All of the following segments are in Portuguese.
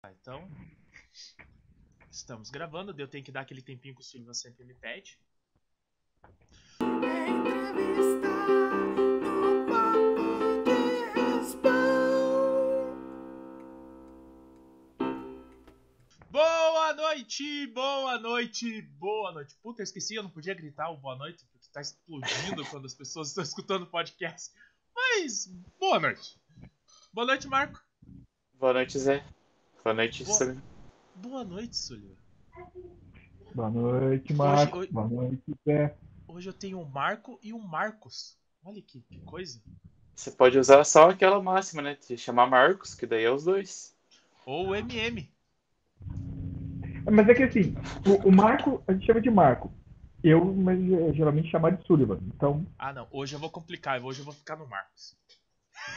Tá, então. Estamos gravando, eu tenho que dar aquele tempinho que o Silva sempre me pede. Boa noite, boa noite, boa noite. Puta, eu esqueci, eu não podia gritar o boa noite, porque tá explodindo quando as pessoas estão escutando o podcast. Mas, boa noite. Boa noite, Marco. Boa noite, Zé. Boa noite, Boa- Sullivan. Boa noite, Sullivan. Boa noite, Marco. hoje- Boa noite, Zé. Hoje eu tenho um Marco e um Marcos. Olha que, que coisa. Você pode usar só aquela máxima, né? De chamar Marcos, que daí é os dois. Ou o MM. Mas é que assim, o, o Marco, a gente chama de Marco. Eu, mas é, geralmente chamar de Sullivan. Então, Ah, não. Hoje eu vou complicar. Hoje eu vou ficar no Marcos.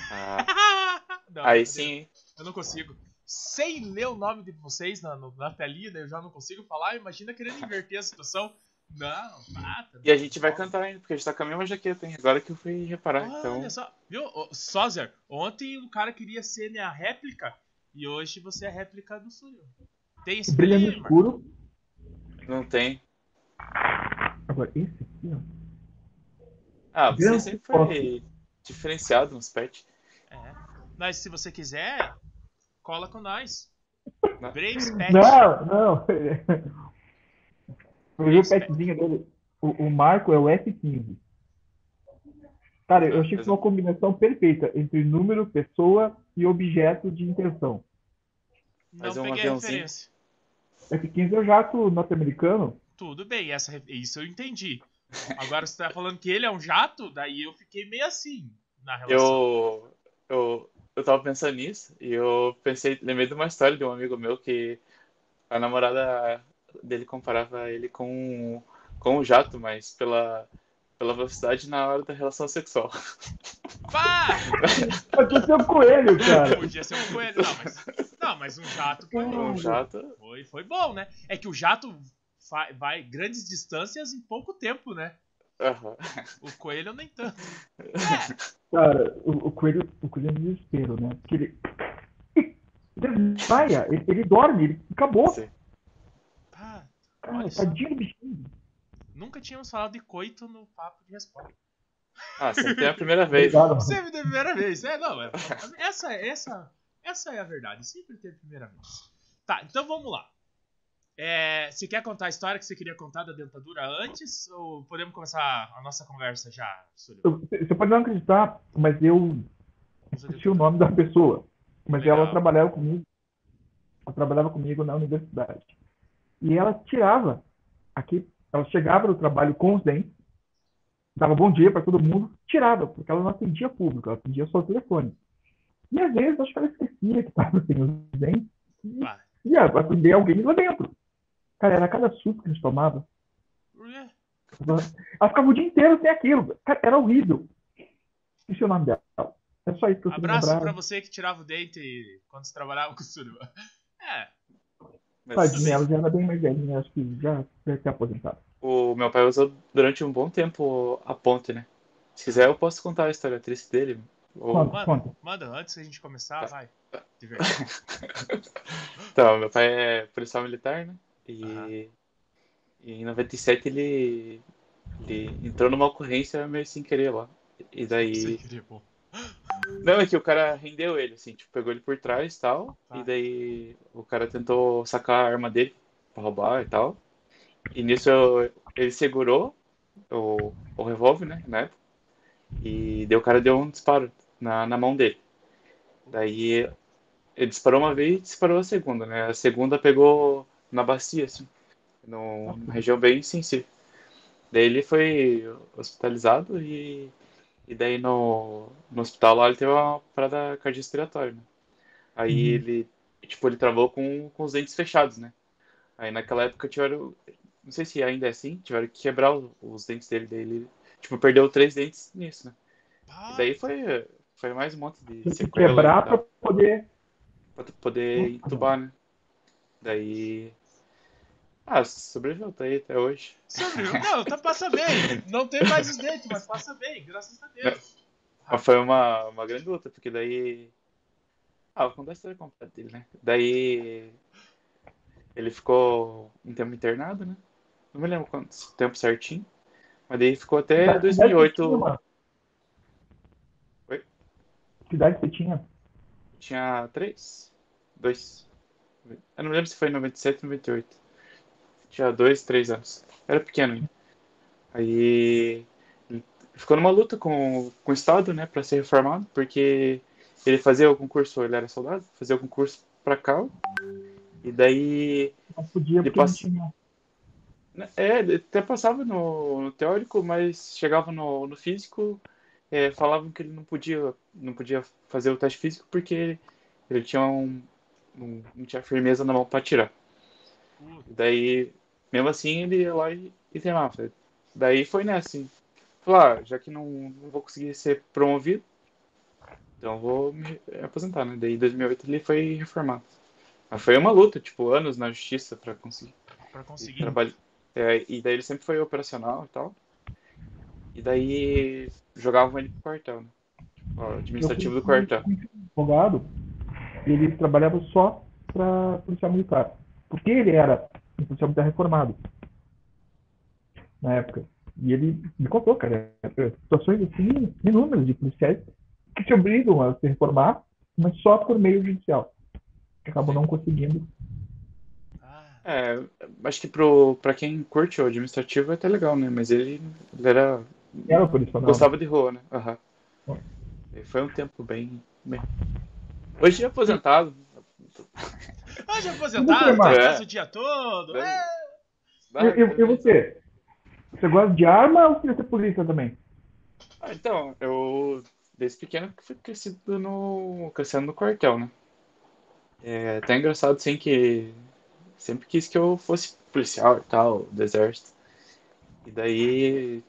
Ah, Não, aí sim. Eu não consigo. Sem ler o nome de vocês na, no- na telinha, né, eu já não consigo falar. Imagina querendo inverter a situação. Não, mata. E a gente vai cantar ainda, porque a gente tá com a mesma jaqueta, hein? Agora que eu fui reparar, Olha então. só. Viu, Sozer? Ontem um cara queria ser minha réplica. E hoje você é a réplica do Sullivan. Tem esse brilha no escuro. Não tem. Agora, esse aqui, ó. Ah, você Grande sempre foi diferenciado nos pets. É. Mas se você quiser, cola com nós. Não. Braves Pet. Não, não. Eu vi o petzinho dele. O, o Marco é o F15. Cara, eu achei que foi uma combinação perfeita entre número, pessoa e objeto de intenção. Não Mas é um peguei a aviãozinho. referência. F15 é o jato norte-americano. Tudo bem, essa, isso eu entendi. Agora você tá falando que ele é um jato, daí eu fiquei meio assim na relação. Eu, eu, eu tava pensando nisso e eu pensei, lembrei de uma história de um amigo meu que a namorada dele comparava ele com, com um jato, mas pela, pela velocidade na hora da relação sexual. Pá! Você é um coelho, cara. Podia ser um coelho. Não, mas, não, mas um jato foi, Um jato, foi, foi bom, né? É que o jato vai grandes distâncias em pouco tempo, né? Aham. O coelho nem tanto. É, Cara, o, o coelho, o coelho é um desespero, né? Porque ele. Ele desmaia, ele, ele dorme, ele acabou. Sim. pá, Cara, tadinho do bichinho. nunca tínhamos falado de coito no papo de resposta. Ah, sempre tem a primeira vez. Sempre teve primeira vez. É, não, é, essa, essa, essa é a verdade. Sempre teve primeira vez. Tá, então vamos lá. É, você quer contar a história que você queria contar da dentadura antes? Ou podemos começar a nossa conversa já, Sullivan? Você pode não acreditar, mas eu esqueci o nome da pessoa. Mas Legal. ela trabalhava comigo. Ela trabalhava comigo na universidade. E ela tirava aqui, ela chegava no trabalho com os dentes, dava bom dia para todo mundo, tirava, porque ela não atendia público, ela atendia só o telefone. E às vezes acho que ela esquecia que estava sem os dentes e Ah, ia atender alguém lá dentro. Cara, era cada susto que a gente tomava. por quê? Ela ficava o dia inteiro sem aquilo. Cara, era horrível. Esqueci o nome dela. É só isso que eu Abraço lembrar. pra você que tirava o dente quando você trabalhava com o Sullivan. É, Mas Tadinha, ela já era bem mais velhinha, acho que já deve ter aposentado. o meu pai usou durante um bom tempo a ponte, né? Se quiser, eu posso contar a história triste dele. Ou... Conta, conta. manda, antes da gente começar, Tá. vai. De verdade. Então, meu pai é policial militar, né? E, Aham. e em 97 ele, ele entrou numa ocorrência meio sem querer lá. E daí. Sem querer. Não, é que o cara rendeu ele, assim, tipo, pegou ele por trás e tal. Tá. E daí o cara tentou sacar a arma dele pra roubar e tal. E nisso ele segurou o, o revólver, né, na época. E daí o cara deu um disparo na, na mão dele. Daí ele disparou uma vez e disparou a segunda, né? A segunda pegou na bacia, assim, numa região bem sensível. Daí ele foi hospitalizado e, e daí no, no hospital lá ele teve uma parada cardiorrespiratória, né? Aí Uhum. ele, tipo, ele travou com, com os dentes fechados, né? Aí naquela época tiveram, não sei se ainda é assim, tiveram que quebrar os, dentes dele, daí ele, tipo, perdeu três dentes nisso, né? E daí foi, foi mais um monte de Tem sequela quebrar pra poder. pra poder entubar, né? Daí. Ah, sobreviveu, tá aí até hoje. Sobreviveu. Não, tá, passa bem. Não tem mais os dentes, mas passa bem, graças a Deus. Mas foi uma, uma grande luta, porque daí Ah, vou contar a história completa dele, né? Daí ele ficou um tempo internado, né? Não me lembro quanto tempo certinho. Mas daí ficou até Que idade 2008. você tinha? Oi? Que idade você tinha? Tinha três? Dois. Eu não lembro se foi em 97 ou 98. Tinha dois, três anos. Era pequeno ainda. Aí ele ficou numa luta com, com o Estado, né, pra ser reformado, porque ele fazia o concurso, ele era soldado, fazia o concurso pra cá. E daí. Não podia Ele porque não tinha. É, ele até passava no, no teórico, mas chegava no, no físico, é, falavam que ele não podia, não podia fazer o teste físico porque ele tinha um, um- não tinha firmeza na mão para tirar. Daí, mesmo assim, ele ia lá e, e treinava. Daí foi nessa, assim. Falou, ah, já que não, não vou conseguir ser promovido, então vou me aposentar, né? Daí, em 2008, ele foi reformado. Mas foi uma luta, tipo, anos na justiça para conseguir. pra E conseguir. trabalho- é, e daí ele sempre foi operacional e tal. E daí jogavam ele pro quartel, né? Ó, administrativo do quartel. advogado, ele trabalhava só para policial militar. Porque ele era um policial militar reformado na época. E ele me contou, cara, situações assim, inúmeras de policiais que se obrigam a se reformar, mas só por meio judicial. Que acabam não conseguindo. É, acho que pro, pra quem curte o administrativo é até legal, né? Mas ele, ele era. Era policial. Gostava de rua, né? E Foi um tempo bem. bem... Hoje é aposentado. Ah já aposentado, casa o dia todo. É. É. E, e- e você? Você gosta de arma ou queria ser polícia também? Ah, então, eu desde pequeno fui crescido no, crescendo no quartel, né? É até engraçado, assim, que sempre quis que eu fosse policial e tal, do exército. E daí,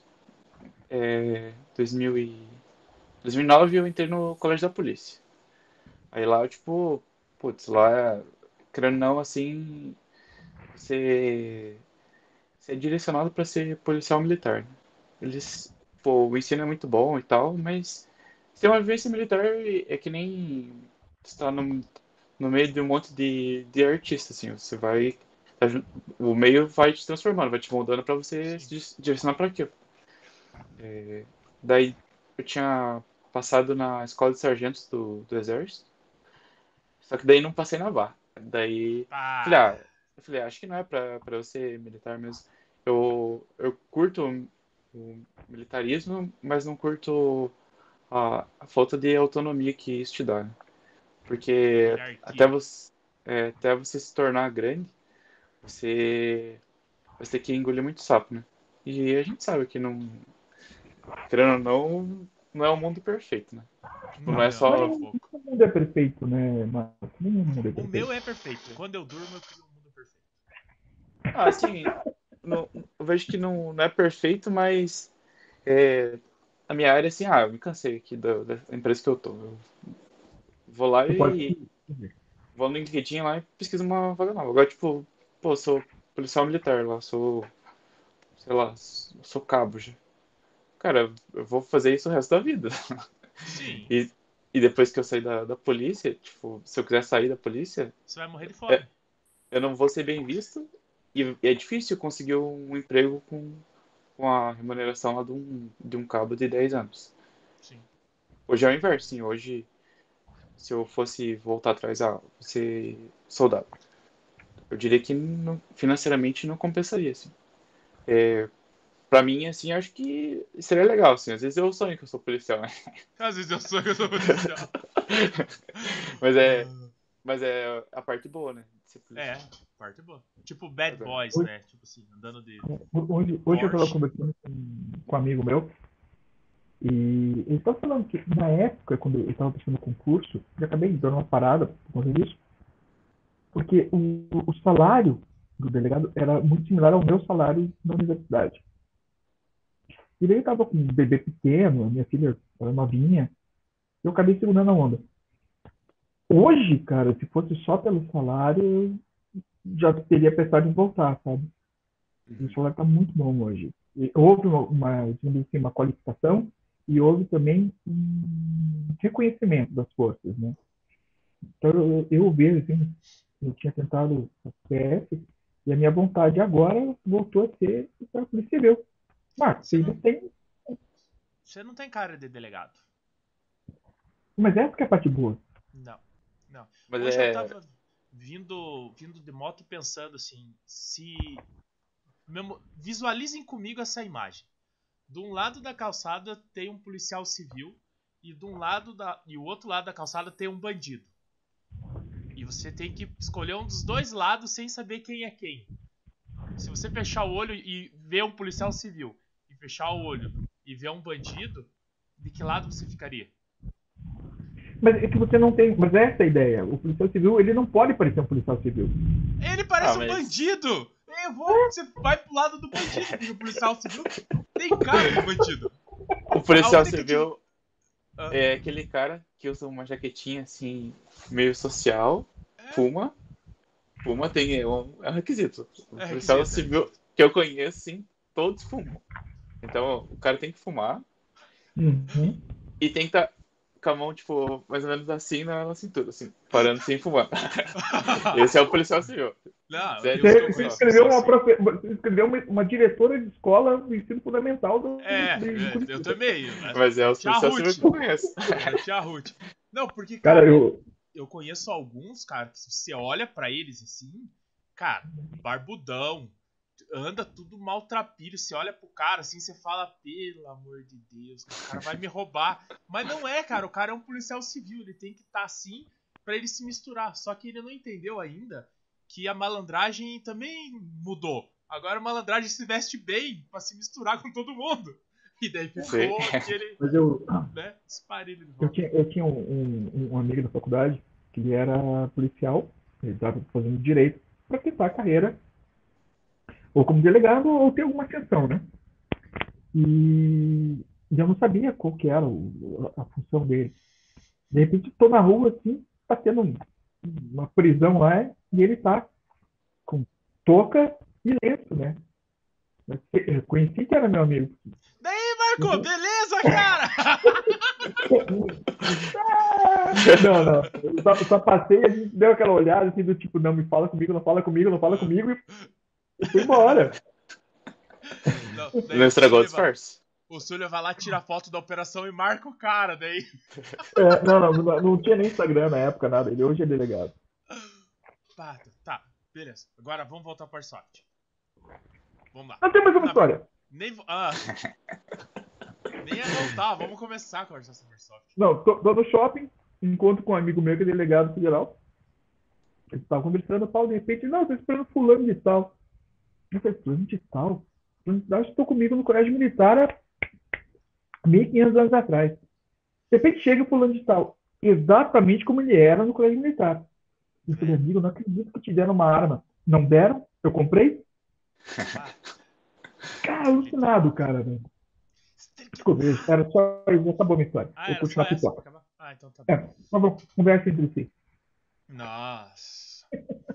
é, 2000 e, 2009 eu entrei no colégio da polícia. Aí lá, eu, tipo, putz, lá, querendo não, assim, você, você é direcionado para ser policial militar, né? Eles pô, o ensino é muito bom e tal, mas ser uma vivência militar é que nem estar no, no meio de um monte de, de artistas, assim, você vai, tá o meio vai te transformando, vai te moldando para você se direcionar para aquilo. É, daí eu tinha passado na escola de sargentos do, do exército, só que daí não passei na barra. Daí Ah, Falei, ah, eu falei, acho que não é pra, pra eu ser militar mesmo. Eu, eu curto o- o militarismo, mas não curto a, a falta de autonomia que isso te dá, né? Porque hierarquia. até você, é, até você se tornar grande, você vai ter que engolir muito sapo, né? E a gente sabe que não, querendo ou não, não é um mundo perfeito, né? não é só- um pouco. Todo mundo é perfeito, né, Marcos? Nenhum mundo é O perfeito. meu é perfeito. Quando eu durmo, eu crio um mundo perfeito. Ah, assim, não- eu vejo que não, não é perfeito, mas é, a minha área, assim, ah, eu me cansei aqui da, da empresa que eu tô. Eu vou lá Você e pode- vou no LinkedIn lá e pesquiso uma vaga nova. Agora, tipo, pô, sou policial militar lá, sou, sei lá, sou cabo já. Cara, eu vou fazer isso o resto da vida. Sim, E, e depois que eu sair da, da polícia, tipo, se eu quiser sair da polícia, você vai morrer de fome. eu não vou ser bem visto e é difícil conseguir um emprego com, com a remuneração lá de um, de um cabo de 10 anos. Sim. Hoje é o inverso, sim. Hoje, se eu fosse voltar atrás, ah, ser soldado, eu diria que não- financeiramente não compensaria, assim. É, pra mim, assim, acho que seria legal, assim. Às vezes eu sonho que eu sou policial, né? Às vezes eu sou que eu sou policial. Mas é, mas é a parte boa, né? de ser policial. É, parte boa. Tipo Bad Tá Boys, Oi. né? Tipo assim, andando de. Hoje, hoje eu Porsche. conversando com, um amigo meu e ele estava falando que na época, quando eu estava prestando concurso, eu acabei dando uma parada por conta disso, porque o, o salário do delegado era muito similar ao meu salário na universidade. E daí eu estava com um bebê pequeno, a minha filha era novinha, e eu acabei segurando a onda. Hoje, cara, se fosse só pelo salário, eu já teria pensado em voltar, sabe? O salário está muito bom hoje. E houve uma, uma, assim, uma qualificação e houve também um reconhecimento das forças, né? Então eu, eu vejo, assim, eu tinha tentado a CF e a minha vontade agora voltou a ser para a Polícia Civil. Marcos, você ainda tem. Você não tem cara de delegado. Mas essa que é a parte boa. Não, não. Mas Hoje eu é. tava vindo, vindo de moto pensando assim, se. Mesmo, visualizem comigo essa imagem. De um lado da calçada tem um policial civil e de um lado da. E o outro lado da calçada tem um bandido. E você tem que escolher um dos dois lados sem saber quem é quem. Se você fechar o olho e ver um policial civil fechar o olho e ver um bandido, de que lado você ficaria? Mas é que você não tem. Mas essa é a ideia. O policial civil, ele não pode parecer um policial civil. Ele parece Ah, um mas- bandido! Eu vou, você vai pro lado do bandido, porque o policial civil tem cara de bandido. O policial civil Ah. é aquele cara que usa uma jaquetinha assim, meio social, É. fuma. Fuma tem, é um, é um requisito. O É policial requisito, civil que eu conheço, sim, todos fumam. Então o cara tem que fumar Uhum. e tem que estar com a mão, tipo, mais ou menos assim na, na cintura, assim, parando sem fumar. Esse é o policial civil. Não, Sério, Você, eu você escreveu, uma, assim. profe... você escreveu uma, uma diretora de escola do ensino fundamental do. É, de- de é, eu também. né? Mas é o policial civil que eu conheço. É, Tia Ruth. Não, porque, cara, Cara, eu. eu conheço alguns, cara, que se você olha pra eles assim, cara, barbudão, anda tudo maltrapilho. Você olha pro cara assim, você fala, pelo amor de Deus, o cara vai me roubar. Mas não é, cara, o cara é um policial civil, ele tem que estar assim pra ele se misturar. Só que ele não entendeu ainda que a malandragem também mudou. Agora a malandragem se veste bem pra se misturar com todo mundo. E daí ficou aquele, Mas eu, né, esparelho de eu tinha, eu tinha um, um, um amigo da faculdade que ele era policial, ele estava fazendo direito para tentar a carreira, ou como delegado, ou ter alguma ascensão, né? E eu não sabia qual que era a função dele. De repente, estou na rua, assim, tá tendo um- uma prisão lá, e ele tá com touca e lenço, né? Eu conheci que era meu amigo. Daí, Marco, beleza, cara? Não, não. Eu só, só passei a gente deu aquela olhada assim do tipo, não me fala comigo, não fala comigo, não fala comigo e fui embora. Não, Não estragou o disfarce. O Súlio vai lá, tira a foto da operação e marca o cara, daí. É, não, não, não, não tinha nem Instagram na época, nada. Ele hoje é delegado. Pá, tá, beleza. Agora vamos voltar para Airsoft. Vamos lá. Não tem mais uma Não. história. Nem. Ah. Nem ia voltar, vamos começar a conversar sobre Airsoft. Não, tô, tô no shopping, encontro com um amigo meu que é delegado federal. Ele tava conversando, tal, de repente, não, tô esperando fulano de tal. Falei, fulano de tal? Fulano de tal, estou comigo no colégio militar há 1.500 anos atrás. De repente chega o fulano de tal, exatamente como ele era no colégio militar. Eu falei, amigo, não acredito que te deram uma arma. Não deram? Eu comprei? Cara, alucinado, cara, velho. Desculpa, era só acabou a minha história. Ah, Vou continuar a essa? pipoca. Ah, então tá bom. É, mas vamos conversa entre si. Nossa.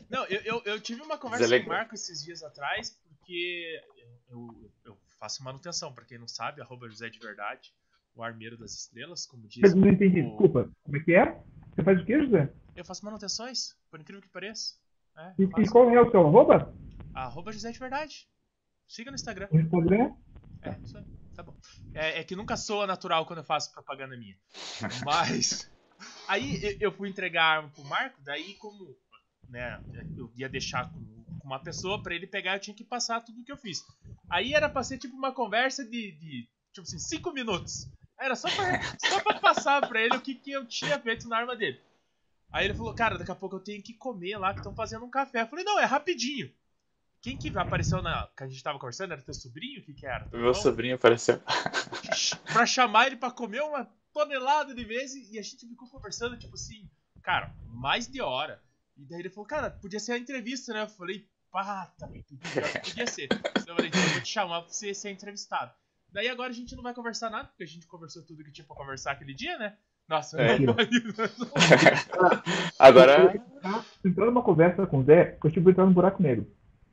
Não, eu, eu, eu tive uma conversa com o Marco esses dias atrás, porque eu, eu, faço manutenção, pra quem não sabe, arroba José de Verdade, o armeiro das estrelas, como diz. Mas não entendi, o- desculpa. Como é que é? Você faz o quê, José? Eu faço manutenções, por incrível que pareça. É, E, e qual é o seu arroba? Arroba José de Verdade. Siga no Instagram. No Instagram? É, isso aí. Tá bom. É, é que nunca soa natural quando eu faço propaganda minha. Mas. Aí eu- eu fui entregar a arma pro Marco, daí como né, eu ia deixar com, com uma pessoa pra ele pegar, eu tinha que passar tudo que eu fiz. Aí era pra ser tipo uma conversa de, de tipo assim, cinco minutos. Era só pra, só pra passar pra ele o que, que eu tinha feito na arma dele. Aí ele falou, cara, daqui a pouco eu tenho que comer lá, que estão fazendo um café. Eu falei, não, é rapidinho. Quem que apareceu na. que a gente tava conversando? Era teu sobrinho? O que que era? Teu Meu irmão? sobrinho apareceu. pra chamar ele pra comer uma tonelada de vezes e a gente ficou conversando, tipo assim, cara, mais de hora. E daí ele falou, cara, podia ser a entrevista, né? Eu falei, pá, tá, podia, ser. Eu falei, então eu vou te chamar pra você ser entrevistado. Daí agora a gente não vai conversar nada, porque a gente conversou tudo que tinha pra conversar aquele dia, né? Nossa, É. não, Agora, entrando numa conversa com o Zé, eu tipo entrar no buraco negro.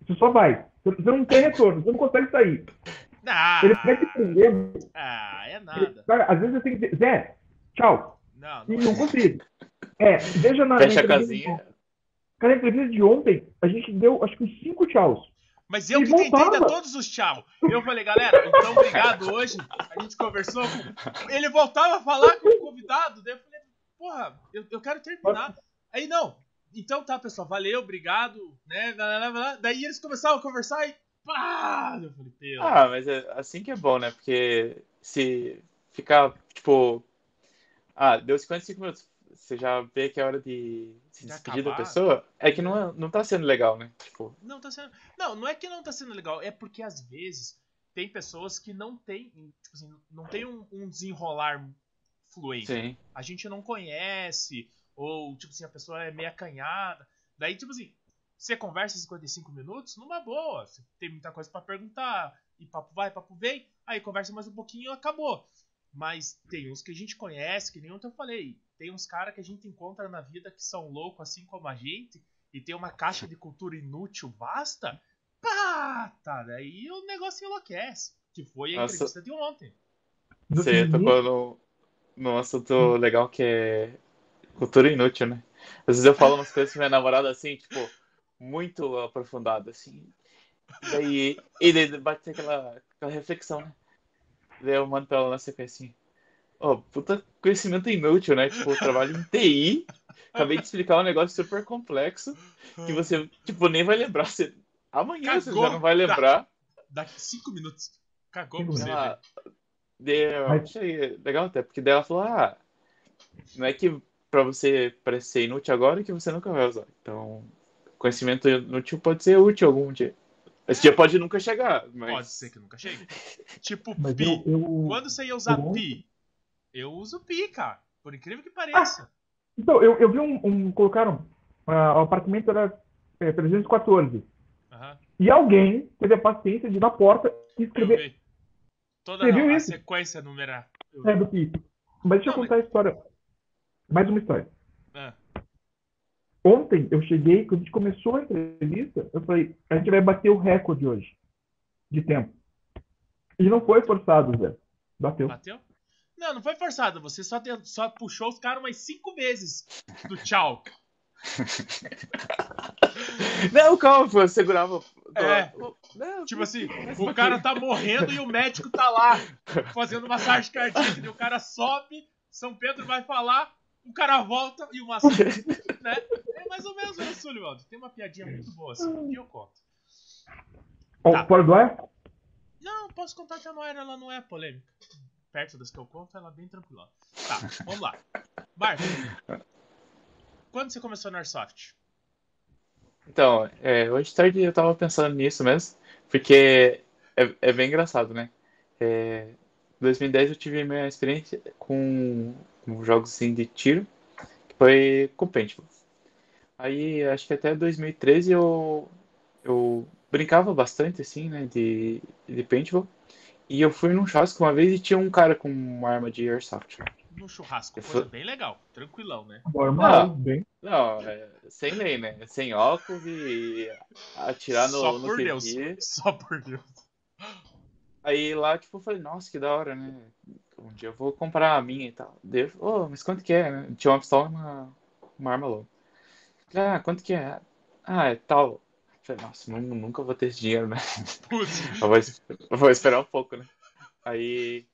Você só vai. Você não tem retorno, você não consegue sair. ah, Ele vai te prender. ah, é Ele- nada. cara, às vezes eu tenho que dizer, Zé, tchau. Não, E não não é. cumpri. É, veja na, Fecha a casinha. Cara, na entrevista de ontem, a gente deu acho que uns cinco tchauz. Mas eu E que tentei voltava. dar todos os tchau. Eu falei, galera, então obrigado hoje. A gente conversou. com- Ele voltava a falar com o convidado. Daí eu falei, porra, eu, eu quero terminar. Aí não. Então tá, pessoal, valeu, obrigado. Né? Daí eles começaram a conversar e. Pá! Eu falei, pelo. Ah, mas é assim que é bom, né? Porque se ficar, tipo. Ah, deu 55 minutos. Você já vê que é hora de se De despedir da acabar. pessoa. É que não, é- não tá sendo legal, né? Tipo, Não tá sendo. Não, não é que não tá sendo legal, é porque às vezes tem pessoas que não tem, tipo assim, não tem um, um desenrolar fluente. sim. A gente não conhece, ou tipo assim, a pessoa é meio acanhada. Daí, tipo assim, você conversa 55 minutos numa boa, você tem muita coisa pra perguntar, e papo vai, papo vem, aí conversa mais um pouquinho e acabou. Mas tem uns que a gente conhece, que nem ontem eu falei. Tem uns caras que a gente encontra na vida que são loucos assim como a gente, e tem uma caixa de cultura inútil vasta. Pá! Tá, daí o negócio enlouquece. Que foi a Nossa. entrevista de ontem. Você tocou no, no assunto legal que é cultura inútil, né? Às vezes eu falo umas coisas com minha namorada assim, tipo, muito aprofundado, assim. Daí, e daí bate aquela, aquela reflexão, né? Daí eu mando pra ela na sequência assim, ó, puta conhecimento inútil, né? Tipo, eu trabalho em TI, acabei de explicar um negócio super complexo que você, tipo, nem vai lembrar. Você, amanhã você Cagou. já não vai lembrar. Daqui 5 minutos. Cagou Cinco pra você, Ah, eu Mas- achei legal até, porque daí ela falou, ah, não é que pra você parecer inútil agora que você nunca vai usar. Então, conhecimento inútil pode ser útil algum dia. Esse dia pode nunca chegar, mas... Pode ser que nunca chegue. Tipo, Mas pi. eu, eu- Quando você ia usar eu- pi? Eu uso pi, cara. Por incrível que pareça. Então, eu, eu vi um, um- Colocaram. ah, o apartamento era é, 314. Aham. E alguém teve a paciência de ir na porta e Eu escrever. Toda Você viu a isso? sequência numerar. Eu é, do PIB. Mas deixa eu Não, mas- contar a história. Mais uma história. Ah, Ontem eu cheguei, quando a gente começou a entrevista, eu falei, a gente vai bater o recorde hoje de tempo. E não foi forçado, Zé. Bateu. bateu? Não, não foi forçado. Você só, deu- só puxou os caras umas cinco vezes do tchau. Não, calma, pô, eu segurava... É. Não, Tipo assim, o cara tá morrendo e o médico tá lá fazendo massagem cardíaca. E o cara sobe, São Pedro vai falar, o cara volta e o massagem. Né? É mais ou menos isso, Sullivan. Tem uma piadinha muito boa assim. Dia eu conto. Tá. Fora do ar? Não, posso contar que a Noera ela não é polêmica. Perto das que eu conto, ela é bem tranquila. Tá, vamos lá. Marcos, quando você começou no Airsoft? Então, é, hoje de tarde eu tava pensando nisso mesmo, porque é, é bem engraçado, né? É, em 2010 eu tive minha experiência com, com jogos assim, de tiro, que foi com paintball. Aí, acho que até 2013 eu, eu brincava bastante, assim, né, de, de paintball. E eu fui num churrasco uma vez e tinha um cara com uma arma de airsoft. No churrasco, coisa fui- bem legal, tranquilão, né? Normal, Ah. bem. Não, é, sem lei, né? Sem óculos e atirar no, Só no por que Deus. Só por Deus. Aí lá, tipo, eu falei, nossa, que da hora, né? Um dia eu vou comprar a minha e tal. Daí eu, oh, mas quanto que é, né? Tinha uma pistola e uma, uma arma. Falei, ah, quanto que é? Ah, é tal. Falei, nossa, nu- nunca vou ter esse dinheiro, né? Putz. Eu vou, eu vou esperar um pouco, né? Aí,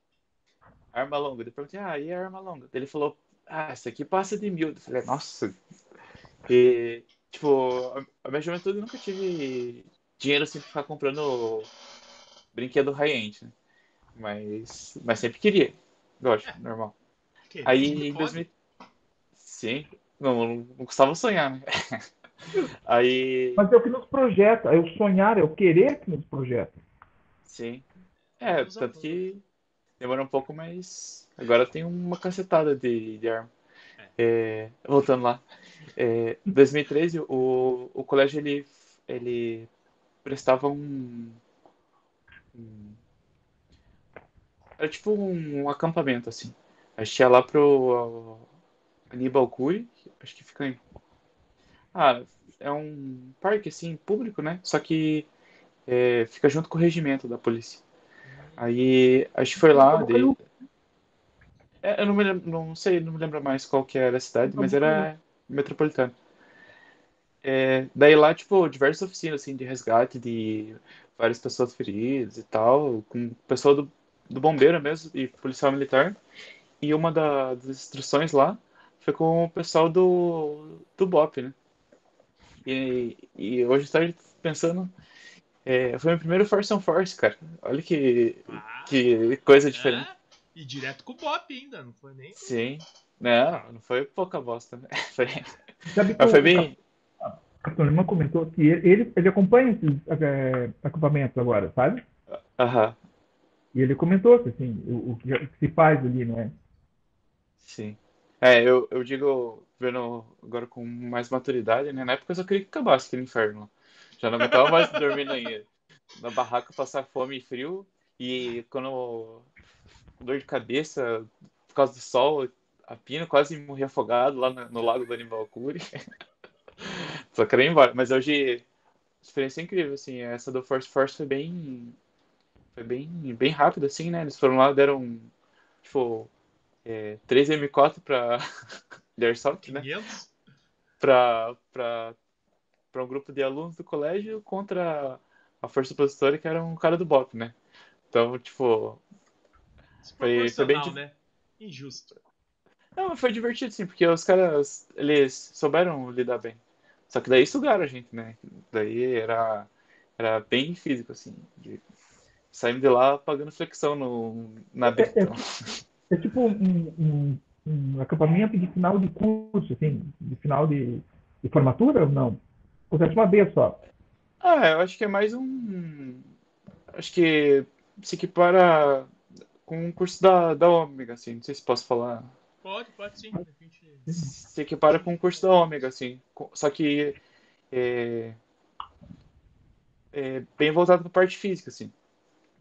arma longa. Depois eu perguntei, ah, e a arma longa? Ele falou, ah, essa aqui passa de mil. Eu falei, nossa. E, tipo, a- minha juventude eu nunca tive dinheiro assim pra ficar comprando brinquedo high-end, né? Mas, mas sempre queria. Lógico, normal. Que Aí em pode? 2000... Sim, não, não, não custava sonhar, né? Aí, Mas é o que nos projeta, é o sonhar, é o querer que nos projeta. sim. É, tanto que demorou um pouco, mas agora tem uma cacetada de, de arma. É, voltando lá. É, em 2013, o, o colégio ele, ele prestava um, um- Era tipo um, acampamento, assim. A gente ia lá pro Aníbal Cury, acho que fica em. Ah, é um parque, assim, público, né? Só que é, fica junto com o regimento da polícia. Aí a gente foi lá, daí. É, eu não, me lembro, não sei, não me lembro mais qual que era a cidade, mas era metropolitana. É, daí lá, tipo, diversas oficinas, assim, de resgate de várias pessoas feridas e tal, com o pessoal do, do bombeiro mesmo e policial militar. E uma da, das instruções lá foi com o pessoal do, do BOP, né? E, e hoje está pensando, é, foi meu primeiro Force on Force, cara. Olha que, Ah, que coisa diferente. é? E direto com o Bop ainda, não foi nem. Sim. Não, não foi pouca bosta, né? Foi, Sabe mas foi bem. O Capitão Lima comentou que ele, ele, acompanha esses é, acampamentos agora, sabe? Aham, E ele comentou que, assim, o, o que se faz ali, né? sim. É, eu, eu digo, vendo agora com mais maturidade, né? Na época eu só queria que acabasse aquele inferno. Já não aguentava mais dormindo aí na barraca, passar fome e frio. E quando dor de cabeça por causa do sol, a pina, quase morri afogado lá no, no lago do Animal Cure. Só queria ir embora. Mas hoje, experiência incrível, assim. Essa do Force Force foi bem. Foi bem, bem rápido, assim, né? Eles foram lá, deram, tipo, é, 3 M4 pra de Airsoft, né? 500? Pra, pra, pra um grupo de alunos do colégio contra a força opositora, que era um cara do BOP, né? Então, tipo, Foi- foi bem né? Injusto. Não, foi divertido, sim, porque os caras, eles souberam lidar bem. Só que daí sugaram a gente, né? Daí era, era bem físico, assim. De... Saímos de lá pagando flexão no, na Brita. É tipo um, um, um acampamento de final de curso, assim, de final de, de formatura ou não? Acontece uma vez só. Ah, eu acho que é mais um. Acho que se equipara com um curso da, da Ômega, assim. Não sei se posso falar. Pode, pode sim. Gente... Se equipara com o curso da Ômega, assim. Só que é, é bem voltado para a parte física, assim.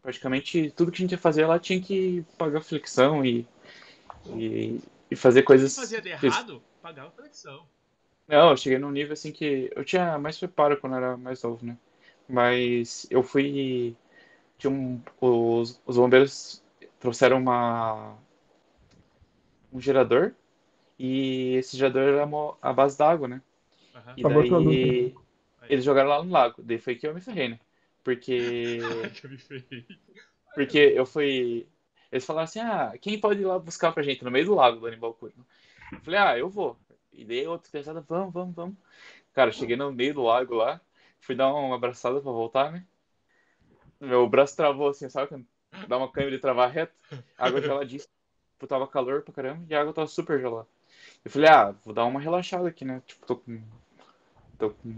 Praticamente tudo que a gente ia fazer lá tinha que pagar flexão e, e, e fazer coisas. fazia de errado, pagava flexão. Não, eu cheguei num nível assim que eu tinha mais preparo quando eu era mais novo, né? Mas eu fui. Tinha um, os, os bombeiros trouxeram uma, um gerador e esse gerador era a base d'água, né? Aham. E daí eles jogaram lá no lago. Daí foi que eu me ferrei, né? Porque, porque eu fui. Eles falaram assim: ah, quem pode ir lá buscar pra gente no meio do lago do Animal Cure? Eu falei: ah, eu vou. E daí outro pesado, vamos, vamos, vamos. Cara, cheguei no meio do lago lá, fui dar uma abraçada pra voltar, né? Meu braço travou assim, sabe? quando Dá uma câimbra de travar reto. Água geladíssima. Tipo, tava calor pra caramba e a água tava super gelada. Eu falei, ah, vou dar uma relaxada aqui, né? Tipo, tô com. Tô com.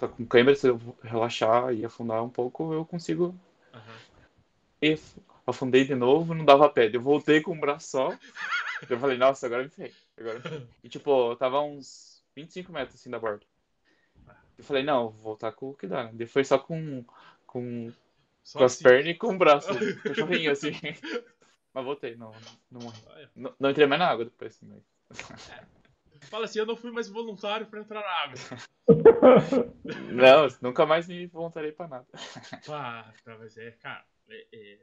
Tô com câimbra, se eu relaxar e afundar um pouco, eu consigo. Aham. E afundei de novo, não dava pé. Eu voltei com o braço só. Eu falei, nossa, agora me ferrei. Agora. E tipo, eu tava uns 25 metros assim da borda. Eu falei, não, vou voltar com o que dá, né? Daí foi só com, com, Só com as assim. pernas e com o braço, cachorrinho assim. Mas voltei, não, não morri. Não, não entrei mais na água depois. Mas... Fala assim, eu não fui mais voluntário pra entrar na água. Não, nunca mais me voltarei pra nada. Tá, mas é, cara. é- é.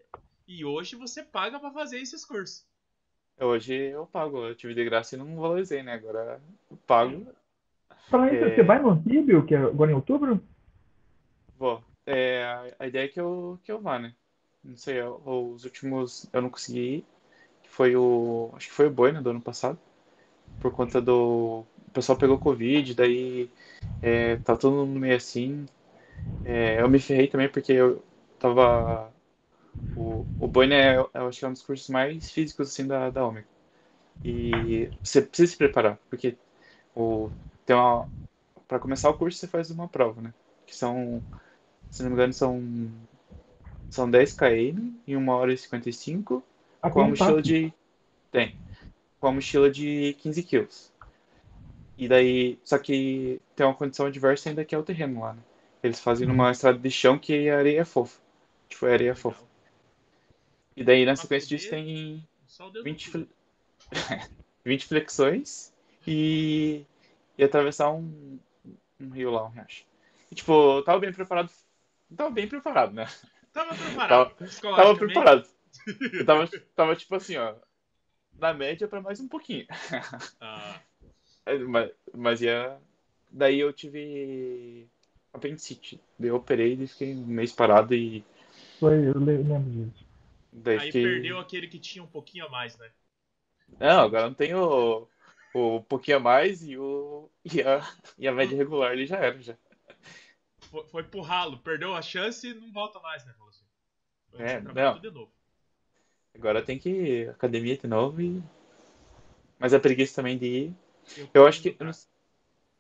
E hoje você paga pra fazer esses cursos. Hoje eu pago, eu tive de graça e não valorizei, né? Agora eu pago. Falar isso, É. você vai no Anfíbio, que é agora em outubro? Vou. É, a- ideia é que eu, que eu vá, né? Não sei, eu- os últimos eu não consegui ir. que Foi o. Acho que foi o Boina do ano passado. Por conta do. O pessoal pegou Covid, daí é, tá todo mundo meio assim. É, eu me ferrei também porque eu tava. O, o Boina é, eu acho que é um dos cursos mais físicos assim da, da Ômega. E você precisa se preparar, porque o, tem uma. Pra começar o curso você faz uma prova, né? Que são se não me engano, são, são 10 km em 1 hora e 55, Aqui com a mochila Pato. de. Tem. Com a mochila de 15 quilos. E daí. Só que tem uma condição adversa ainda que é o terreno lá, né? Eles fazem numa estrada de chão que a areia é fofa. Tipo, é areia fofa. E daí, na Pra sequência disso, tem Só o dedo 20, no cu. fle- 20 flexões e, e atravessar um, um rio lá, um riacho. E, tipo, eu tava bem preparado. Tava bem preparado, né? Tava preparado. Tava psicologicamente. preparado. Eu tava, tava tipo assim, ó. na média para mais um pouquinho. Ah, mas, mas ia. Daí eu tive apendicite. Daí eu operei e fiquei um mês parado e. Foi, eu le- lembro disso. Daí aí fiquei. perdeu aquele que tinha um pouquinho a mais, né? Não, agora não tem o, o pouquinho a mais e, o, e, a, e a média regular ali já era. Já. Foi, foi pro ralo, perdeu a chance e não volta mais, né? Falou assim. É, não. de novo. Agora tem que ir academia de novo e. Mas a preguiça também de ir. Eu acho que. Eu não,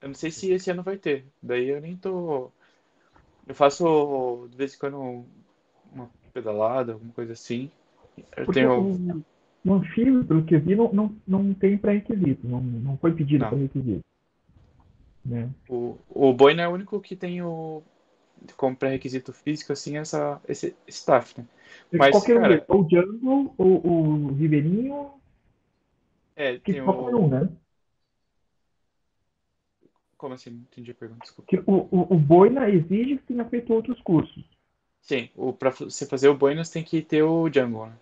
eu não sei se esse ano vai ter. Daí eu nem tô. Eu faço de vez em quando uma pedalada, alguma coisa assim. Eu Porque tenho. o, o anfíbio, pelo que eu vi, não, não, não tem pré-requisito. Não, não foi pedido Não. pré-requisito. Né? O, o Boina é o único que tem o. Como pré-requisito físico, assim, essa, esse staff, né? Mas, qualquer um cara- deles, ou o Jungle, ou o Ribeirinho, É, que tem qualquer o. um, né? Como assim? Não entendi a pergunta, desculpa. Que o, o, o Boina exige que tenha feito outros cursos. Sim, o, pra você fazer o Buenos tem que ter o Django, né?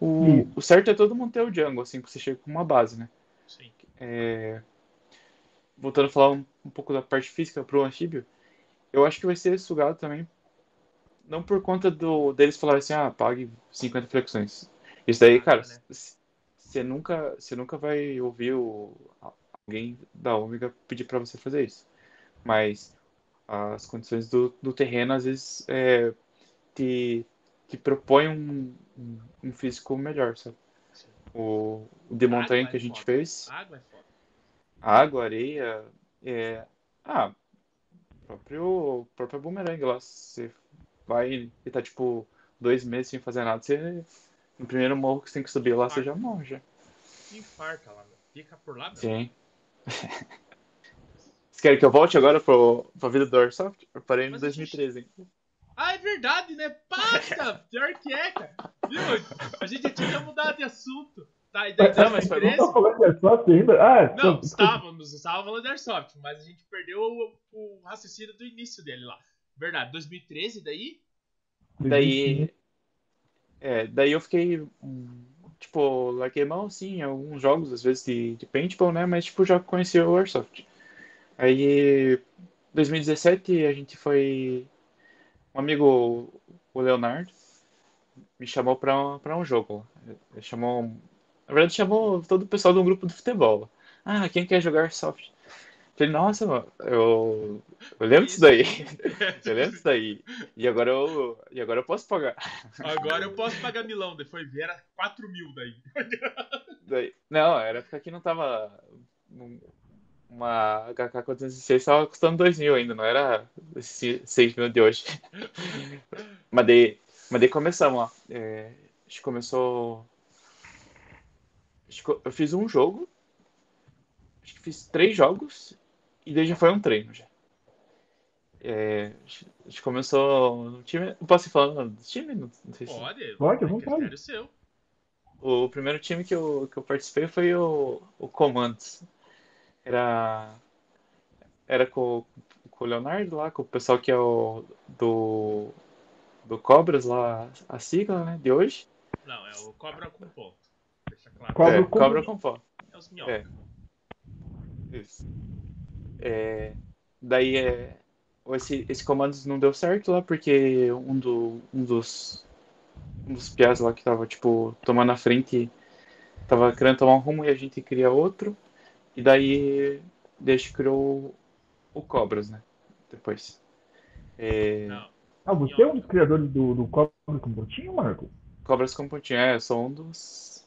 O, o certo é todo mundo ter o Django, assim, que você chega com uma base, né? Sim. É, Voltando a falar um, um pouco da parte física pro anfíbio, eu acho que vai ser sugado também, não por conta do deles falarem assim, ah, pague 50 flexões. Isso daí, Ah, cara, né? você nunca, você nunca vai ouvir o, alguém da Ômega pedir pra você fazer isso. Mas as condições do, do terreno, às vezes, é, te, te propõem um, um, físico melhor, sabe? Sim. O, o de montanha que é a gente foda. fez, Água é foda. água, areia, é, ah, próprio, próprio bumerangue lá, você vai e tá, tipo, dois meses sem fazer nada, você, no primeiro morro que você tem que subir lá, você já morre, já. Infarta lá, meu. Fica por lá, meu. Sim. Vocês querem que eu volte agora pro, pra vida do Airsoft? Eu parei em Mas a gente- 2013, hein? Ah, é verdade, né? Passa! Pior que é, cara. Viu? A gente tinha mudado de assunto. Tá, e daí Não, mas foi bom. 2013, Não tá falando de Airsoft ainda? Ah, Não, desculpa. estávamos, estávamos falando de Airsoft, mas a gente perdeu o, o raciocínio do início dele lá. Verdade, 2013 daí? Daí. É, daí eu fiquei. Tipo, larguei mão, sim, alguns jogos, às vezes de, de paintball, né? Mas, tipo, já conhecia o Airsoft. Aí, 2017, a gente foi. Um amigo, o Leonardo, me chamou pra, um- pra um jogo. Ele chamou. Na verdade, chamou todo o pessoal do grupo de futebol. Ah, quem quer jogar Airsoft? Falei, nossa, mano, eu, eu lembro disso daí. Eu lembro disso daí. E agora eu, e agora eu posso pagar. Agora eu posso pagar milão, daí foi ver, era 4 mil daí. Daí- não, era porque aqui não tava. um- Uma HK416 tava custando 2 mil ainda, não era esse 6 mil de hoje. mas, daí, mas daí começamos, ó. É, a gente começou. Eu fiz um jogo. Acho que fiz três jogos. E daí já foi um treino já. É, a gente começou no time. Posso ir falando do time? Não, não sei se. Pode, Pode, à é vontade. critério seu. O primeiro time que eu, que eu participei foi o, o Comandos. Era, era com, com o Leonardo lá, com o pessoal que é o do, do Cobras lá, a sigla né, de hoje. Não, é o cobra com ponto. Deixa claro. Cobra é, com- Cobra com pó. É os minhocas. É. Isso. É, daí é, esse, esse Comandos não deu certo lá, porque um, do, um dos um dos piás lá que tava, tipo, tomando a frente tava querendo tomar um rumo e a gente queria outro. E daí deixa criou o Cobras, né? Depois. É, Não, Ah, você é um dos criadores do, do Cobra com Botinho, Marco? Cobras com pontinho, é, eu sou um dos.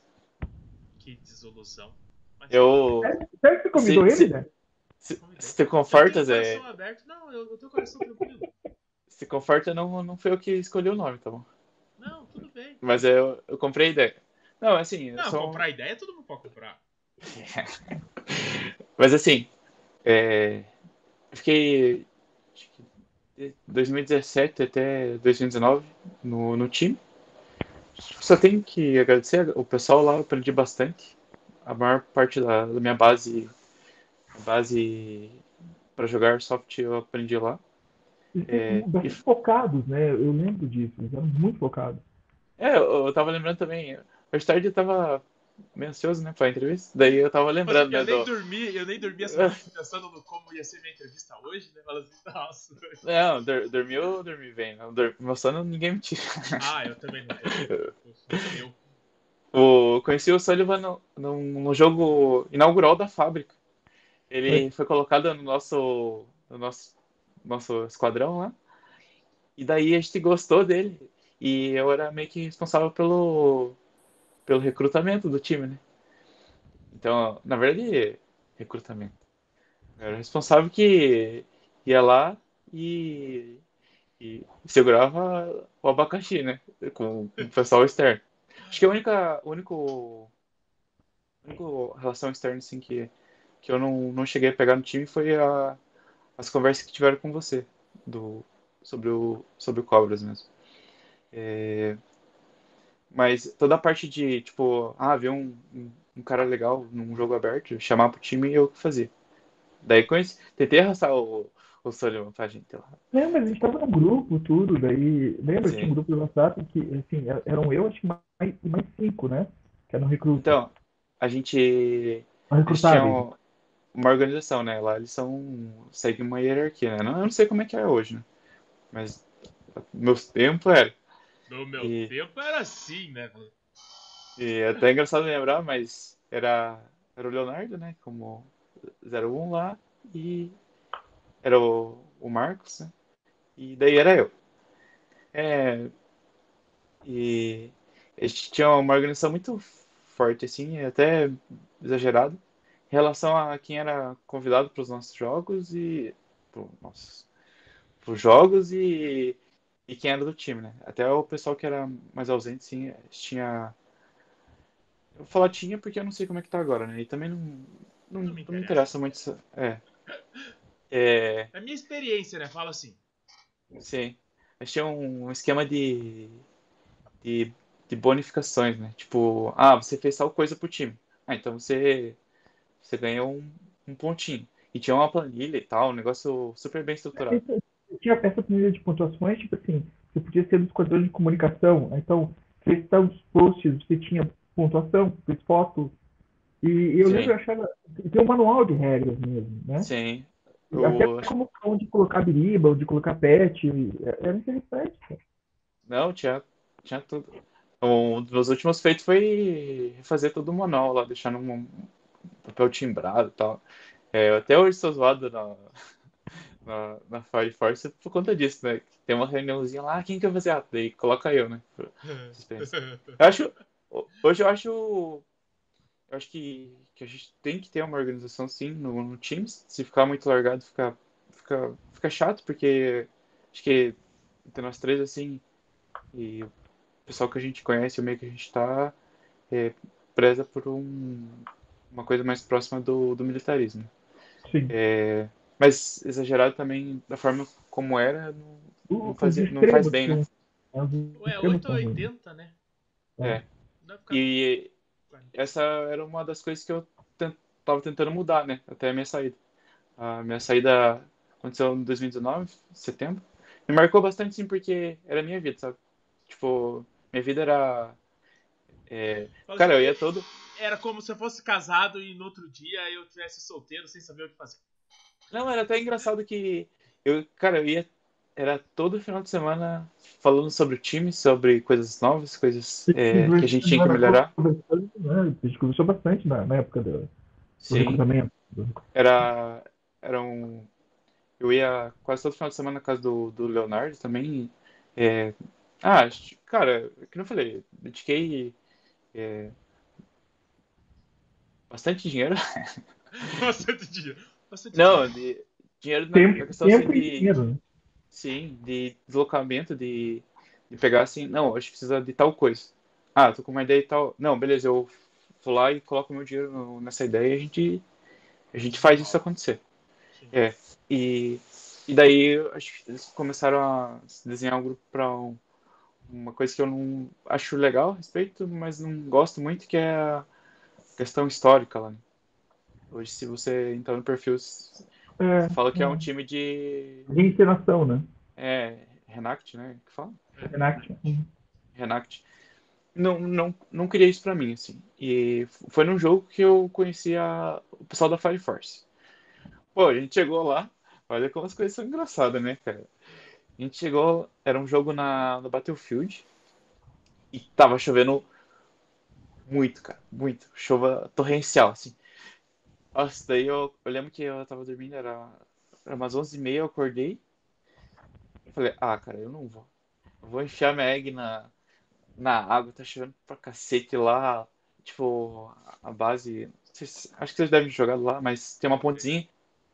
que desilusão. Mas Eu. Sério que você convidou Se- ele, né? Se, te confortas, é. aberto. Não, eu, eu tenho coração tranquilo. Se conforta, não, não foi eu que escolhi o nome, tá bom? Não, tudo bem. Mas eu, eu comprei a ideia. Não, assim, eu Não, sou comprar ideia todo mundo pode comprar. Mas assim, é, eu fiquei acho que de 2017 até 2019 no, no time. Só tenho que agradecer o pessoal lá, eu aprendi bastante. A maior parte da, da minha base, base para jogar soft eu aprendi lá. Eles É, focados, né? Eu lembro disso. Eles eram muito focados. É, eu, eu tava lembrando também, hoje tarde eu tava meio ansioso, né, pra entrevista. Daí eu tava lembrando, eu né, nem do... dormi, eu nem dormi essa noite pensando no como ia ser minha entrevista hoje, né? Fala assim, nossa. Não, dur dormiu eu dormi bem. Não, dur... Meu sono ninguém me tira. Ah, eu também não. Eu, eu, O, conheci o Sullivan no, no, no jogo inaugural da fábrica. Ele foi colocado no nosso, no nosso, nosso esquadrão lá. E daí a gente gostou dele. E eu era meio que responsável pelo, pelo recrutamento do time, né? Então, na verdade, recrutamento. Eu era responsável que ia lá e, e segurava o abacaxi, né? Com, com o pessoal externo. Acho que a única, único, única relação externa assim, que, que eu não, não cheguei a pegar no time foi a, as conversas que tiveram com você do, sobre, o, sobre o Cobras mesmo. É, mas toda a parte de, tipo, ah, ver um, um, um, cara legal num jogo aberto, chamar pro time e eu fazia. Daí conheci, tentei arrastar o, o Sullivan pra gente lá. Mas a gente tava no grupo, tudo, daí. Lembra? Sim. Tinha um grupo do WhatsApp que, assim, eram eu, acho que mais, mais cinco, né? Que eram recrutas. Então, a gente. Tinha uma organização, né? Lá eles são. seguem uma hierarquia, né? Não, eu não sei como é que é hoje, né? Mas meus tempos era. No meu e... tempo era assim, né? E é até engraçado lembrar, mas era, era o Leonardo, né? Como 01 lá. E era o, o Marcos, né? E daí era eu. É, e a gente tinha uma organização muito forte, assim, até exagerado, em relação a quem era convidado para os nossos jogos e. Para os jogos e, e quem era do time, né? Até o pessoal que era mais ausente, sim, tinha. Eu vou falar tinha porque eu não sei como é que tá agora, né? E também não, não, não me, não me interessa muito. É. É... é a minha experiência, né? Fala assim. Sim. Mas tinha um esquema de, de, de bonificações, né? Tipo, ah, você fez tal coisa pro time. Ah, então você, você ganha um, um pontinho. E tinha uma planilha e tal, um negócio super bem estruturado. Tinha essa planilha de pontuações, tipo assim, você podia ser dos quadros de comunicação. Então, fez tantos posts, você tinha pontuação, fez foto. E eu Sim. lembro, eu achava. Tem um manual de regras mesmo, né? Sim. Até como onde colocar biriba, onde colocar pet, era interessante. Não, tinha, tinha tudo. Um dos meus últimos feitos foi refazer todo o manual lá, deixar num papel timbrado e tal. É, até hoje estou zoado na, na, na Fire Force por conta disso, né? Tem uma reuniãozinha lá, quem quer fazer? Ah, daí coloca eu, né? Eu acho, hoje eu acho eu acho que, que a gente tem que ter uma organização sim no, no Teams. Se ficar muito largado, fica, fica, fica chato, porque acho que entre nós três, assim, e o pessoal que a gente conhece, o meio que a gente tá, é, preza por um, uma coisa mais próxima do, do militarismo. Sim. É, mas exagerado também da forma como era, não, não, fazia, não faz bem, né? Ué, 880, né? É. E essa era uma das coisas que eu tava tentando mudar, né? Até a minha saída. A minha saída aconteceu em 2019, setembro. Me marcou bastante, sim, porque era a minha vida, sabe? Tipo, minha vida era. É... Cara, eu ia todo. Era como se eu fosse casado e no outro dia eu tivesse solteiro sem saber o que fazer. Não, era até engraçado que. Eu, cara, eu ia era todo final de semana falando sobre o time, sobre coisas novas, coisas é, que a gente tinha que melhorar. A gente conversou bastante na, na época do, Sim. recrutamento. Era, era um. Eu ia quase todo final de semana na casa do, do Leonardo também. É, ah, cara, que não falei, dediquei é, bastante dinheiro. Bastante dinheiro. Bastante não, de, dinheiro na, tempo, questão assim, de. Dinheiro. Né? Sim, de deslocamento, de, de pegar assim, não, a gente precisa de tal coisa. Ah, tô com uma ideia e tal. Não, beleza, eu vou lá e coloco meu dinheiro no, nessa ideia e a gente, a gente faz isso acontecer. Sim. É, e, e daí acho que eles começaram a desenhar um grupo para um, uma coisa que eu não acho legal a respeito, mas não gosto muito, que é a questão histórica lá. Hoje, se você entrar no perfil, é, fala que é. é. um time de. De encenação, né? É, Renact, né? Que fala? Renact. Renact. não, não, não queria isso pra mim, assim. E foi num jogo que eu conheci a, o pessoal da Fire Force. Pô, a gente chegou lá, olha como as coisas são engraçadas, né, cara? A gente chegou, era um jogo na, no Battlefield e tava chovendo muito, cara, muito. Chuva torrencial, assim. Nossa, daí eu, eu lembro que eu tava dormindo, era, era umas 11h30, eu acordei. Eu falei, ah, cara, eu não vou. Eu vou enfiar minha egg na, na água, tá chovendo pra cacete lá. Tipo, a base. Acho que vocês devem jogar lá, mas tem uma pontezinha.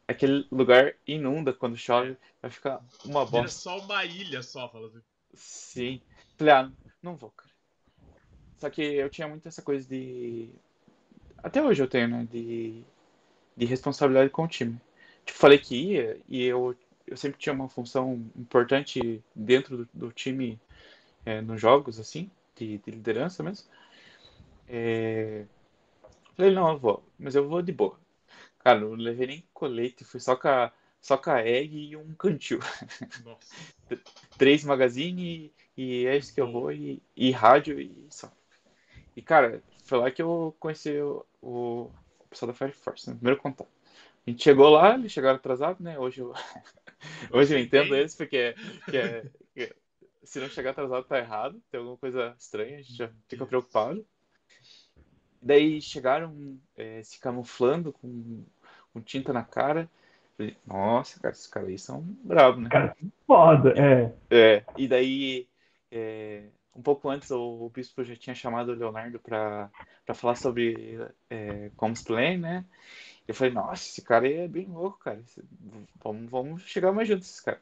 Aquele lugar inunda quando chove, vai ficar uma Era bosta. só uma ilha só, falando. Sim. Falei, ah, não vou, cara. Só que eu tinha muito essa coisa de. Até hoje eu tenho, né? De, de responsabilidade com o time. Tipo, falei que ia e eu, eu sempre tinha uma função importante dentro do, do time é, nos jogos, assim, de, de liderança mesmo. É... Falei, não, eu vou, mas eu vou de boa. Cara, não levei nem colete, fui só com a, só com a egg e um cantil. Três magazine e, e é isso que eu vou, e, e rádio e só. E, cara, foi lá que eu conheci o, o, o pessoal da Fire Force, né? Primeiro contato. A gente chegou lá, eles chegaram atrasados, né? Hoje eu, hoje eu entendo eles, porque que é- que se não chegar atrasado tá errado, tem alguma coisa estranha, a gente já fica preocupado. Daí chegaram é, se camuflando com, com tinta na cara. Falei, Nossa, cara, esses caras aí são bravos, né? Cara, foda, é. É, e daí, é, um pouco antes, o, bispo já tinha chamado o Leonardo para falar sobre é, Commons Play, né? Eu falei, nossa, esse cara é bem louco, cara. Vamos, vamos chegar mais juntos, esse cara.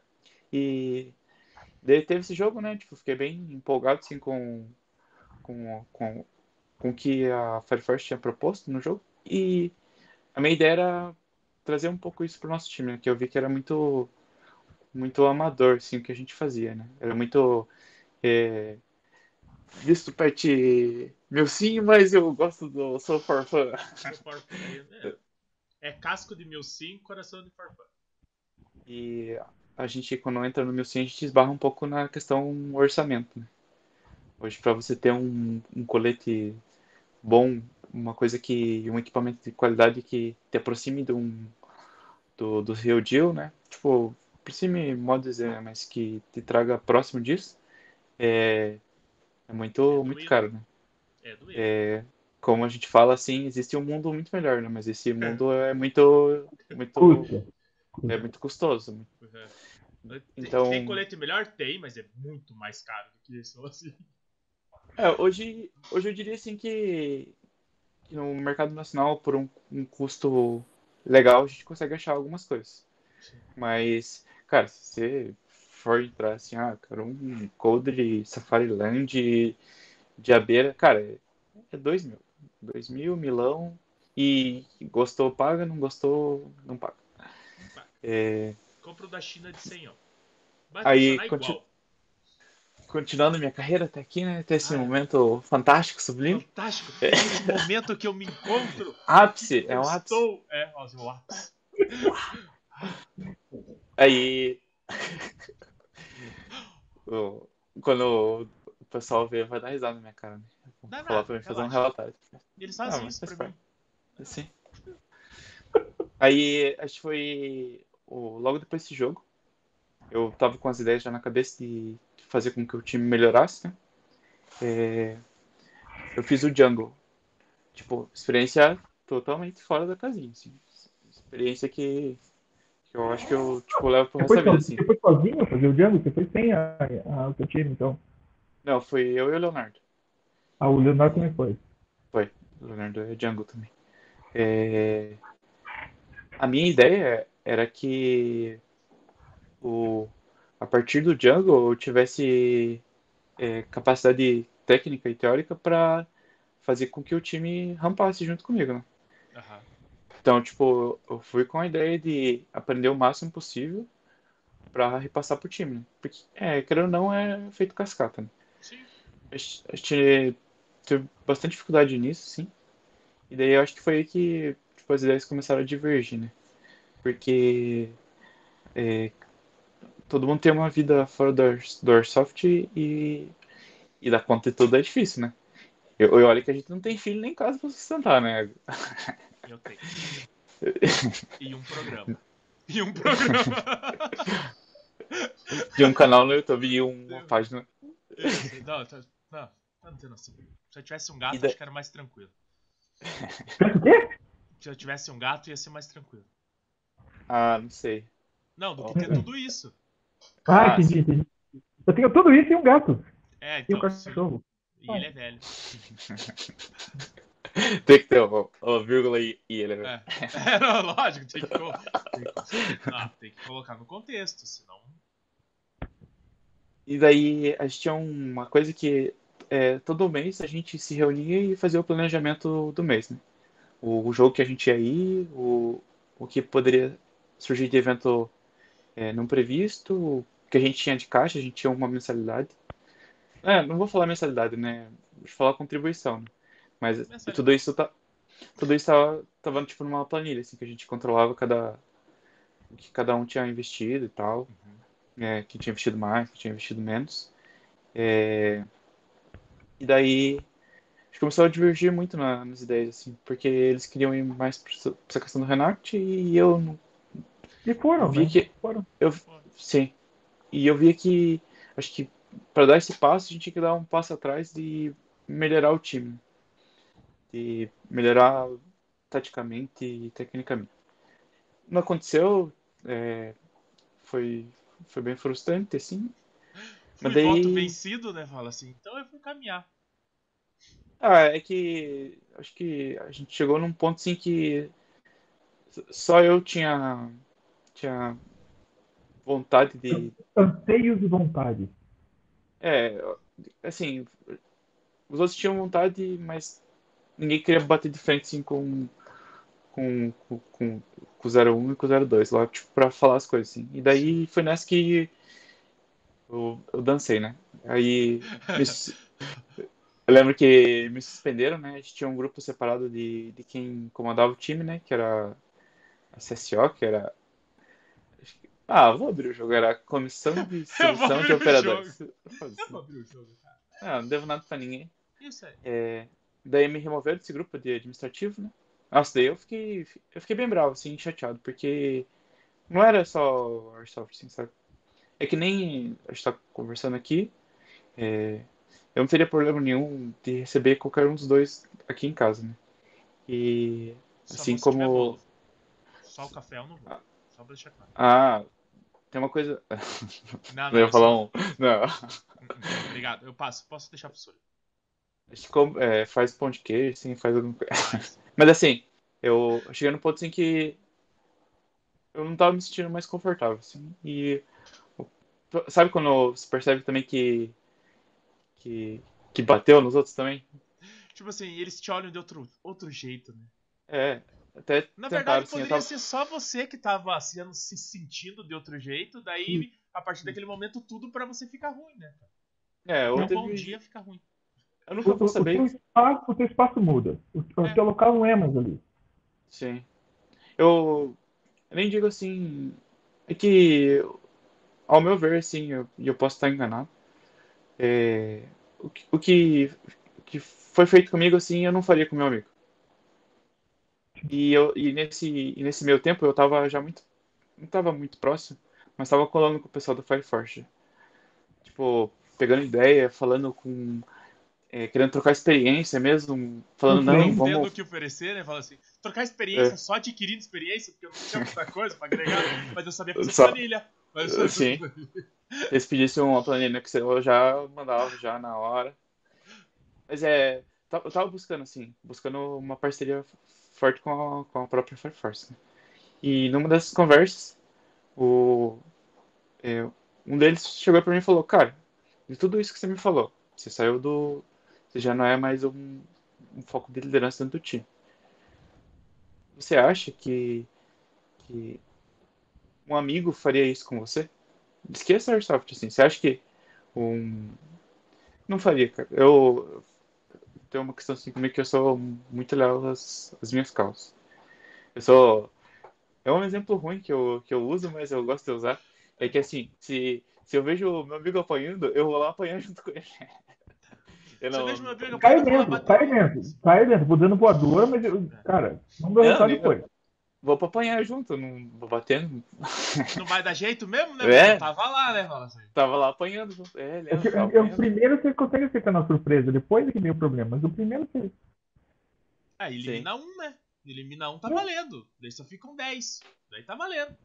E daí teve esse jogo, né? Tipo, fiquei bem empolgado, assim, com, com, com, com o que a Fire Force tinha proposto no jogo. E a minha ideia era trazer um pouco isso pro nosso time, né? Que eu vi que era muito muito amador, assim, o que a gente fazia, né? Era muito é, visto pet meu sim, mas eu gosto do sou farfã. É, é casco de mil sim, coração de farfã. E a gente, quando entra no meu sim, a gente esbarra um pouco na questão orçamento, né? Hoje, para você ter um, um colete bom, uma coisa que. um equipamento de qualidade que te aproxime de um, do, do Real Deal, né? Tipo, aproxime, modo dizer, mas que te traga próximo disso, é, é muito, É muito caro, né? É doido. É, como a gente fala assim, existe um mundo muito melhor, né? Mas esse mundo é muito, muito, Custa. é muito custoso. Uhum. Tem- Então- Tem colete melhor? Tem, mas é muito mais caro do que isso. Assim. É, hoje, hoje eu diria assim que, que no mercado nacional, por um, um custo legal, a gente consegue achar algumas coisas. Mas, cara, se você for entrar assim, ah, cara, um coldre Safari Land de abelha, cara, é, é dois mil. Dois mil, milão. E gostou, paga, não gostou, não paga. É, Compro da China de 100 ó. Vai Aí, funcionar conti- igual. continuando minha carreira até aqui, né? Até esse Ah, é. momento fantástico, sublime. Fantástico. Esse momento que eu me encontro. Ápice, é um ápice. estou. É, ó, o ápice. Aí. Quando o pessoal vê, vai dar risada na minha cara, né? Dá falar nada, pra mim fazer um relaxa. relatório. Eles fazem isso pra mim. Assim. Aí, acho que foi logo depois desse jogo. Eu tava com as ideias já na cabeça de fazer com que o time melhorasse, né? É, eu fiz o Jungle. Tipo, experiência totalmente fora da casinha, assim. Experiência que eu acho que eu tipo, levo pro Você resto foi, da vida, assim. você foi sozinho fazer o Django? Você foi sem a, a, o seu time, então? Não, foi eu e o Leonardo. Ah, o Leonardo também foi. O Leonardo é Django também. É, A minha ideia era que o... a partir do Django eu tivesse é, capacidade técnica e teórica para fazer com que o time rampasse junto comigo, né? Aham. Então, tipo, eu fui com a ideia de aprender o máximo possível para repassar pro time, né? Porque, é, querendo ou não, é feito cascata, né? Sim. A gente teve bastante dificuldade nisso, sim. E daí eu acho que foi aí que tipo, as ideias começaram a divergir, né? Porque é, todo mundo tem uma vida fora do, do Airsoft e, e dar conta de tudo é difícil, né? Eu, eu olho que a gente não tem filho nem casa pra sustentar, né? Eu tenho. E um programa. E um programa. De um canal no YouTube e uma página. Não, tá- não, não tem noção. Se eu tivesse um gato, E da- acho que era mais tranquilo. O quê? Se eu tivesse um gato, ia ser mais tranquilo. Ah, não sei. Não, do que ter tudo isso. Ah, Ah, entendi, entendi. Eu tenho tudo isso e um gato. É, E um então. cachorro. E ele é velho. Tem que ter o, o vírgula e, e ele, né? É, não, lógico, tem que, que, ah, tem que colocar no contexto, senão. E daí a gente tinha uma coisa que é, todo mês a gente se reunia e fazia o planejamento do mês, né? O, o jogo que a gente ia ir, o, o que poderia surgir de evento é, não previsto, o que a gente tinha de caixa, a gente tinha uma mensalidade. É, não vou falar mensalidade, né? Vou falar contribuição, né? Mas tudo isso tá, tudo isso tava, tava tipo numa planilha, assim, que a gente controlava cada que cada um tinha investido e tal é, que tinha investido mais, que tinha investido menos. É, e daí a gente começou a divergir muito na- nas ideias, assim, porque eles queriam ir mais pra essa- pra essa questão do Renact e eu não E foram, vi né? que. Foram. Eu, sim. E eu via que acho que para dar esse passo a gente tinha que dar um passo atrás de melhorar o time. De melhorar taticamente e tecnicamente. Não aconteceu, é, foi, foi bem frustrante, assim. Fui Mas daí- voto vencido, né? Fala assim. Então eu fui caminhar. Ah, é que acho que a gente chegou num ponto assim que só eu tinha tinha vontade de Anseios e vontade. é, assim, os outros tinham vontade, mas ninguém queria bater de frente assim com com com, com, com o 01 e com o 02 lá, tipo, pra falar as coisas assim. E daí foi nessa que eu, eu dancei, né? Aí me eu lembro que me suspenderam, né? A gente tinha um grupo separado de, de quem comandava o time, né? Que era a CSO, que era. Ah, vou abrir o jogo. Era a Comissão de Seleção de Operadores. Eu vou abrir o jogo, cara. Ah, não devo nada pra ninguém. Isso aí. É, daí me removeram desse grupo de administrativo, né? Nossa, daí eu fiquei, eu fiquei bem bravo, assim, chateado, porque não era só o Airsoft, assim, sabe? É que nem a gente tá conversando aqui, é, eu não teria problema nenhum de receber qualquer um dos dois aqui em casa, né? E, Só Assim não como-. Só o café eu não vou. Só pra deixar claro. ah, tem uma coisa... Não, Eu ia é falar só- um... Não, Obrigado, eu passo. Posso deixar pro senhor. É, faz pão de queijo, assim, faz alguma coisa... Mas, assim, eu cheguei no ponto assim que eu não tava me sentindo mais confortável, assim. E sabe quando você percebe também que que, que bateu nos outros também? tipo assim, eles te olham de outro, outro jeito, né? É, até Na tentaram, verdade, assim, poderia tava... ser só você que tava sendo, se sentindo de outro jeito, daí, a partir daquele momento, tudo pra você ficar ruim, né? É, eu, Um teve- bom dia fica ruim. Eu O, nunca o, vou o saber. teu espaço, o teu espaço muda. O, o É. teu local não é mais ali. Sim. Eu, eu nem digo assim. É que, ao meu ver, assim, eu, e eu posso estar enganado. é, o, que, o, que, o que foi feito comigo, assim, eu não faria com meu amigo. E, eu, e, nesse, e nesse meio tempo eu tava já muito. Não tava muito próximo, mas tava colando com o pessoal do Fire Force. Tipo, pegando ideia, falando com. É, querendo trocar experiência mesmo, falando, Sim, não, Nem tendo vamos. o que oferecer, né? Fala assim, trocar É. experiência, só adquirindo experiência, porque eu não tinha muita coisa pra agregar, mas eu sabia fazer Só- planilha. Mas eu Sim. Eles pedissem uma planilha que eu já mandava já na hora. Mas é, eu tava buscando assim, buscando uma parceria forte com a, com a própria Fire Force. né? E numa dessas conversas, o, é, um deles chegou pra mim e falou, cara, de tudo isso que você me falou, você saiu do, você já não é mais um, um foco de liderança dentro do time. Você acha que, que um amigo faria isso com você? Esqueça Airsoft, assim. Você acha que um. Não faria, cara. Eu tenho uma questão assim comigo que eu sou muito leal às, às minhas causas. Eu sou. É um exemplo ruim que eu, que eu uso, mas eu gosto de usar. É que assim, se, se eu vejo o meu amigo apanhando, eu vou lá apanhar junto com ele. Eu não. vejo meu amigo Cai dentro, bater cai nele. dentro, cai dentro. Vou dando voadora, mas, eu, cara, não deu resultado depois. Vou pra apanhar junto, não vou batendo. Não vai dar jeito mesmo, né? É. Tava lá, né? Assim. Tava lá apanhando. junto. É, É lembro, que, é, o primeiro você consegue aceitar na surpresa, depois é que vem o problema. Mas o primeiro você. Ah, elimina um, né? Elimina um, tá valendo. Daí só ficam 10. Daí tá valendo.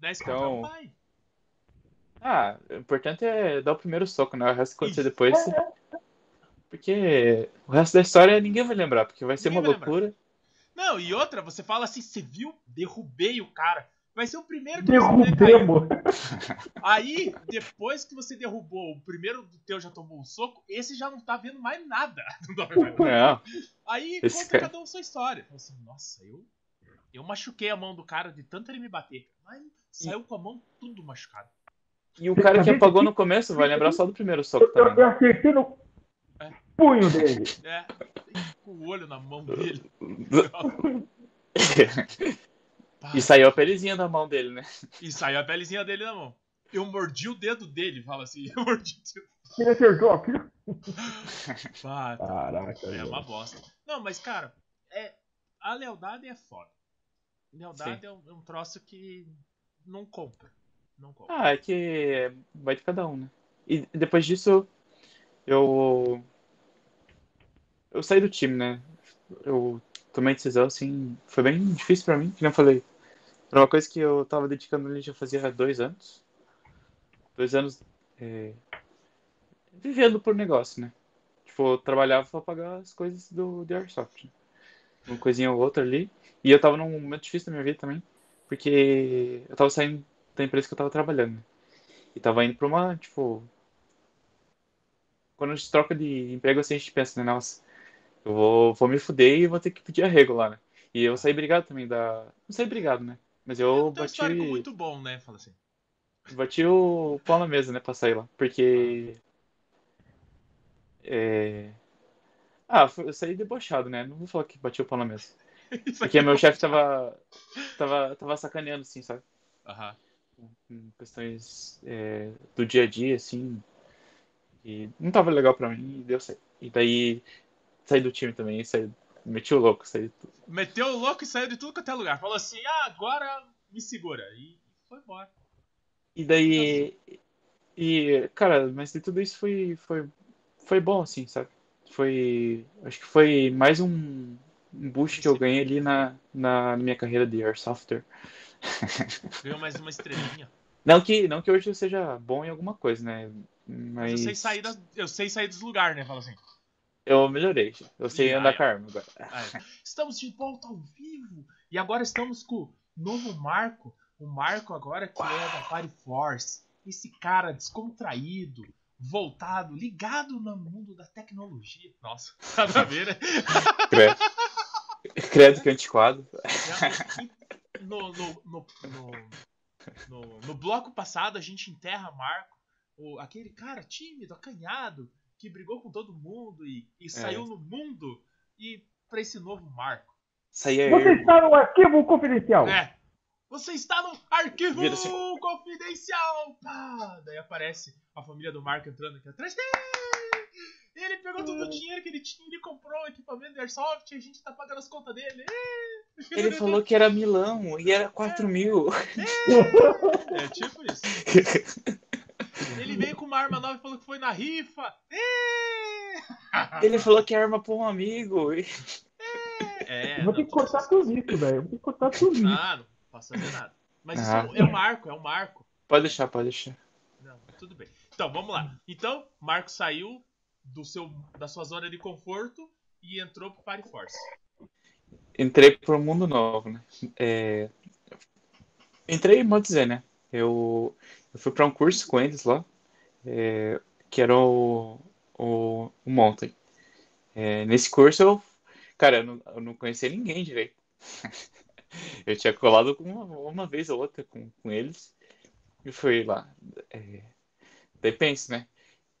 10 contra Então- um vai. Ah, o importante é dar o primeiro soco, né? O resto acontecer depois. É, Porque o resto da história ninguém vai lembrar, porque vai ser Ninguém uma vai loucura. Não, e outra, você fala assim, você viu? Derrubei o cara. Vai ser o primeiro que você. Derrubemos. Aí, depois que você derrubou, o primeiro do teu já tomou um soco, esse já não tá vendo mais nada. Não, Aí Esse conta cara- cada um sua história. Fala assim, nossa, eu. Eu machuquei a mão do cara de tanto ele me bater. Mas saiu com a mão tudo machucado. E o cara que apagou no começo vai lembrar só do primeiro soco Eu, eu, também. eu acertei no. Punho dele. É, com o olho na mão dele. E saiu a pelezinha da mão dele, né? E saiu a pelezinha dele na mão. Eu mordi o dedo dele, fala assim. Eu mordi o dedo. Ele acertou aqui. Pá, tá. Caraca. É uma bosta. Não, mas, cara, é, a lealdade é foda. Lealdade é um, é um troço que não compra. Não compra. Ah, é que vai de cada um, né? E depois disso, eu. Eu saí do time, né? Eu tomei decisão, assim. Foi bem difícil pra mim, que eu falei. Era uma coisa que eu tava dedicando ali já fazia dois anos. Dois anos. é, vivendo por negócio, né? Tipo, eu trabalhava pra pagar as coisas do The Airsoft. né? Uma coisinha ou outra ali. E eu tava num momento difícil da minha vida também. Porque eu tava saindo da empresa que eu tava trabalhando. né? E tava indo pra uma, tipo. Quando a gente troca de emprego assim, a gente pensa, né? Nossa, eu vou, vou me fuder e vou ter que pedir arrego lá, né? E eu saí brigado também da. Não saí brigado, né? Mas É eu um teu bati, histórico muito bom, né? Fala assim. bati o pau na mesa, né? Pra sair lá. Porque. É... Ah, eu saí debochado, né? Não vou falar que bati o pau na mesa. Porque meu chefe tava, tava, tava sacaneando, assim, sabe? Aham. com questões é, do dia a dia, assim. E não tava legal pra mim e deu certo. E daí saí do time também, saí, meti o louco, saí. Meteu o louco e saiu de tudo quanto é lugar. Falou assim, ah, agora me segura. E foi embora. E daí. E, cara, mas de tudo isso foi, foi, foi bom, assim, sabe? Foi. Acho que foi mais um, um boost que eu ganhei ali na, na minha carreira de Airsofter. Ganhou mais uma estrelinha. Não que, não que hoje eu seja bom em alguma coisa, né? Mas Mas eu sei sair, das, eu sei sair dos lugares, né? Fala assim. Eu melhorei. Eu sei Ih, andar com a arma agora. É. Estamos de volta ao vivo. E agora estamos com o novo Marco. O Marco agora que é da Party Force. Esse cara descontraído, voltado, ligado no mundo da tecnologia. Nossa, nada a ver, né? Credo. Credo que antiquado. No, no, no, no, no- no bloco passado a gente enterra Marco, o, aquele cara tímido, acanhado, que brigou com todo mundo e, e saiu no mundo. E pra esse novo Marco. Saía Você está no arquivo confidencial. É. Você está no arquivo assim. confidencial! Pá! Daí aparece a família do Marco entrando aqui atrás. Ele pegou todo o dinheiro que ele tinha, ele comprou o equipamento de Airsoft e a gente tá pagando as contas dele. Ele falou que era Milão e era 4 mil. É tipo isso. Ele veio com uma arma nova e falou que foi na rifa. Ele falou que é arma pra um amigo. E- É, Eu vou ter que cortar tudo isso, velho. Eu Vou ter que cortar tudo isso. Ah, não posso fazer nada. Mas isso Ah. é o Marco, é o Marco. Pode deixar, pode deixar. Não, tudo bem. Então, vamos lá. Então, Marco saiu do seu, da sua zona de conforto e entrou pro Party Force. Entrei pro mundo novo, né? É, Entrei, pode dizer, né? Eu, eu fui pra um curso com eles lá, é, que era o, o, o Mountain. É, nesse curso eu, cara, eu não, eu não conhecia ninguém direito. Eu tinha colado uma, uma vez ou outra com, com eles e fui lá. É, daí pense, né?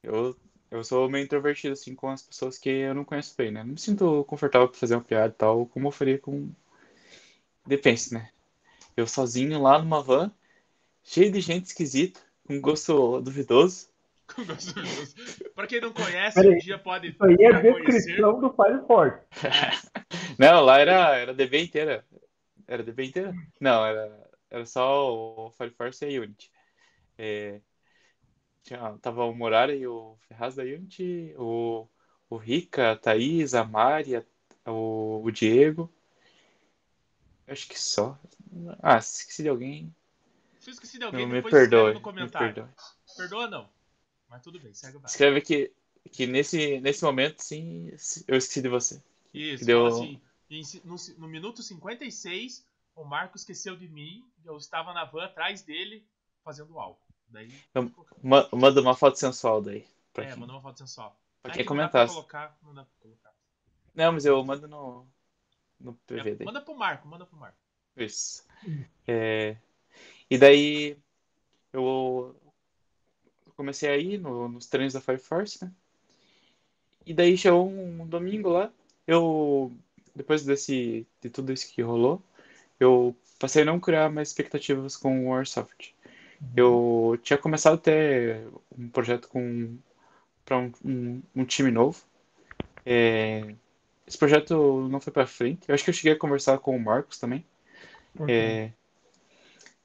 Eu, eu sou meio introvertido assim com as pessoas que eu não conheço bem, né? Não me sinto confortável pra fazer uma piada e tal, como eu faria com. Depende, né? Eu sozinho lá numa van, cheio de gente esquisita, com gosto duvidoso. Com of Tsushima. Pra quem não conhece, Peraí, um dia pode Isso aí é a conhecer. descrição do Fire Force. Não, lá era, era DB inteira. Era DB inteira? Não, era, era só o Fire Force e a Unity. É, tinha, tava o Morara e o Ferraz da Unity, o, o Rica, a Thaís, a Mari, a- o, o Diego. Acho que só. Ah, se esqueci de alguém, eu esqueci de alguém, não, me depois escreve perdoe. no Me comentário. Perdoa não. Mas tudo bem, segue o baile. Escreve que, que nesse, nesse momento, sim, eu esqueci de você. Isso, Deu- assim, no, no minuto 56, o Marco esqueceu de mim, eu estava na van atrás dele, fazendo algo. Daí, Eu- Ma- Manda uma foto sensual daí. Pra é, quem, mandou uma foto sensual. pra quem não pra comentasse. colocar, não dá pra colocar. Não, mas eu mando no, no PV daí. Manda pro Marco, manda pro Marco. Isso. É, e daí eu comecei a ir no- nos treinos da Fire Force, né? E daí chegou um domingo lá, eu depois desse de tudo isso que rolou, eu passei a não criar mais expectativas com o Warsoft. Eu tinha começado até um projeto com para um, um, um time novo. É, esse projeto não foi para frente. Eu acho que eu cheguei a conversar com o Marcos também. É,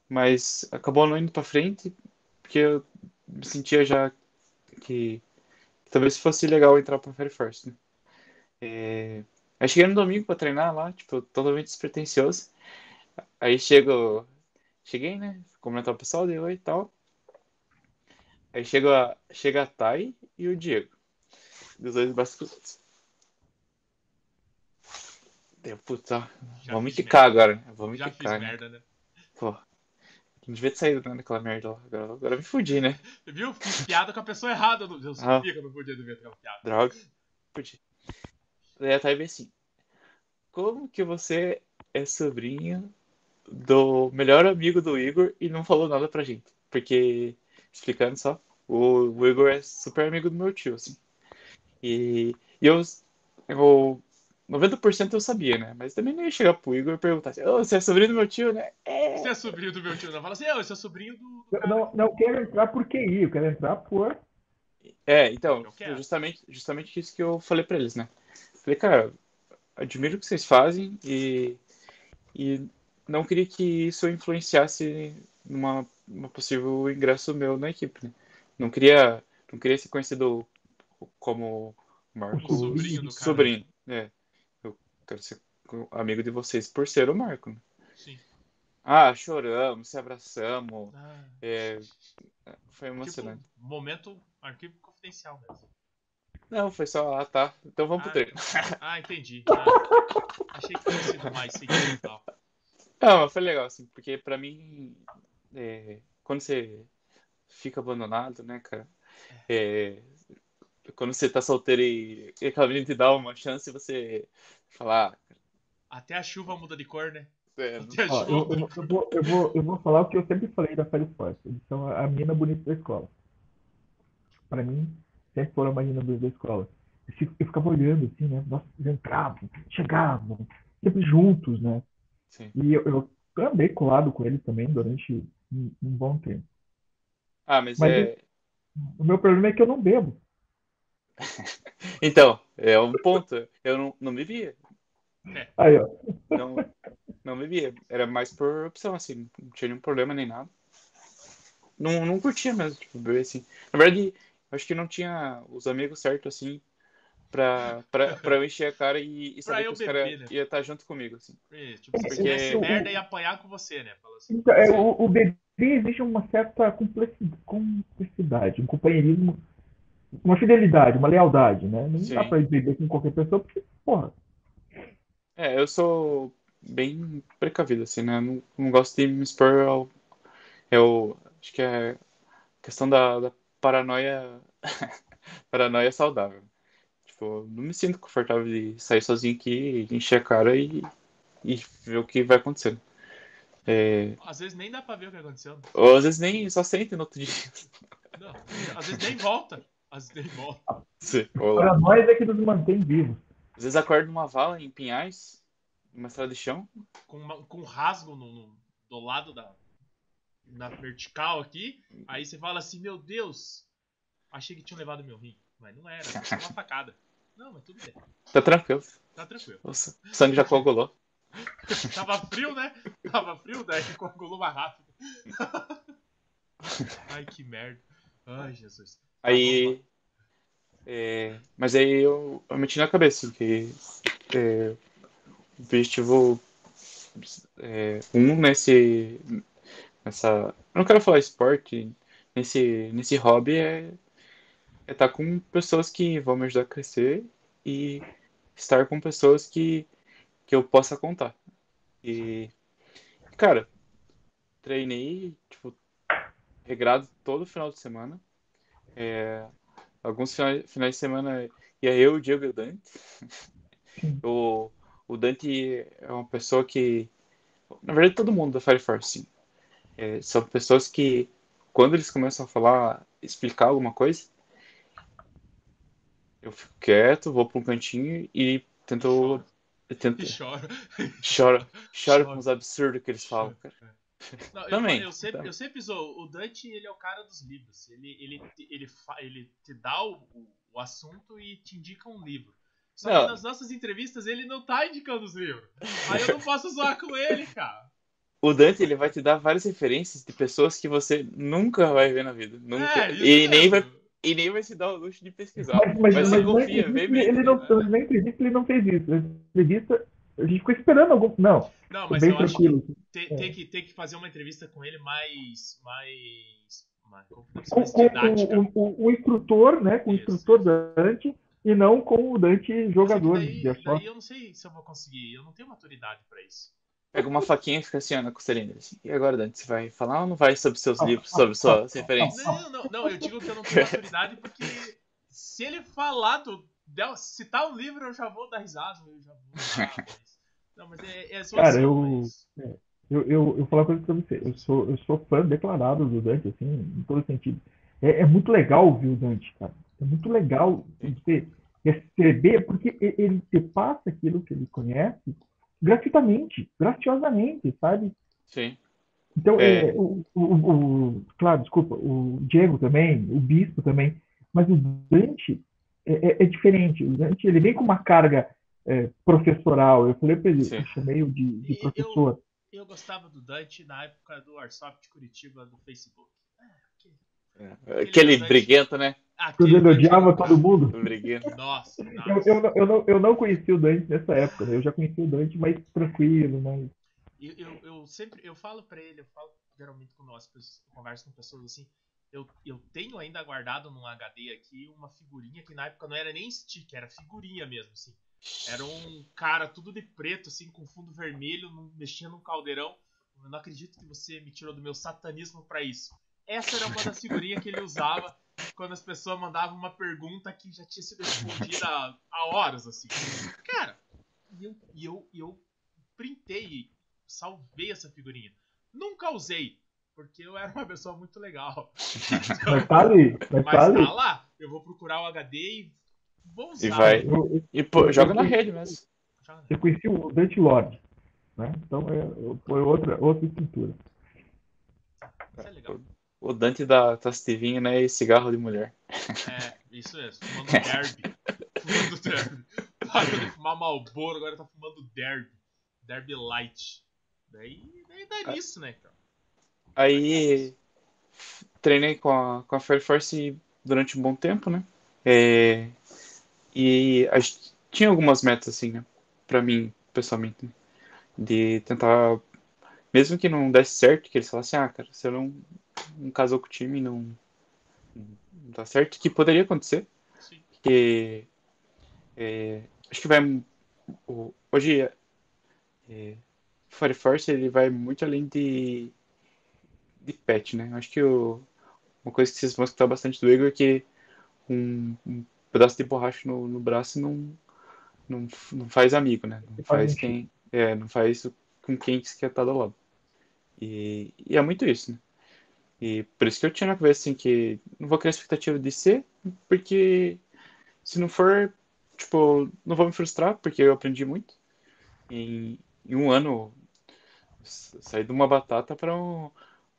mas acabou não indo pra frente, porque eu me sentia já que talvez fosse legal entrar pra Fire First, né? É, aí cheguei no domingo pra treinar lá, tipo, totalmente despretensioso. Aí chego, cheguei, né? Comentar o pessoal, deu oi e tal. Aí chega, a- chega a Thay e o Diego, dos dois basculhos. Deu, puta, Já vamos fiz quicar merda. agora, né? Vamos fiz quicar, né? merda, né? Pô, não devia ter saído né, daquela merda lá. Agora, agora me fudi, né? Você viu? Fiz piada com a pessoa errada. Eu Ah. sabia que eu não podia ver aquela piada. Droga. Fudi. Daí a veio assim: Como que você é sobrinho do melhor amigo do Igor e não falou nada pra gente? Porque, explicando só, o, o Igor é super amigo do meu tio, assim. E, e eu, eu. 90% eu sabia, né? Mas também não ia chegar pro Igor e perguntar assim: Ô, você é sobrinho do meu tio, né? É. Você é sobrinho do meu tio, não. Fala assim, eu, esse é sobrinho do. Eu não, não quero entrar por QI, eu quero entrar por. É, então, justamente, justamente isso que eu falei pra eles, né? Falei, cara, admiro o que vocês fazem e, e não queria que isso influenciasse numa, numa possível ingresso meu na equipe, né? Não queria, não queria ser conhecido como Marco O sobrinho do cara. sobrinho, é. Quero ser amigo de vocês por ser o Marco, né? Sim. Ah, choramos, se abraçamos, Ah, é, foi tipo, emocionante. momento arquivo confidencial mesmo. Não, foi só, ah, tá, então vamos pro Ah, treino. Ah, entendi. Ah, achei que fosse sido mais seguido e tal. Não, mas foi legal, assim, porque pra mim, é, quando você fica abandonado, né, cara, é, quando você tá solteiro e, e aquela menina te dá uma chance, você falar, Até a chuva muda de cor, né? é, Até a Ó, eu, eu, eu vou, eu, vou, eu vou falar o que eu sempre falei da Fire Force. Eles são a menina bonita da escola. Pra mim, sempre foram a menina bonita da escola. Eu eu ficava olhando assim, né? Nossa, eles entravam, chegavam, sempre juntos, né? sim. E eu, eu andei colado com eles também durante um, um bom tempo. Ah, mas, Mas é, O meu problema é que eu não bebo. então, é um ponto, eu não, não bebia, Aí, ó. não, não bebia, era mais por opção, assim, não tinha nenhum problema nem nada. Não, não curtia mesmo, tipo, beber assim. Na verdade, acho que não tinha os amigos certos, assim, pra, pra, pra eu encher a cara e, e saber eu que os caras beber, né? iam estar junto comigo, assim. É, Tipo, se Porque- fizesse merda ia apanhar com você, né? Assim. Então, é, o, o bebê exige uma certa complexi- complexidade, um companheirismo, uma fidelidade, uma lealdade, né? Não Sim. dá pra beber com qualquer pessoa, porque, porra, É, eu sou bem precavido, assim, né? Não, não gosto de me expor ao. Eu acho que é questão da, da paranoia. paranoia saudável. Tipo, não me sinto confortável de sair sozinho aqui, encher a cara e, e ver o que vai acontecendo. É, Às vezes nem dá pra ver o que aconteceu. ou às vezes nem só sente no outro dia. Não, às vezes nem volta. Às vezes nem volta. Ou lá. para nós é que nos mantém vivos. Às vezes acordo numa vala em Pinhais, numa estrada de chão. Com, uma- com um rasgo no, no- do lado da na vertical aqui. Aí você fala assim, meu Deus. Achei que tinham levado meu rim, mas não era, foi uma facada. Não, mas tudo bem, Tá tranquilo. tá tranquilo. O sangue já coagulou. Tava frio, né? Tava frio, daí coagulou mais rápido. Ai, que merda. Ai, Jesus. Aí. É, mas aí eu, eu meti na cabeça que é, o objetivo é, um nesse. Nessa. Eu não quero falar esporte. Nesse, nesse hobby é é estar com pessoas que vão me ajudar a crescer e estar com pessoas que, que eu possa contar. E, cara, treinei, tipo, regrado todo final de semana. É, alguns finais, finais de semana ia eu, o Diego e o Dante. O, o Dante é uma pessoa que, na verdade, todo mundo da Fire Force, sim. É, são pessoas que, quando eles começam a falar, explicar alguma coisa, eu fico quieto, vou para um cantinho e tento, eu tento E choro. choro, choro Choro. com os absurdos que eles falam, cara. Não, eu, Também, eu sempre, tá. eu sempre sou. O Dante, ele é o cara dos livros. Ele, ele, ele, ele te dá o, o, assunto e te indica um livro. Só Não. que nas nossas entrevistas ele não tá indicando os livros. Aí eu não posso zoar com ele, cara. O Dante ele vai te dar várias referências de pessoas que você nunca vai ver na vida, nunca É, e nem vai e nem vai se dar o luxo de pesquisar. Mas, mas, Mas confia veemente, ele não, né? ele não fez isso. Na entrevista, a gente ficou esperando algum. Não, Não, mas bem eu acho que tranquilo. tem, É. tem que tem que fazer uma entrevista com ele mais. mais. mais, mais com o, o- o instrutor, né? Com o Isso, instrutor isso. Dante e não com o Dante jogador daí, daí eu não sei se eu vou conseguir. Eu não tenho maturidade pra isso. Pega uma faquinha e fica assim, ó, na costelinha dele. Assim. E agora, Dante, você vai falar ou não vai sobre seus livros, sobre suas referências? Não, não, não, eu digo que eu não tenho maturidade porque se ele falar, do, citar um livro, eu já vou dar risada, eu já vou. dar, não, mas é, é zoação, Cara, eu- mas- Eu, eu, eu vou falar uma coisa pra você. Eu sou, eu sou fã declarado do Dante, assim, em todo sentido. É, é muito legal ouvir o Dante, cara. É muito legal você receber, porque ele te passa aquilo que ele conhece gratuitamente, graciosamente, sabe? Sim. Então, É. é, o, o, o- claro, desculpa, o Diego também, o Bispo também, mas o Dante é, é- é diferente. O Dante, ele vem com uma carga é, professoral. Eu falei para ele, Sim. eu chamei o de, de E eu- professor. Eu gostava do Dante na época do Airsoft Curitiba do Facebook. Aquele Dante- briguento, né? Quando ele Dante- odiava todo mundo. Briguento. Nossa, Eu, nossa. eu, não- eu, não, eu não conheci o Dante nessa época, né? Eu já conheci o Dante mais tranquilo, mais. Eu, eu, eu sempre eu falo pra ele, eu falo geralmente com nós, eu converso com pessoas assim. Eu, eu tenho ainda guardado num HD aqui uma figurinha que na época não era nem stick, era figurinha mesmo, assim. Era um cara tudo de preto, assim, com fundo vermelho, mexia num caldeirão. Eu não acredito que você me tirou do meu satanismo pra isso. Essa era uma das figurinhas que ele usava quando as pessoas mandavam uma pergunta que já tinha sido respondida há, há horas, assim. Cara, e eu, eu, eu printei salvei essa figurinha. Nunca usei, porque eu era uma pessoa muito legal. Mas tá ali, mas Mas tá ali. tá lá, eu vou procurar o HD e vou usar. E vai. Eu, eu- E pô, joga na rede mesmo. Eu conheci o Dante Lord, né? Então é, foi outra, outra estrutura. Isso é legal. O Dante da Tastivinha, né? E cigarro de mulher. É, isso mesmo, fumando derby. fumando derby. Parou de fumar Malboro, agora tá fumando derby. Derby Light. Daí, daí dá nisso, né, cara? Aí treinei com a, com a Fair Force durante um bom tempo, né? É, e a tinha algumas metas, assim, né? Pra mim, pessoalmente, né? De tentar, mesmo que não desse certo, que eles falassem, ah, cara, você não, não casou com o time, não, não dá certo, que poderia acontecer, Sim. porque é, acho que vai o- hoje é, Fire Force ele vai muito além de de pet, né? Acho que o, uma coisa que vocês vão escutar bastante do Igor é que um, um pedaço de borracha no, no braço não, não, não faz amigo, né? Não Faz quem é, não faz com quem que quer estar do lado. E, e é muito isso, né? E por isso que eu tinha na cabeça assim que não vou criar expectativa de ser, porque se não for, tipo, não vou me frustrar, porque eu aprendi muito. Em, em um ano, saí de uma batata para um,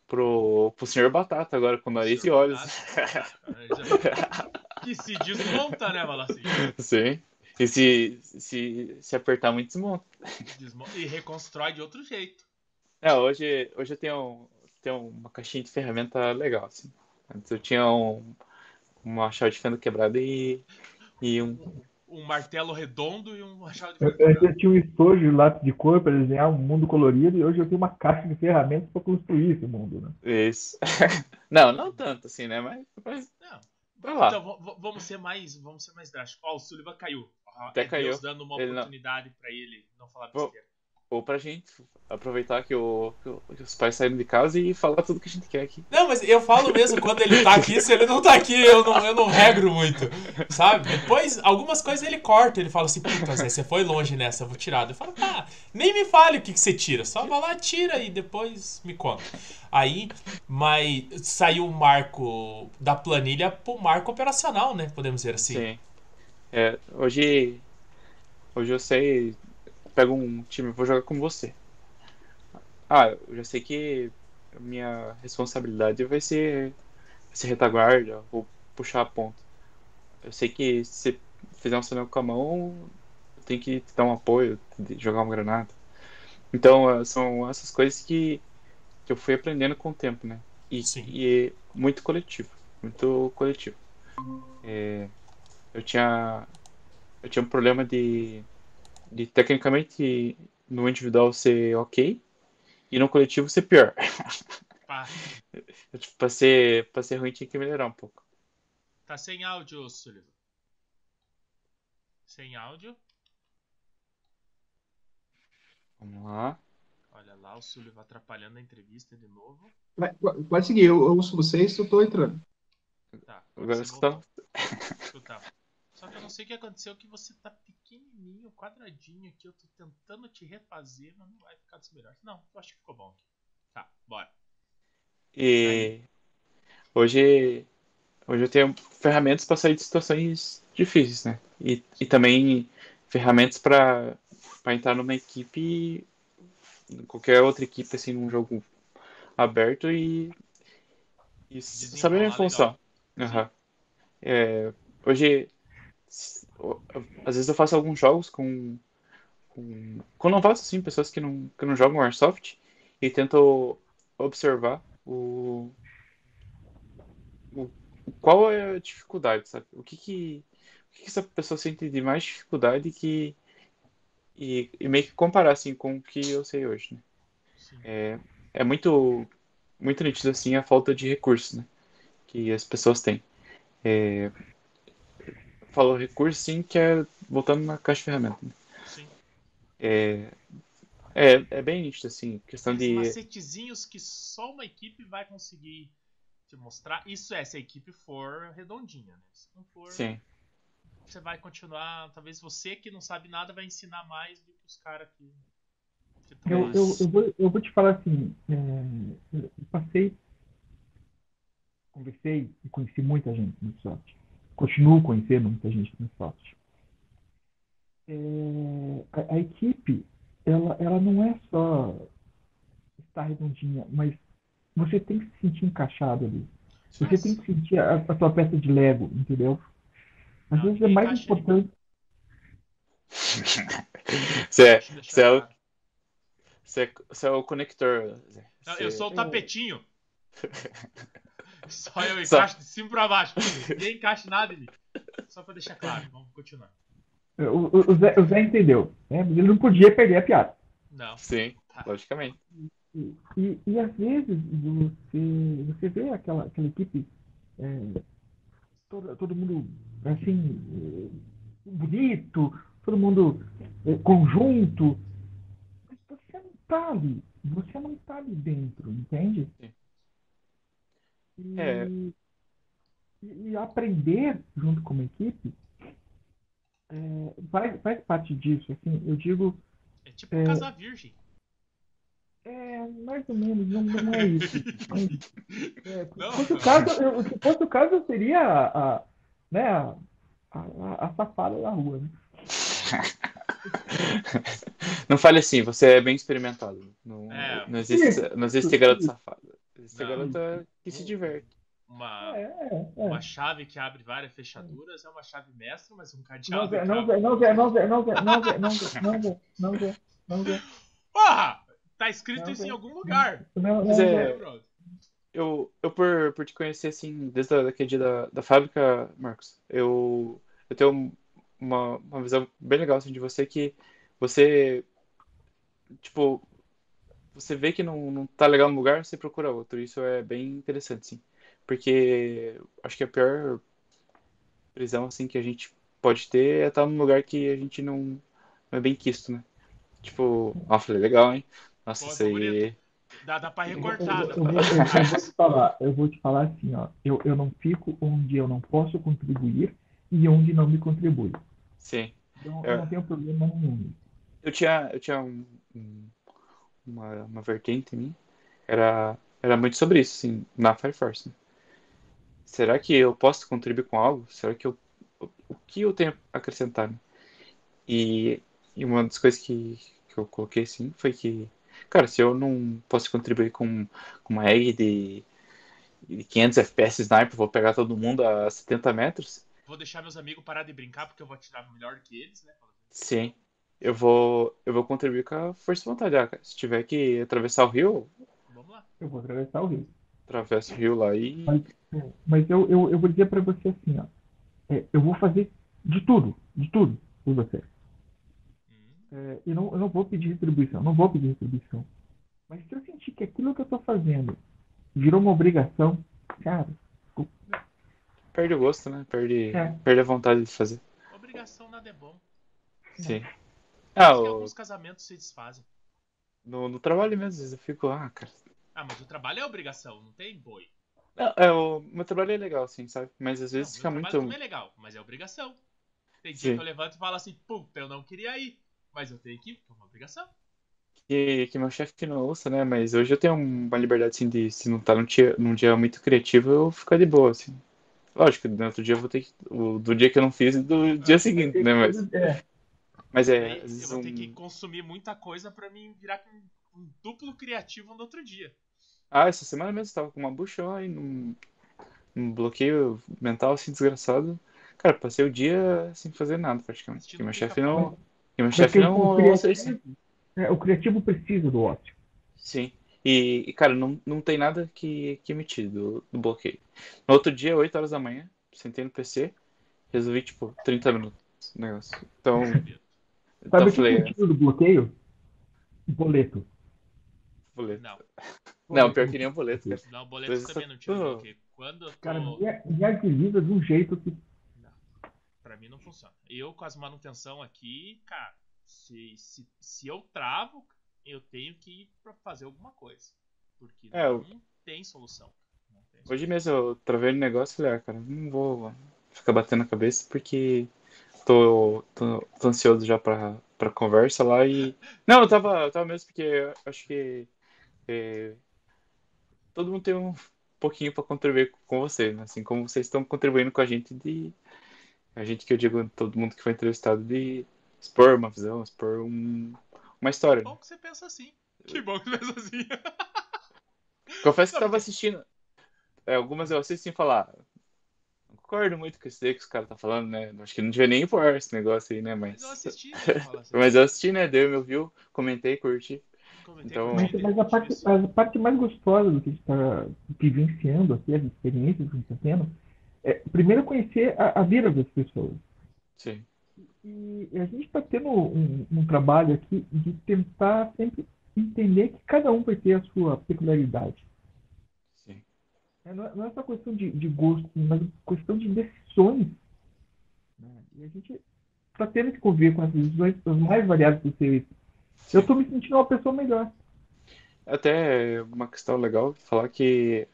pro, pro senhor Batata agora, com nariz e olhos. que se desmonta, né, Valacinho? Sim. E se, se, se apertar muito, desmonta. Desmonta e reconstrói de outro jeito. É, hoje, hoje eu tenho, tenho uma caixinha de ferramenta legal, assim. Antes eu tinha um, uma chave de fenda quebrada e, e um, um martelo redondo e um machado de Eu, ferro. eu tinha um estojo de lápis de cor para desenhar um mundo colorido e hoje eu tenho uma caixa de ferramentas para construir esse mundo, né? Isso. não, não tanto assim, né? Mas, mas Não. vai lá. Então, vamos ser mais, vamos ser mais drásticos. Ó, o Sullivan caiu. Até é caiu. Deus dando uma Ele não- oportunidade pra ele não falar besteira. Ou pra gente aproveitar que, o, que os pais saíram de casa e falar tudo que a gente quer aqui. Não, mas eu falo mesmo quando ele tá aqui, se ele não tá aqui, eu não, eu não regro muito, sabe? Depois, algumas coisas ele corta, ele fala assim, puta, Zé, você foi longe nessa, eu vou tirar. Eu falo, tá, nem me fale o que, que você tira, só vai lá, tira e depois me conta. Aí, mas saiu o marco da planilha pro marco operacional, né? Podemos dizer assim. Sim. É, hoje, hoje eu sei, pego um time, vou jogar com você. Ah, eu já sei que a minha responsabilidade vai ser, ser retaguarda, vou puxar a ponta. Eu sei que se fizer um sinal com a mão, eu tenho que te dar um apoio, jogar uma granada. Então, eh, são essas coisas que, que eu fui aprendendo com o tempo, né? E, e é muito coletivo, muito coletivo. É, eu tinha eu tinha um problema de, de tecnicamente no individual ser ok e no coletivo ser pior. Tipo, pra, ser, pra ser ruim tinha que melhorar um pouco. tá sem áudio, Sullivan. Sem áudio. Vamos lá. Olha lá, o Sullivan atrapalhando a entrevista de novo. Vai- Pode seguir, eu eu ouço vocês, eu tô entrando. Tá, Agora você escuta. Só que eu não sei o que aconteceu, que você tá pequenininho, quadradinho aqui. Eu tô tentando te refazer, mas não vai ficar dos melhores. Não, eu acho que ficou bom aqui. Tá, bora. E hoje, hoje eu tenho ferramentas para sair de situações difíceis, né? E, e também ferramentas para entrar numa equipe, qualquer outra equipe, assim, num jogo aberto e, e saber a minha função. Aham. É, hoje, às vezes eu faço alguns jogos com, com, com novatos, assim, pessoas que não, que não jogam Airsoft e tento observar o, o qual é a dificuldade, sabe? O que que, o que que essa pessoa sente de mais dificuldade que e, e meio que comparar assim com o que eu sei hoje, né? Sim. É, é muito muito nítido assim a falta de recursos, né? Que as pessoas têm. É, falo recurso sim, que é voltando na caixa de ferramenta. né? Sim. É, é, é bem nítido assim, questão Aqueles de macetezinhos que só uma equipe vai conseguir te mostrar. Isso é, se a equipe for redondinha, né? Se não for, sim. você vai continuar. Talvez você que não sabe nada vai ensinar mais do que os caras que. Eu, eu, eu, vou, eu vou te falar assim, é, eu passei, conversei e conheci muita gente no Soft. Continuo conhecendo muita gente no Soft. É, a, a equipe, ela, ela não é só estar redondinha, mas você tem que se sentir encaixado ali. Você tem que sentir a, a sua peça de Lego, entendeu? Às Não, vezes é mais de- importante. Você é, você é o, você é, é o conector. Não, Você- eu sou o tapetinho. Só eu Só- encaixo de cima pra baixo. Ninguém encaixa nada em mim. Só pra deixar claro. Vamos continuar. O, o- o Zé, o Zé entendeu, né? Ele não podia perder a piada. Não. Sim, logicamente. E, e, e às vezes você, você vê aquela, aquela equipe, é, todo, todo mundo assim, bonito, todo mundo é, conjunto, mas você não tá ali, você não tá ali dentro, entende? Sim. E, É. e, aprender junto com uma equipe é, faz, faz parte disso, assim, eu digo, É tipo É. casar virgem. É, mais ou menos, não, não é isso. É, Não. se fosse o caso, eu, se fosse o caso, eu seria a, a- né, a, a, a safada da rua, né? Não fale assim, você é bem experimentado. Não, É. não existe, não existe garoto safado. Essa Não. garota que se diverte. Uma, É, é, é. uma chave que abre várias fechaduras é uma chave mestra, mas um Não cadeado. não vê, não vê, não vê, não vê, não vê, não vê, não vê, não vê, não vê. Porra! Tá escrito Não isso em vê. algum lugar. Não, não é-? Eu, eu por, por te conhecer, assim, desde a- daquele dia da, da fábrica, Marcos, eu, eu tenho uma, uma visão bem legal, assim, de você que você, tipo, você vê que não, não tá legal no lugar, você procura outro. Isso é bem interessante, sim. Porque acho que a pior prisão, assim, que a gente pode ter é estar num lugar que a gente não, não é bem quisto, né? Tipo, ó, falei, legal, hein? Nossa, Pô, isso aí... bonito. Dá, dá pra recortar. eu- dá eu pra vou, eu recortar. vou te falar, eu vou te falar assim, ó. Eu, eu não fico onde eu não posso contribuir e onde não me contribui. Sim. Então, É. eu não tenho problema nenhum. Eu tinha, eu tinha um, um- uma, uma vertente em mim, era, era muito sobre isso, assim, na Fire Force. né? Será que eu posso contribuir com algo? Será que eu, o, o que eu tenho a acrescentar? né? E, e uma das coisas que, que eu coloquei, assim, foi que, cara, se eu não posso contribuir com, com uma egg de, de 500 FPS sniper, vou pegar todo mundo a 70 metros, Vou deixar meus amigos parar de brincar porque eu vou atirar melhor que eles, né? Sim. Eu vou, eu vou contribuir com a força de vontade. Ah, cara, se tiver que atravessar o rio, Vamos lá. Eu vou atravessar o rio. atravessa o rio lá e. É, Mas eu, eu, eu vou dizer pra você assim, ó. É, eu vou fazer de tudo, de tudo por você. Hum, É, eu, não, eu não vou pedir retribuição, não vou pedir retribuição. Mas se eu sentir que aquilo que eu tô fazendo virou uma obrigação, cara, Perde o gosto, né? Perde, É. perde a vontade de fazer. Obrigação nada é bom. Sim. Por Ah, isso que o- alguns casamentos se desfazem. no, no trabalho mesmo, às vezes eu fico, ah, cara. Ah, mas o trabalho é obrigação, não tem boi. Não, é, o meu trabalho é legal, assim, sabe? Mas às Não, vezes meu fica trabalho muito. também é legal, mas é obrigação. Tem dia Sim. que eu levanto e falo assim, puta, eu não queria ir, mas eu tenho que ir, porque é uma obrigação. Que, que meu chefe não ouça, né? Mas hoje eu tenho uma liberdade, assim, de se não tá num dia, num dia muito criativo, eu ficar de boa, assim. Lógico, no outro dia eu vou ter que. do dia que eu não fiz e do dia seguinte, né? Mas, é, mas é, Aí vezes eu vou ter que consumir muita coisa pra mim virar um, um duplo criativo no outro dia. Ah, essa semana mesmo eu tava com uma bucha lá e num, num bloqueio mental assim desgraçado. Cara, passei o dia sem fazer nada praticamente. Assistindo Que meu chefe não. Que meu chefe não o criativo, é, o criativo precisa do ócio. Sim. E, e, cara, não, não tem nada que, que me tire do, do bloqueio. No outro dia, 8 horas da manhã, sentei no PC, resolvi, tipo, 30 minutos o negócio. Então, Sabe então o que falei, que tira do bloqueio? Boleto. boleto. Não, Não, pior que nem um boleto, cara. não, boleto Mas também não tira isso- bloqueio. Quando tô... Cara, me, me agiliza de um jeito que. Não, pra mim não funciona. Eu com as manutenção aqui, cara, se, se, se eu travo, eu tenho que ir pra fazer alguma coisa. Porque É, não eu- tem solução. Não tem solução. Hoje mesmo eu travei no negócio e falei, ah, cara, não vou ficar batendo a cabeça porque tô, tô, tô ansioso já pra, pra conversa lá e. Não, eu tava, eu tava mesmo porque eu acho que é, todo mundo tem um pouquinho pra contribuir com você, né? Assim como vocês estão contribuindo com a gente de. A gente que eu digo, todo mundo que foi entrevistado, de expor uma visão, expor um, uma história. Que né? bom que você pensa assim. Que bom que você pensa assim. Confesso que eu tava assistindo. é, algumas eu assisto sem falar. Concordo muito com isso aí que os caras tá falando, né? Acho que não devia nem pôr esse negócio aí, né? Mas Mas. eu assisti, né? assim, Mas eu assisti, né? Deu meu view, comentei, curti. comentei então- Mas, a, parte, a parte mais gostosa do que a gente está vivenciando aqui, as experiências que a gente está tendo, é primeiro conhecer a, a vida das pessoas. Sim. E a gente está tendo um, um trabalho aqui de tentar sempre entender que cada um vai ter a sua peculiaridade. É, Não é, não é só questão de, de gosto, mas questão de decisões. né? E a gente está tendo que conviver com as decisões as mais variadas possíveis. Eu estou me sentindo uma pessoa melhor. Até uma questão legal falar que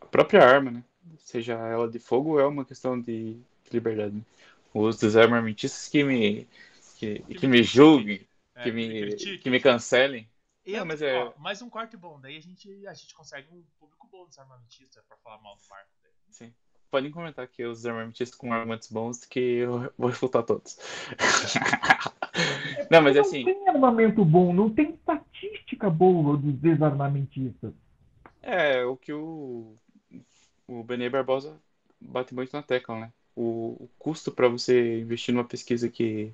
a própria arma, né? Seja ela de fogo, é uma questão de liberdade. né? Os desarmamentistas que me. que, que me julguem, É, que me, que me cancelem. Entra- Não, mas é- ó, mais um corte bom, daí a gente, a gente consegue um público bom dos armamentistas pra falar mal do Marco. daí. Sim. Podem comentar que os desarmamentistas com argumentos bons que eu vou refutar todos. Não, mas não assim, tem armamento bom, não tem estatística boa dos desarmamentistas. É, o que o, o Benê Barbosa bate muito na tecla, né? O, o custo para você investir numa pesquisa que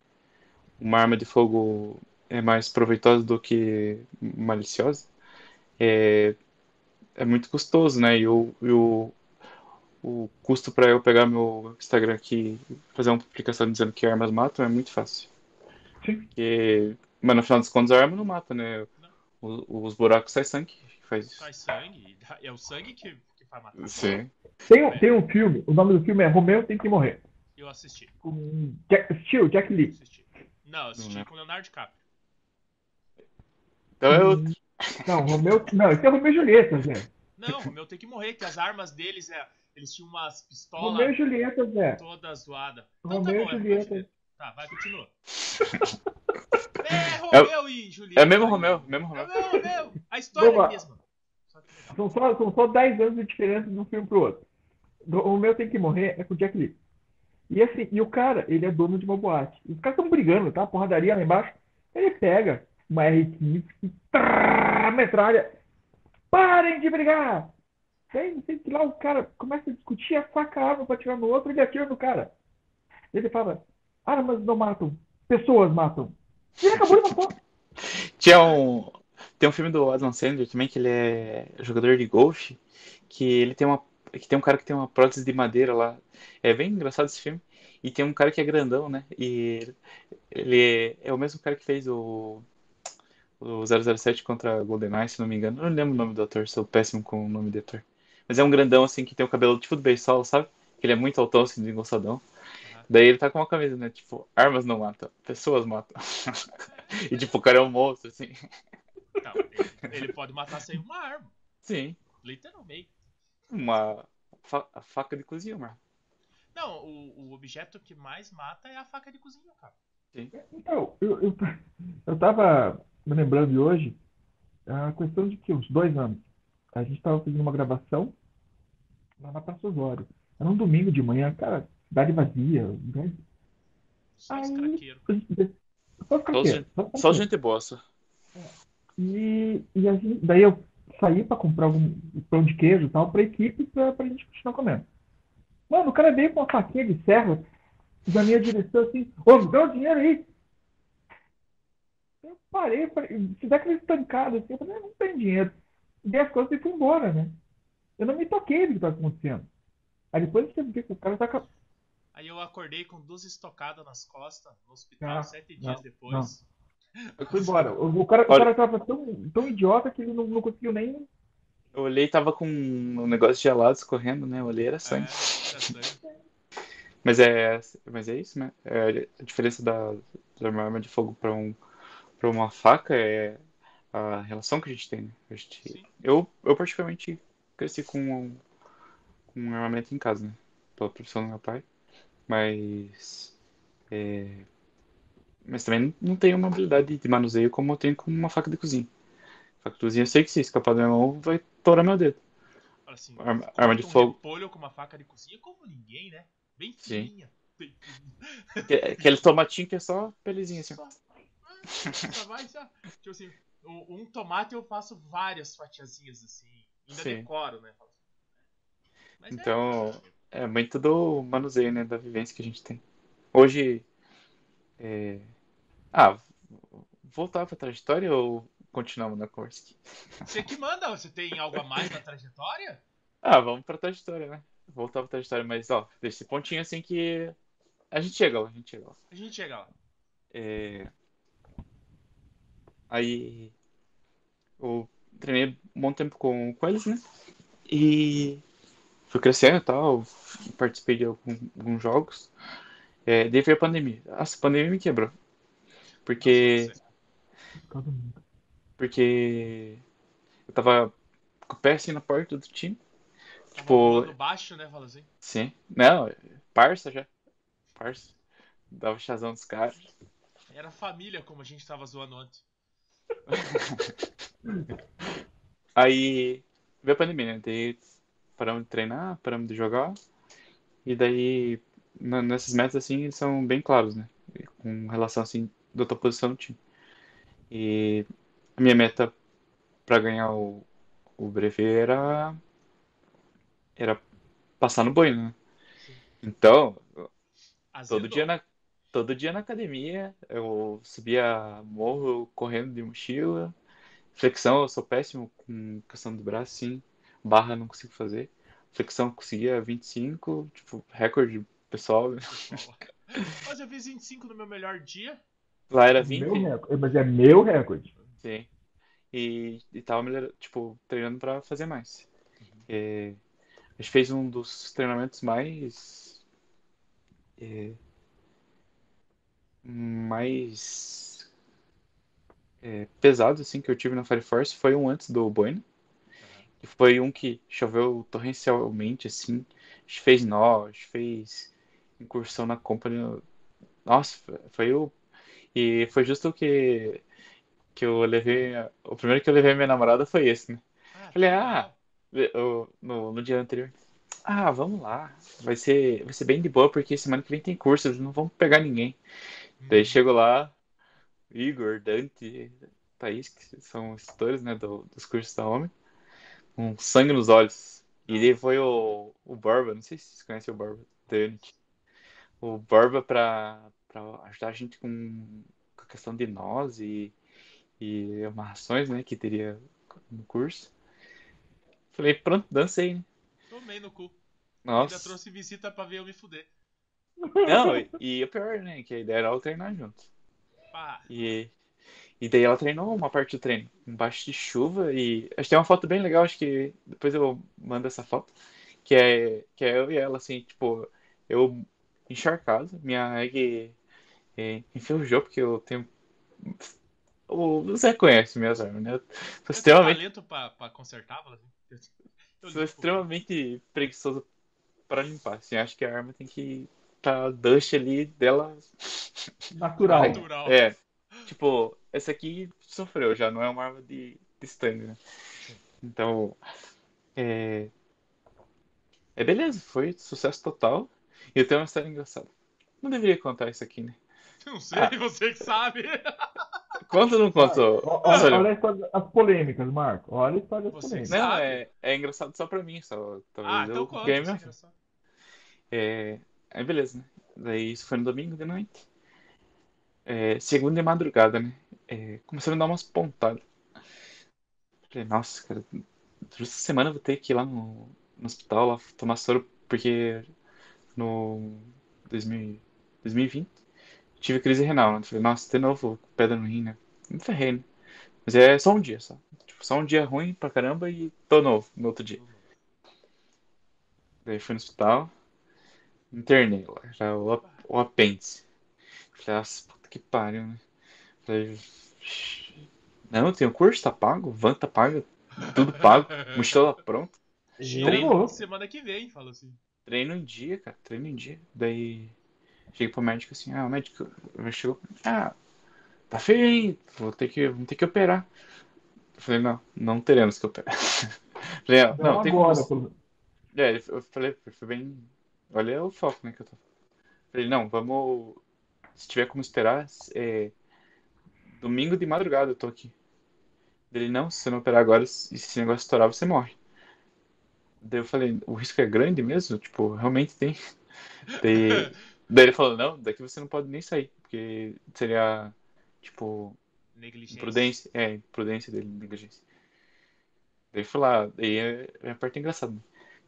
uma arma de fogo é mais proveitosa do que maliciosa é, é muito custoso, né? E o, e o, o custo para eu pegar meu Instagram aqui e fazer uma publicação dizendo que armas matam é muito fácil. Sim. Porque, mas no final dos contos a arma não mata, né? Os, os buracos sai sangue que faz isso. Sai sangue. É o sangue que, que faz matar. Sim. Tem, um- tem um filme, o nome do filme é Romeu Tem Que Morrer. Eu assisti. Com Jack, assistiu? Jack Lee. assisti. Não, eu assisti Não, né? com o Leonardo DiCaprio. Então é outro. Não, Romeu. Não, esse é Romeu e Julieta, Zé. Não, o Romeu tem que morrer, que as armas deles é. Eles tinham umas Romeu e pistolas Julieta, Zé. todas zoadas. Então Romeu e tá bom, é Romeu e Julieta. Julieta. Tá, vai, continua. É, Romeu e Julieta. É o mesmo Romeu, mesmo É Romeu. o mesmo Romeu. A história é Vamos a lá. mesma. São só, são só 10 anos de diferença de um filme pro outro. O meu tem que morrer é com o Jack Lee. E assim, e o cara, ele é dono de uma boate. Os caras estão brigando, tá? Porradaria lá embaixo. Ele pega uma R15 e trrr, metralha. Parem de brigar! Aí, não sei que lá o cara começa a discutir, saca a arma pra atirar no outro, ele atira no cara. Ele fala, armas não matam, pessoas matam. E ele acabou de matar. Tinha um. Tem um filme do Adam Sandler também, que ele é jogador de golfe, que ele tem uma. Que tem um cara que tem uma prótese de madeira lá. É bem engraçado esse filme. E tem um cara que é grandão, né? E ele é o mesmo cara que fez o. O 007 contra GoldenEye, se não me engano. Eu não lembro o nome do ator, sou péssimo com o nome de ator. Mas é um grandão assim que tem o cabelo tipo do Beisol, sabe? Que ele é muito altão, assim, desengonçadão. Daí ele tá com uma camisa, né? Tipo, armas não matam, pessoas matam. e tipo, o cara é um monstro, assim. Não, ele, ele pode matar sem uma arma. Sim. Literalmente. Uma fa- faca de cozinha, mano. Não, o, o objeto que mais mata é a faca de cozinha, cara. Então, eu, eu, eu tava me lembrando de hoje, a questão de que uns dois anos, a gente tava fazendo uma gravação lá na Praça Osório. Era um domingo de manhã, cara, cidade vazia, né? Só Aí- os craqueiros. A gente- Só Só só gente boa, só. E, e a gente, daí eu saí pra comprar algum pão de queijo e tal pra equipe pra, pra gente continuar comendo. Mano, o cara veio com uma faquinha de serra na minha direção assim, ô, me dá o dinheiro aí. Eu parei, se dá aquele estancado assim, eu falei, "Ah, não tem dinheiro. Dei as coisas e fui embora, né? Eu não me toquei do que estava acontecendo. Aí depois você vê que o cara tá Aí eu acordei com duas estocadas nas costas no hospital Não, sete não, dias depois. Eu fui embora. O, cara, o cara tava tão, tão idiota que ele não, não conseguiu nem. Eu olhei e tava com um negócio gelado escorrendo, né? Eu olhei era É, sangue. era sangue. Mas é, mas é isso, né? É, a diferença da, uma arma de fogo pra um, pra uma faca é a relação que a gente tem, né? A gente, eu, eu particularmente cresci com um, com um armamento em casa, né? Pela profissão do meu pai. Mas. é, mas também não tenho uma habilidade de manuseio como eu tenho com uma faca de cozinha. Faca de cozinha, eu sei que se escapar da minha mão, vai torar meu dedo. Assim, Arma- arma de um fogo. repolho com uma faca de cozinha como ninguém, né? Bem fininha. Aquele tomatinho que é só pelezinho assim. Só vai, só. Tipo assim, um tomate eu faço várias fatiazinhas assim. Ainda Sim. decoro, né? Mas é, Então, é muito do manuseio, né? Da vivência que a gente tem. Hoje. é, Ah, voltar pra trajetória ou continuamos na conversa aqui? Você que manda, você tem algo a mais na trajetória? Ah, vamos pra trajetória, né? Voltar pra trajetória, mas ó, deixa esse pontinho assim que. A gente chega lá, a gente chega lá. A gente chega lá. É, Aí eu treinei um bom tempo com, com eles, né? E fui crescendo e tal, participei de algum- alguns jogos. É, daí veio a pandemia. Nossa, a pandemia me quebrou. Porque, Nossa, porque eu tava com o pé assim na porta do time. Tava Tipo, baixo, né? Fala assim. sim. Não, parça já. Parça. Dava chazão dos caras. Era família, como a gente tava zoando ontem. Aí veio a pandemia, né? Daí paramos de treinar, paramos de jogar. E daí, na- nessas metas, assim, eles são bem claros, né? Com relação, assim, da tua posição no time. E a minha meta pra ganhar o, o brevet era era passar no banho, né? Então, Azedou. todo dia na todo dia na academia, eu subia morro correndo de mochila. Flexão, eu sou péssimo com questão do braço, sim. Barra não consigo fazer. Flexão eu conseguia 25, tipo, recorde pessoal. Mas eu fiz 25 no meu melhor dia. Lá era 20. Meu recorde. Mas é meu recorde. Sim. E, e tava melhor, tipo, treinando pra fazer mais. É, a gente fez um dos treinamentos mais. é, mais. é, pesados, assim, que eu tive na Fire Force. Foi um antes do Bueno. E foi um que choveu torrencialmente, assim. A gente fez nó, a gente fez incursão na Company. Nossa, foi o. E foi justo o que que eu levei. O primeiro que eu levei a minha namorada foi esse, né? Ah, Falei, que ah, eu- no, no dia anterior. Ah, vamos lá. Vai ser, vai ser bem de boa, porque semana que vem tem curso, eles não vão pegar ninguém. Daí chego lá, Igor, Dante, Thaís, que são os tutores, né, do- dos cursos da Homem, com sangue nos olhos. E daí foi o, o Borba, não sei se vocês conhecem o Borba, da Unity. O Borba pra, pra ajudar a gente com, com a questão de nós e, e amarrações, né, que teria no curso. Falei, pronto, dancei, né? Tomei no cu. Ainda Nossa. trouxe visita pra ver eu me fuder. Não, e, o pior, né, que a ideia era ela treinar junto. E, e daí ela treinou uma parte do treino embaixo de chuva e acho que tem uma foto bem legal, acho que depois eu mando essa foto, que é, que é eu e ela, assim, tipo, eu encharcado, minha egg é, enferrujou porque eu tenho... O Zé conhece minhas armas, né? Eu sou extremamente, talento pra, pra consertar. Eu, sou extremamente preguiçoso pra limpar, assim, acho que a arma tem que tá dust ali dela Natural. Natural. É, tipo, essa aqui sofreu já, não é uma arma de, de stand, né? Então, é... É beleza, foi sucesso total. E eu tenho uma história engraçada. Não deveria contar isso aqui, né? Não sei, Ah. você que sabe. Conta ou não conta? Olha, olha a história das polêmicas, Marco. Olha a história das Você polêmicas. Não, é, é engraçado só pra mim, só. Talvez Ah, então eu conta. engraçado. É, aí beleza, né? Daí isso foi no domingo de noite. É, segunda de madrugada, né? É, começaram a dar umas pontadas. Falei, nossa, cara, durante essa semana eu vou ter que ir lá no, no hospital lá tomar soro, porque no 2000, 2020 tive crise renal, né? Falei, nossa, de novo, pedra no rim, né? Me ferrei, né? Mas é só um dia só. Tipo, só um dia ruim pra caramba e tô novo no outro dia. Daí fui no hospital. Internei lá, já o, ap- o apêndice. Falei, nossa, puta que pariu, né? Falei, não, tem o curso, tá pago, van tá paga, tudo pago, mochila pronta. Treino semana que vem, fala assim. Treino em dia, cara, treino em dia. Daí cheguei pro médico assim, ah, o médico chegou, ah, tá feio, hein? Vou ter que, vamos ter que operar. Eu falei, não, não teremos que operar. Falei, ah, não, Não tem como. agora. pelo- É, eu falei, foi bem. Olha o foco, né, que eu tô. Falei, não, vamos. Se tiver como esperar, é, domingo de madrugada eu tô aqui. Ele, não, se você não operar agora, se esse negócio estourar, você morre. Daí eu falei, o risco é grande mesmo? Tipo, realmente tem. Daí, daí ele falou, não, daqui você não pode nem sair, porque seria, tipo, Negligência. Imprudência, é, imprudência dele, negligência. Daí fui lá, daí é, é a parte engraçada. né?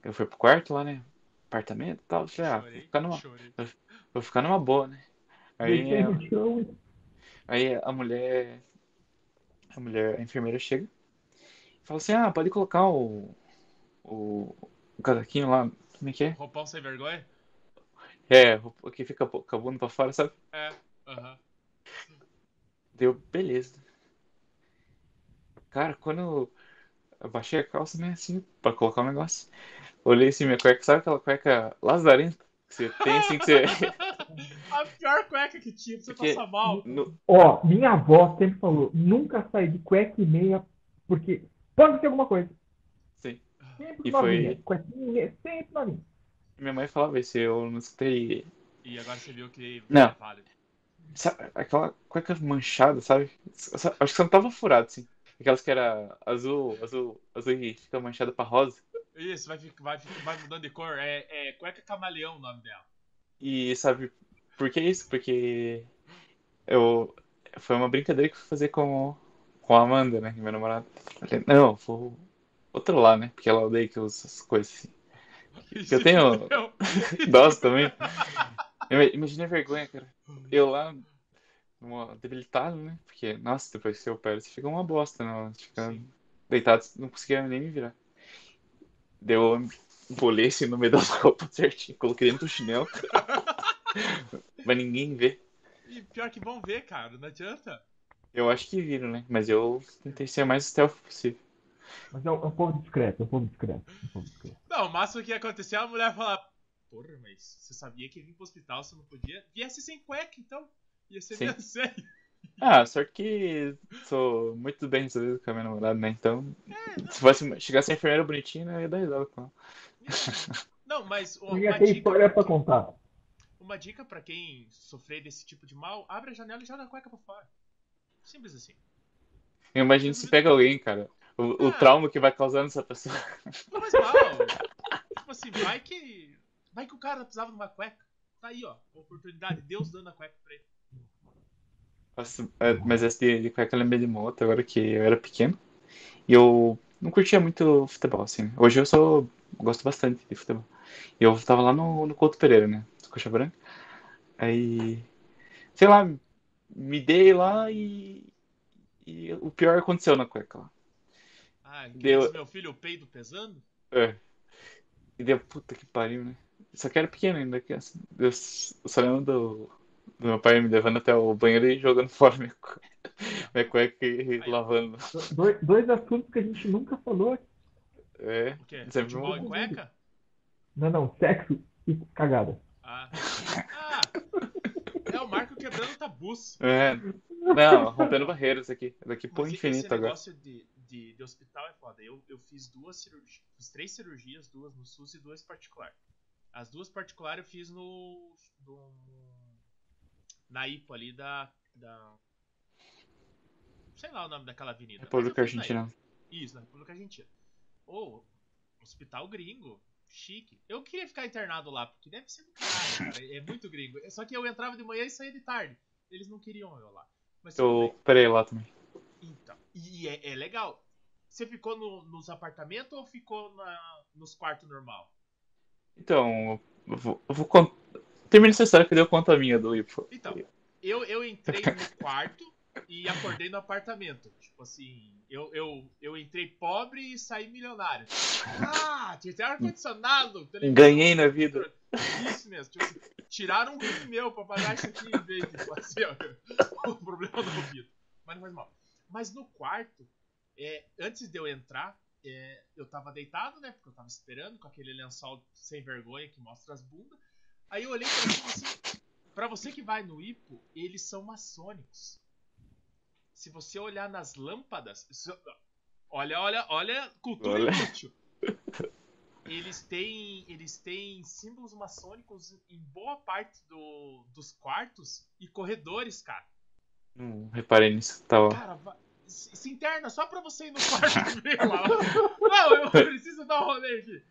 Eu fui pro quarto lá, né? Apartamento e tal. eu Falei, ah, vou ficar numa, vou ficar numa boa, né? Aí, e- aí a mulher, a mulher, a enfermeira chega e fala assim, ah, pode colocar o, o, o casaquinho lá, como é que é? Roupão sem vergonha? É, o que fica com a bunda pra fora, sabe? É. Aham. Deu, beleza. Cara, quando eu abaixei a calça, né, assim, pra colocar o negócio, olhei assim, minha cueca, sabe aquela cueca lazarenta? Que você tem assim, que você... A pior cueca que tinha, pra você Porque- passar mal. no- Ó, minha avó sempre falou, nunca sai de cueca e meia, porque pode acontecer alguma coisa. Sim. Sempre E foi- novinha. Cuequinha e meia, sempre novinha. Minha mãe falava isso, eu não sei... E agora você viu que Não. é válido. Sabe, aquela cueca manchada, sabe? Acho que você não tava furado, assim. Aquelas que era azul, azul, azul e fica manchada pra rosa. Isso, vai, ficar- vai, vai mudando de cor. É, é cueca camaleão o nome dela. E sabe por que isso? Porque eu foi uma brincadeira que eu fui fazer com, com a Amanda, né? Minha namorada. Falei, não, vou outro lá, né? Porque ela odeia que eu uso essas coisas assim. Que eu tenho-. Dose também. Ima- Imagina a vergonha, cara. Eu lá, debilitado, né? Porque, nossa, depois que você opera, você fica uma bosta, né? Você fica Sim. deitado, não conseguia nem me virar. Deu bolei assim no meio da roupa certinho, coloquei dentro do chinelo. Mas ninguém vê. E pior que vão ver, cara, não adianta. Eu acho que viram, né? Mas eu tentei ser o mais stealth possível. Mas é um, é um povo discreto, é um povo discreto. é um povo discreto. Não, o máximo que ia acontecer é a mulher falar: Porra, mas você sabia que vir pro hospital você não podia? Viesse sem cueca, então. Ia ser Sim. menos sério. Ah, sorte que sou muito bem resolvido com a minha namorada, né? Então, se fosse chegasse a enfermeira bonitinha, né, eu ia dar risada com ela. Não, mas uma ter dica, história pra contar. uma dica pra quem sofrer desse tipo de mal: abre a janela e joga a cueca pra fora. Simples assim. Eu imagino se pega alguém, cara. O, o Ah. trauma que vai causar nessa pessoa. Não faz mal. tipo assim, vai que. Vai que o cara precisava de uma cueca. Tá aí, ó. Oportunidade. Deus dando a cueca pra ele. Nossa, é, mas essa de, de cueca eu lembrei de uma outra, agora que eu era pequeno. E eu não curtia muito futebol, assim. Hoje eu sou. gosto bastante de futebol. E eu tava lá no, no Couto Pereira, né? Coxa Branca. Aí. Sei lá, me dei lá e. E o pior aconteceu na cueca lá. Ah, Deu- meu filho, o peido pesando? É. E deu, puta que pariu, né? Só que era pequeno ainda, que assim, eu só lembro do meu pai me levando até o banheiro e jogando fora minha cueca, minha cueca e lavando. Dois, dois assuntos que a gente nunca falou aqui. É. O quê? Sempre Futebol bom. e cueca? Não, não, sexo e cagada. Ah. ah. É o Marco quebrando tabus. É. Não, rompendo barreiras aqui. Daqui Mas infinito esse agora. negócio de, de, de hospital é foda. Eu, eu fiz duas cirurgias, fiz três cirurgias, duas no SUS e duas particular. As duas particulares eu fiz no, no na IPO ali da, da sei lá o nome daquela avenida. República Argentina. Isso, na República Argentina. Ô, hospital gringo, chique. Eu queria ficar internado lá, porque deve ser do caralho, cara. É muito gringo. Só que eu entrava de manhã e saía de tarde. Eles não queriam eu lá. Mas Eu operei lá também. Então, e é, é legal. Você ficou no- nos apartamentos ou ficou na- nos quartos normal? Então, eu vou, eu vou contar. Termina essa história que deu conta minha do IPO. Então, eu, eu entrei no quarto e acordei no apartamento. Tipo assim, eu, eu, eu entrei pobre e saí milionário. Ah, tinha até ar-condicionado. televisão, Ganhei na vida. Isso mesmo. Tipo assim, tiraram um rim meu pra pagar isso aqui em vez de fazer ó, o problema do ouvido. Mas não faz mal. Mas no quarto, é, antes de eu entrar, é, eu tava deitado, né? Porque eu tava esperando com aquele lençol sem vergonha que mostra as bundas. Aí eu olhei pra cima assim. Pra você que vai no Ipo, eles são maçônicos. Se você olhar nas lâmpadas. isso- Olha, olha, olha, cultura Olha. inútil. Eles têm, eles têm símbolos maçônicos em boa parte do- dos quartos e corredores, cara. Não reparei nisso. Tava. Cara, se, se interna só pra você ir no quarto ver lá. Não, eu preciso dar um rolê aqui.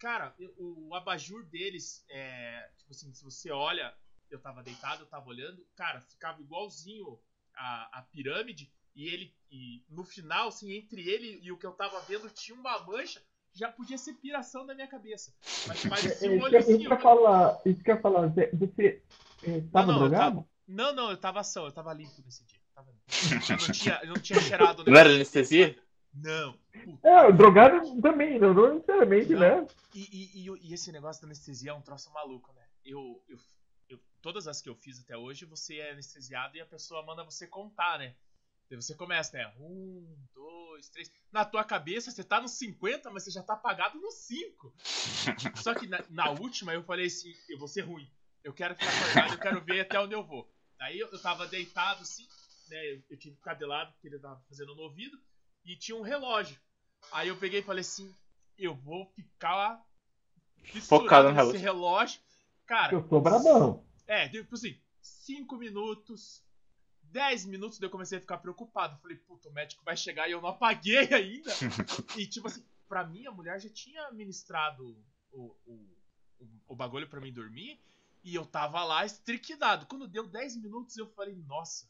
Cara, eu- o abajur deles, é, tipo assim, se você olha, eu tava deitado, eu tava olhando, cara, ficava igualzinho a, a pirâmide, e ele, e no final, assim, entre ele e o que eu tava vendo, tinha uma mancha, já podia ser piração da minha cabeça. Mas É, parecia um eu- isso que olhozinho. eu ia falar, isso que eu ia falar, você eh, tava Não, não, eu drogado? Não, não, eu tava ação, eu tava limpo nesse dia. Tava limpo. Eu não tinha, eu não tinha cheirado o Não era anestesia? Não. É, drogado também, não, não necessariamente, Não. né? E, e, e, e esse negócio da anestesia é um troço maluco, né? Eu, eu, eu- todas as que eu fiz até hoje, você é anestesiado e a pessoa manda você contar, né? Daí você começa, né? Um, dois, três. Na tua cabeça, você tá nos 50, mas você já tá apagado nos 5. Só que na, na última eu falei assim, eu vou ser ruim. Eu quero ficar acordado, eu quero ver até onde eu vou. Daí eu, eu tava deitado assim, né? Eu, eu tive que ficar de lado, porque ele tava fazendo no ouvido. E tinha um relógio. Aí eu peguei e falei assim, eu vou ficar fissurado Focado no nesse relógio. Cara, Eu sou brabão. é, tipo assim, 5 minutos, 10 minutos, daí eu comecei a ficar preocupado. Falei, puta, o médico vai chegar e eu não apaguei ainda. e tipo assim, pra mim, a mulher já tinha ministrado o, o, o, o bagulho pra mim dormir. E eu tava lá estriquidado. Quando deu 10 minutos, eu falei, nossa,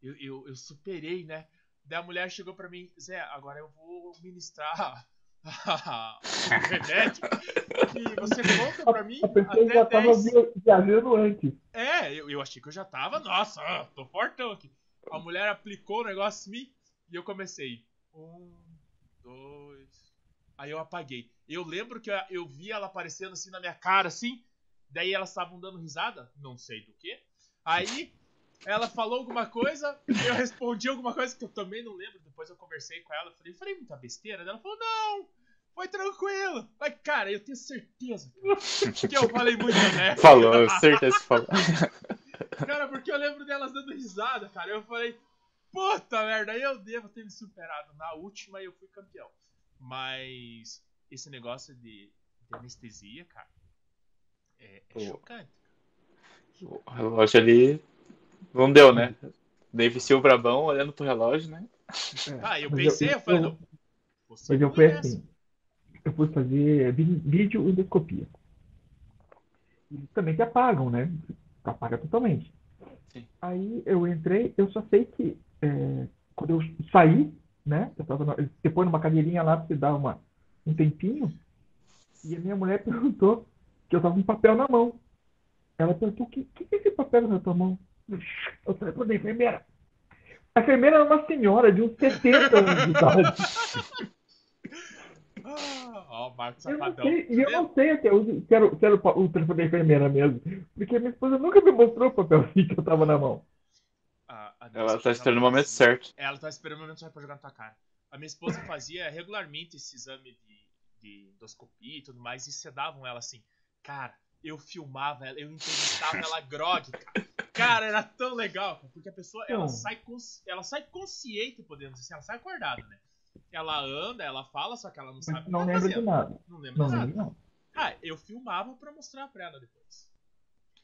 eu, eu, eu superei, né? Daí a mulher chegou pra mim, Zé, agora eu vou ministrar o remédio que você conta pra mim já até tava 10. via- viajando antes. É, eu, eu achei que eu já tava, nossa, tô fortão aqui. A mulher aplicou o negócio em mim e eu comecei. Um, dois. Aí eu apaguei. Eu lembro que eu, eu vi ela aparecendo assim na minha cara, assim. Daí elas estavam dando risada, não sei do que. Aí ela falou alguma coisa, eu respondi alguma coisa que eu também não lembro. Depois eu conversei com ela, falei, falei muita besteira. Ela falou, não, foi tranquilo. Mas, cara, eu tenho certeza cara, que eu falei muita merda. Falou, certeza que falou. Cara, porque eu lembro delas dando risada, cara. Eu falei, puta merda, eu devo ter me superado. Na última eu fui campeão. Mas esse negócio de, de anestesia, cara, é, é chocante. O relógio ali não deu, né? Vestiu o brabão olhando pro relógio, né? Ah, eu pensei, eu, falei, não. Você Mas eu fui é assim. Eu fui fazer vídeo endoscopia. Eles também te apagam, né? Apaga totalmente. Sim. Aí eu entrei, eu só sei que é, quando eu saí, né? Eu tava na- você põe numa cadeirinha lá pra você dar uma, um tempinho. E a minha mulher perguntou que eu tava com um papel na mão. Ela perguntou: o que, que é esse papel na tua mão? Eu falei pra enfermeira. A enfermeira era uma senhora de uns 70 anos de idade. Ah, ó, o Marcos Eu Safadão. sei, e eu não sei até hoje se era, se era o, telefone da enfermeira mesmo. Porque minha esposa nunca me mostrou o papelzinho que eu tava na mão. A- a minha Ela tá esperando o momento certo. Ela tá esperando o momento certo pra jogar na tua cara. A minha esposa fazia regularmente esse exame de, de endoscopia e tudo mais, e sedavam ela assim. Cara, eu filmava ela, eu entrevistava ela grog, cara. Cara, era tão legal, cara, porque a pessoa ela Não. sai, ela sai consciente, podemos dizer assim, ela sai acordada, né? Ela anda, ela fala, só que ela não sabe o que Não tá lembro de nada. Não lembra Não de nada. lembro, não. Ah, eu filmava pra mostrar pra ela depois.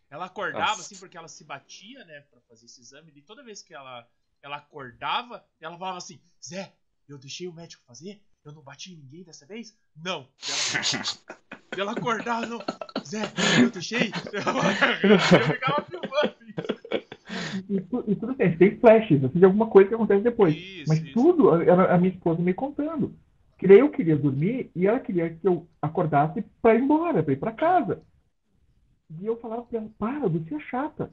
Ela acordava Nossa. assim porque ela se batia, né, Pra fazer esse exame. E toda vez que ela ela acordava, ela falava assim: "Zé, eu deixei o médico fazer? Eu não bati em ninguém dessa vez?" Não. Ela, ela acordava, não. Zé, eu deixei? Eu, ficava filmando isso. E, tu- e tudo bem, tem flashes, assim, de alguma coisa que acontece depois. Isso, Mas isso. tudo era a minha esposa me contando. Que daí eu queria dormir e ela queria que eu acordasse pra ir embora, pra ir pra casa. E eu falava pra ela, para, você é chata.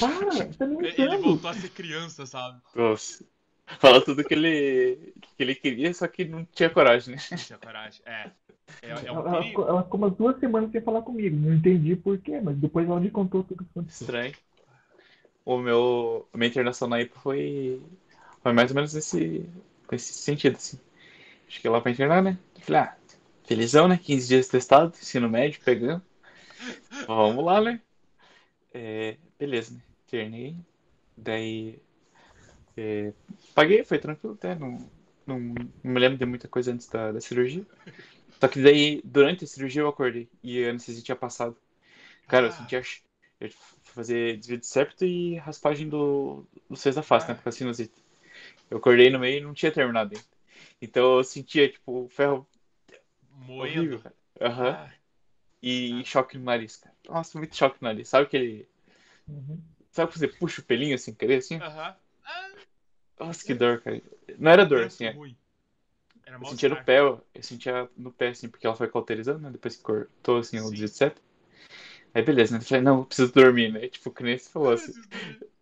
Para, você tá me Ele voltou a ser criança, sabe? Nossa. Fala tudo que ele, que ele queria, só que não tinha coragem, né? Não tinha coragem. É. É, é um Ela, ela perigo. ficou, ela ficou umas duas semanas sem falar comigo. Não entendi por quê, mas depois ela me contou tudo que aconteceu. Estranho. O meu, a minha internação na IPA foi, foi mais ou menos nesse, nesse sentido, assim. Cheguei lá pra internar, né? Falei, ah, felizão, né? 15 dias testado, ensino médio, pegando. Vamos lá, né? É, beleza, né? Internei. Daí. é, paguei, foi tranquilo até. Não, não, não me lembro de muita coisa antes da, da cirurgia. Só que daí, durante a cirurgia, eu acordei. E a anestesia tinha passado. Cara, eu Ah. sentia. Eu fui fazer desvio de septo e raspagem do, do seio da face, né? Por causa da sinusite. Eu acordei no meio e não tinha terminado ainda. Então eu sentia, tipo, o ferro cara. Aham. Ah, E choque no nariz, cara. Nossa, muito choque no nariz. Sabe aquele. Uhum. Sabe quando você puxa o pelinho sem querer, assim? Aham. Ah, Nossa, que dor, cara. Não era dor, assim. é. Eu sentia no pé, eu sentia no pé, assim, porque ela foi cauterizando, né? Depois que cortou, assim, o Sim. desvio de septo. Aí beleza, né? Eu falei, não, eu preciso dormir, né? Tipo, que nem você falou, assim.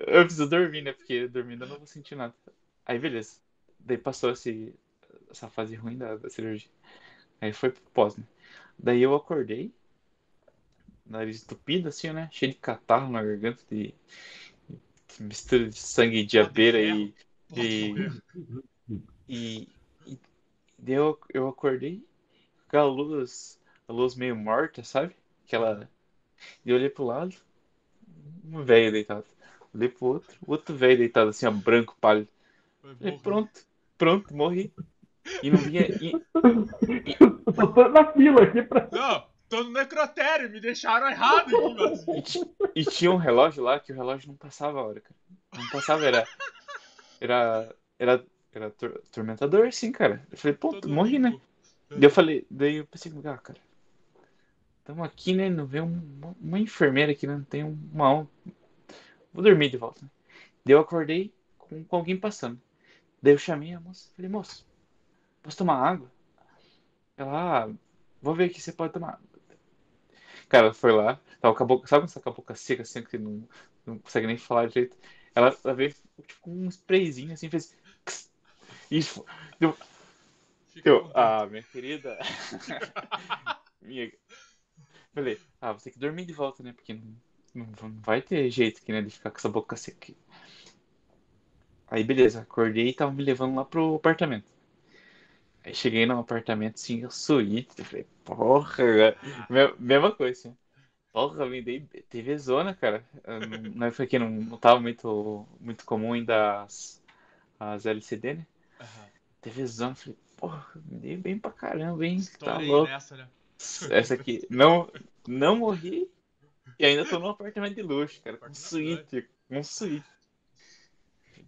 Eu preciso dormir, né? Porque dormindo eu não vou sentir nada. Aí beleza. Daí passou esse, essa fase ruim da, da cirurgia. Aí foi pro pós, né? Daí eu acordei, nariz entupido, assim, né? Cheio de catarro na garganta, de, de mistura de sangue de abelha e, E- e, e daí eu, acordei com aquela luz, a luz meio morta, sabe? Aquela. E eu olhei pro lado, um velho deitado. Olhei pro outro, outro velho deitado, assim, ó, branco, pálido. Falei, Morreu. pronto, pronto, morri. E não vinha. E, tô na fila aqui pra. Não, tô no necrotério, me deixaram errado aqui, mas... e ti- e tinha um relógio lá que o relógio não passava a hora, cara. Não passava, era. Era. Era, era tor- tormentador, sim, cara. Eu falei, pô, Todo morri, né? mundo. Daí eu falei, daí eu pensei, ah, cara, estamos aqui, né? Não vê uma, uma enfermeira aqui, né? Não tem uma. um- Vou dormir de volta, né? Daí eu acordei com, com alguém passando. Daí eu chamei a moça, falei, moço, posso tomar água? Ela, ah, vou ver aqui se você pode tomar água. Cara, ela foi lá, tava com a boca, sabe quando você tá com a boca seca, assim, que não, não consegue nem falar direito? Ela, ela veio tipo, com um sprayzinho assim, fez. Isso. Eu, contente. ah, minha querida. minha... Falei, ah, você tem que dormir de volta, né? Porque não, não, vai ter jeito aqui, né? De ficar com essa boca seca. Aí, beleza, acordei e tava me levando lá pro apartamento. Aí cheguei no apartamento, assim, eu suíte. eu Falei, porra, me- mesma coisa, assim. Porra, me dei TV zona, cara. Eu Não, foi que não, não tava muito, muito comum ainda as, as LCD, né? Aham. TV zona, falei, porra, me dei bem pra caramba, hein? Tá Estourei louco. nessa, né? Essa aqui, não, não morri e ainda tô num apartamento de luxo, cara, com suíte, com suíte.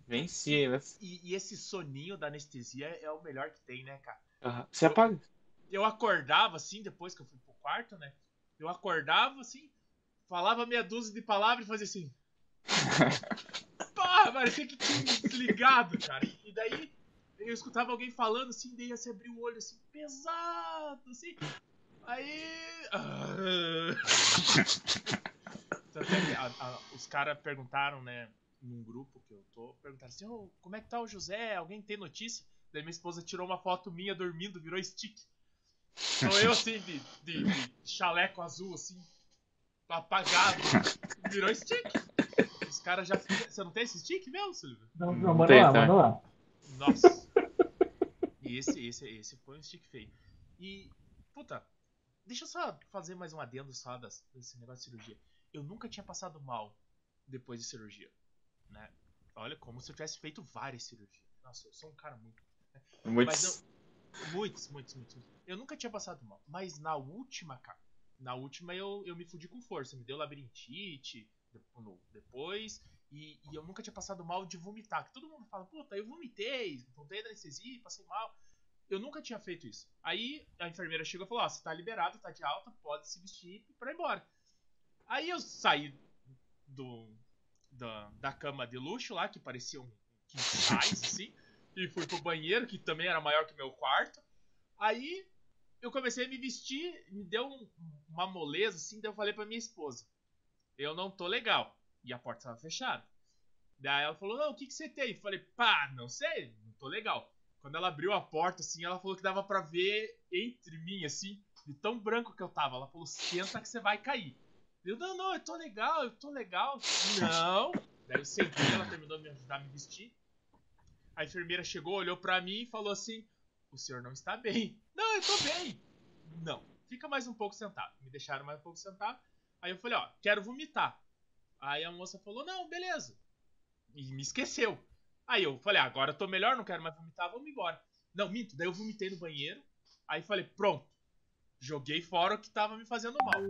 Venci, né? E, e esse soninho da anestesia é o melhor que tem, né, cara? Aham. Você apaga? Eu acordava assim, depois que eu fui pro quarto, né? Eu acordava assim, falava meia dúzia de palavras e fazia assim. Pá, parecia que tinha desligado, cara. E daí eu escutava alguém falando assim, daí você abria o olho assim, pesado, assim. Aí. Ah. Tanto é que a- a- os caras perguntaram, né, num grupo que eu tô, perguntaram assim, "Ô, como é que tá o José? Alguém tem notícia? Daí minha esposa tirou uma foto minha dormindo, virou stick. Sou eu assim, de, de- de chaleco azul, assim, apagado. Virou stick. Os caras já. Você não tem esse stick mesmo, Silvio? Não, Não manda lá, tá? manda lá. Nossa. E esse, esse, esse foi um stick feio. E, puta, deixa eu só fazer mais um adendo só das, desse negócio de cirurgia. Eu nunca tinha passado mal depois de cirurgia, né? Olha, como se eu tivesse feito várias cirurgias. Nossa, eu sou um cara muito. Muitos. Mas Muitos, muitos, muitos. muitos. Eu nunca tinha passado mal. Mas na última, cara. Na última eu, eu me fudi com força. Me deu labirintite depois. E, e eu nunca tinha passado mal de vomitar. Que todo mundo fala, puta, eu vomitei, voltei da anestesia, passei mal. Eu nunca tinha feito isso. Aí a enfermeira chegou e falou: Ó, você tá liberado, tá de alta, pode se vestir pra ir embora. Aí eu saí do, da, da cama de luxo lá, que parecia um king size, assim, e fui pro banheiro, que também era maior que meu quarto. Aí eu comecei a me vestir, me deu um- uma moleza, assim, daí eu falei pra minha esposa: Eu não tô legal. E a porta estava fechada. Daí ela falou: Não, o que, que você tem? Eu falei: Pá, não sei, não tô legal. Quando ela abriu a porta, assim, ela falou que dava pra ver entre mim, assim, de tão branco que eu tava. Ela falou: Senta que você vai cair. Eu: Não, não, eu tô legal, eu tô legal. Não. Daí eu sentei, ela terminou de me ajudar a me vestir. A enfermeira chegou, olhou pra mim e falou assim: O senhor não está bem. Não, eu tô bem. Não, fica mais um pouco sentado. Me deixaram mais um pouco sentado. Aí eu falei: Ó, quero vomitar. Aí a moça falou: Não, beleza. E me esqueceu. Aí eu falei: ah, Agora eu tô melhor, não quero mais vomitar, vamos embora. Não, minto. Daí eu vomitei no banheiro. Aí falei: Pronto. Joguei fora o que tava me fazendo mal.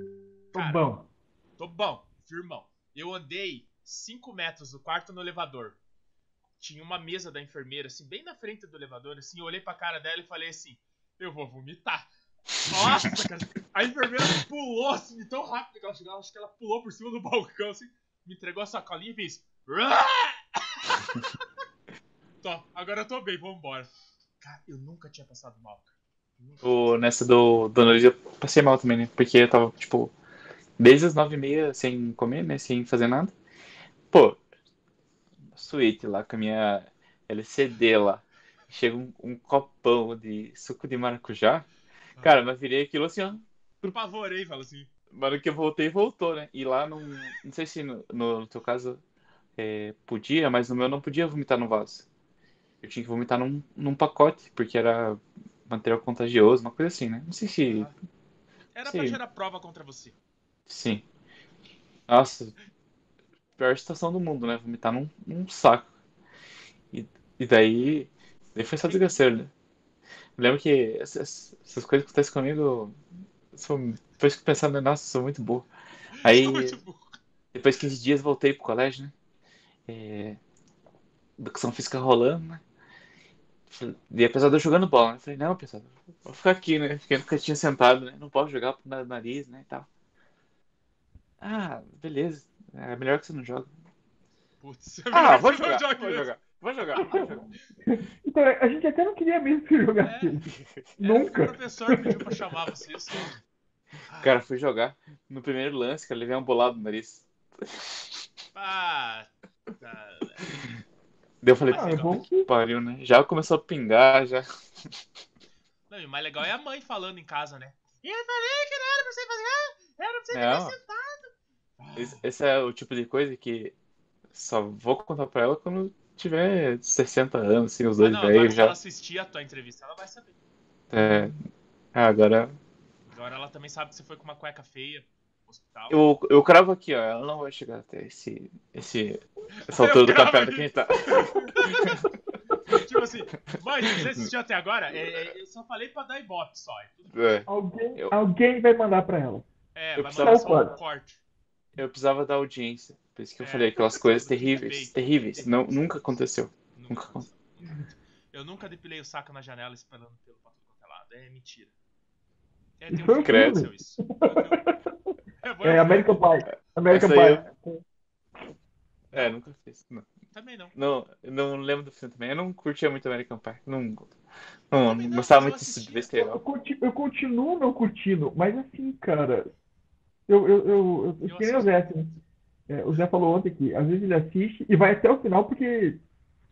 Tô Cara, bom. Tô bom, firmão. Eu andei 5 metros do quarto no elevador. Tinha uma mesa da enfermeira, assim, bem na frente do elevador, assim. Eu olhei pra cara dela e falei assim: Eu vou vomitar. Nossa, cara. A enfermeira pulou assim, tão rápido que ela chegou. Acho que ela pulou por cima do balcão, assim. Me entregou a sacolinha e fez. Tô, agora eu tô bem, vambora. Cara, eu nunca tinha passado mal, cara. O, nessa do, do nariz eu passei mal também, né? Porque eu tava, tipo, desde as nove e meia sem comer, né? Sem fazer nada. Pô, suíte lá com a minha LCD lá. Chega um, um copão de suco de maracujá. Cara, mas virei aquilo assim, ó. Apavorei, fala assim. Mas no que eu voltei, voltou, né? E lá não. Não sei se no, no teu caso é, podia, mas no meu não podia vomitar no vaso. Eu tinha que vomitar num, num pacote, porque era material contagioso, uma coisa assim, né? Não sei se. Era Sim. pra gerar prova contra você. Sim. Nossa, pior situação do mundo, né? Vomitar num, num saco. E, e daí. Daí foi só desgraceiro, né? Eu lembro que essas, essas coisas que acontecem comigo. Sou, depois que pensando, nossa, eu sou muito burro. Aí. Muito burro. Depois de 15 dias voltei pro colégio, né? é, educação física rolando, né? E apesar de eu jogando bola, né? Eu falei, não, pessoal, vou ficar aqui, né? Fiquei no cantinho sentado, né? Não posso jogar pro nariz, né? E tal. Ah, beleza. É melhor que você não joga. Putz, Ah, vou jogar, joga vou jogar, vou jogar, vou jogar. Então, a gente até não queria mesmo que jogasse. É. ele. É, Nunca. O professor pediu pra chamar vocês. Cara, fui jogar. No primeiro lance, cara, levei uma bolada no nariz. Ah, tá. Daí eu falei, Ah, bom que. pariu, né? Já começou a pingar, já. Não, e o mais legal é a mãe falando em casa, né? E eu falei que não era pra você fazer, era pra você ficar sentado. Esse, esse é o tipo de coisa que só vou contar pra ela quando tiver 60 anos, assim, os Ah, dois velhos se já. ela assistir a tua entrevista, ela vai saber. É... Ah, agora. Agora ela também sabe que você foi com uma cueca feia no hospital. Eu, eu cravo aqui, ó. Ela não vai chegar até esse, esse, essa altura do campeonato aqui. que a gente tá. tipo assim, mãe, você assistiu até agora? É, é, eu só falei pra dar ibope só. é tudo- É, Alguém, Eu- alguém vai mandar pra ela. É, Eu vai precisava- mandar só um corte. eu precisava da audiência. Por isso que eu É. falei aquelas coisas terríveis. Terríveis. Não, nunca aconteceu. Nunca. Nunca Eu nunca depilei o saco na janela esperando pelo quanto é lado. É mentira. É, Isso tem um filme que isso. É, É. American Pie. American Pie. É, nunca fiz. Não, Também não. não, eu não lembro do filme também. Eu não curtia muito American Pie. Não, não, não gostava eu muito disso de assistia. Eu, conti- eu continuo não curtindo, mas assim, cara. Eu, eu, eu, eu, Eu que nem o Zé, assim. É, o Zé falou ontem que às vezes ele assiste e vai até o final porque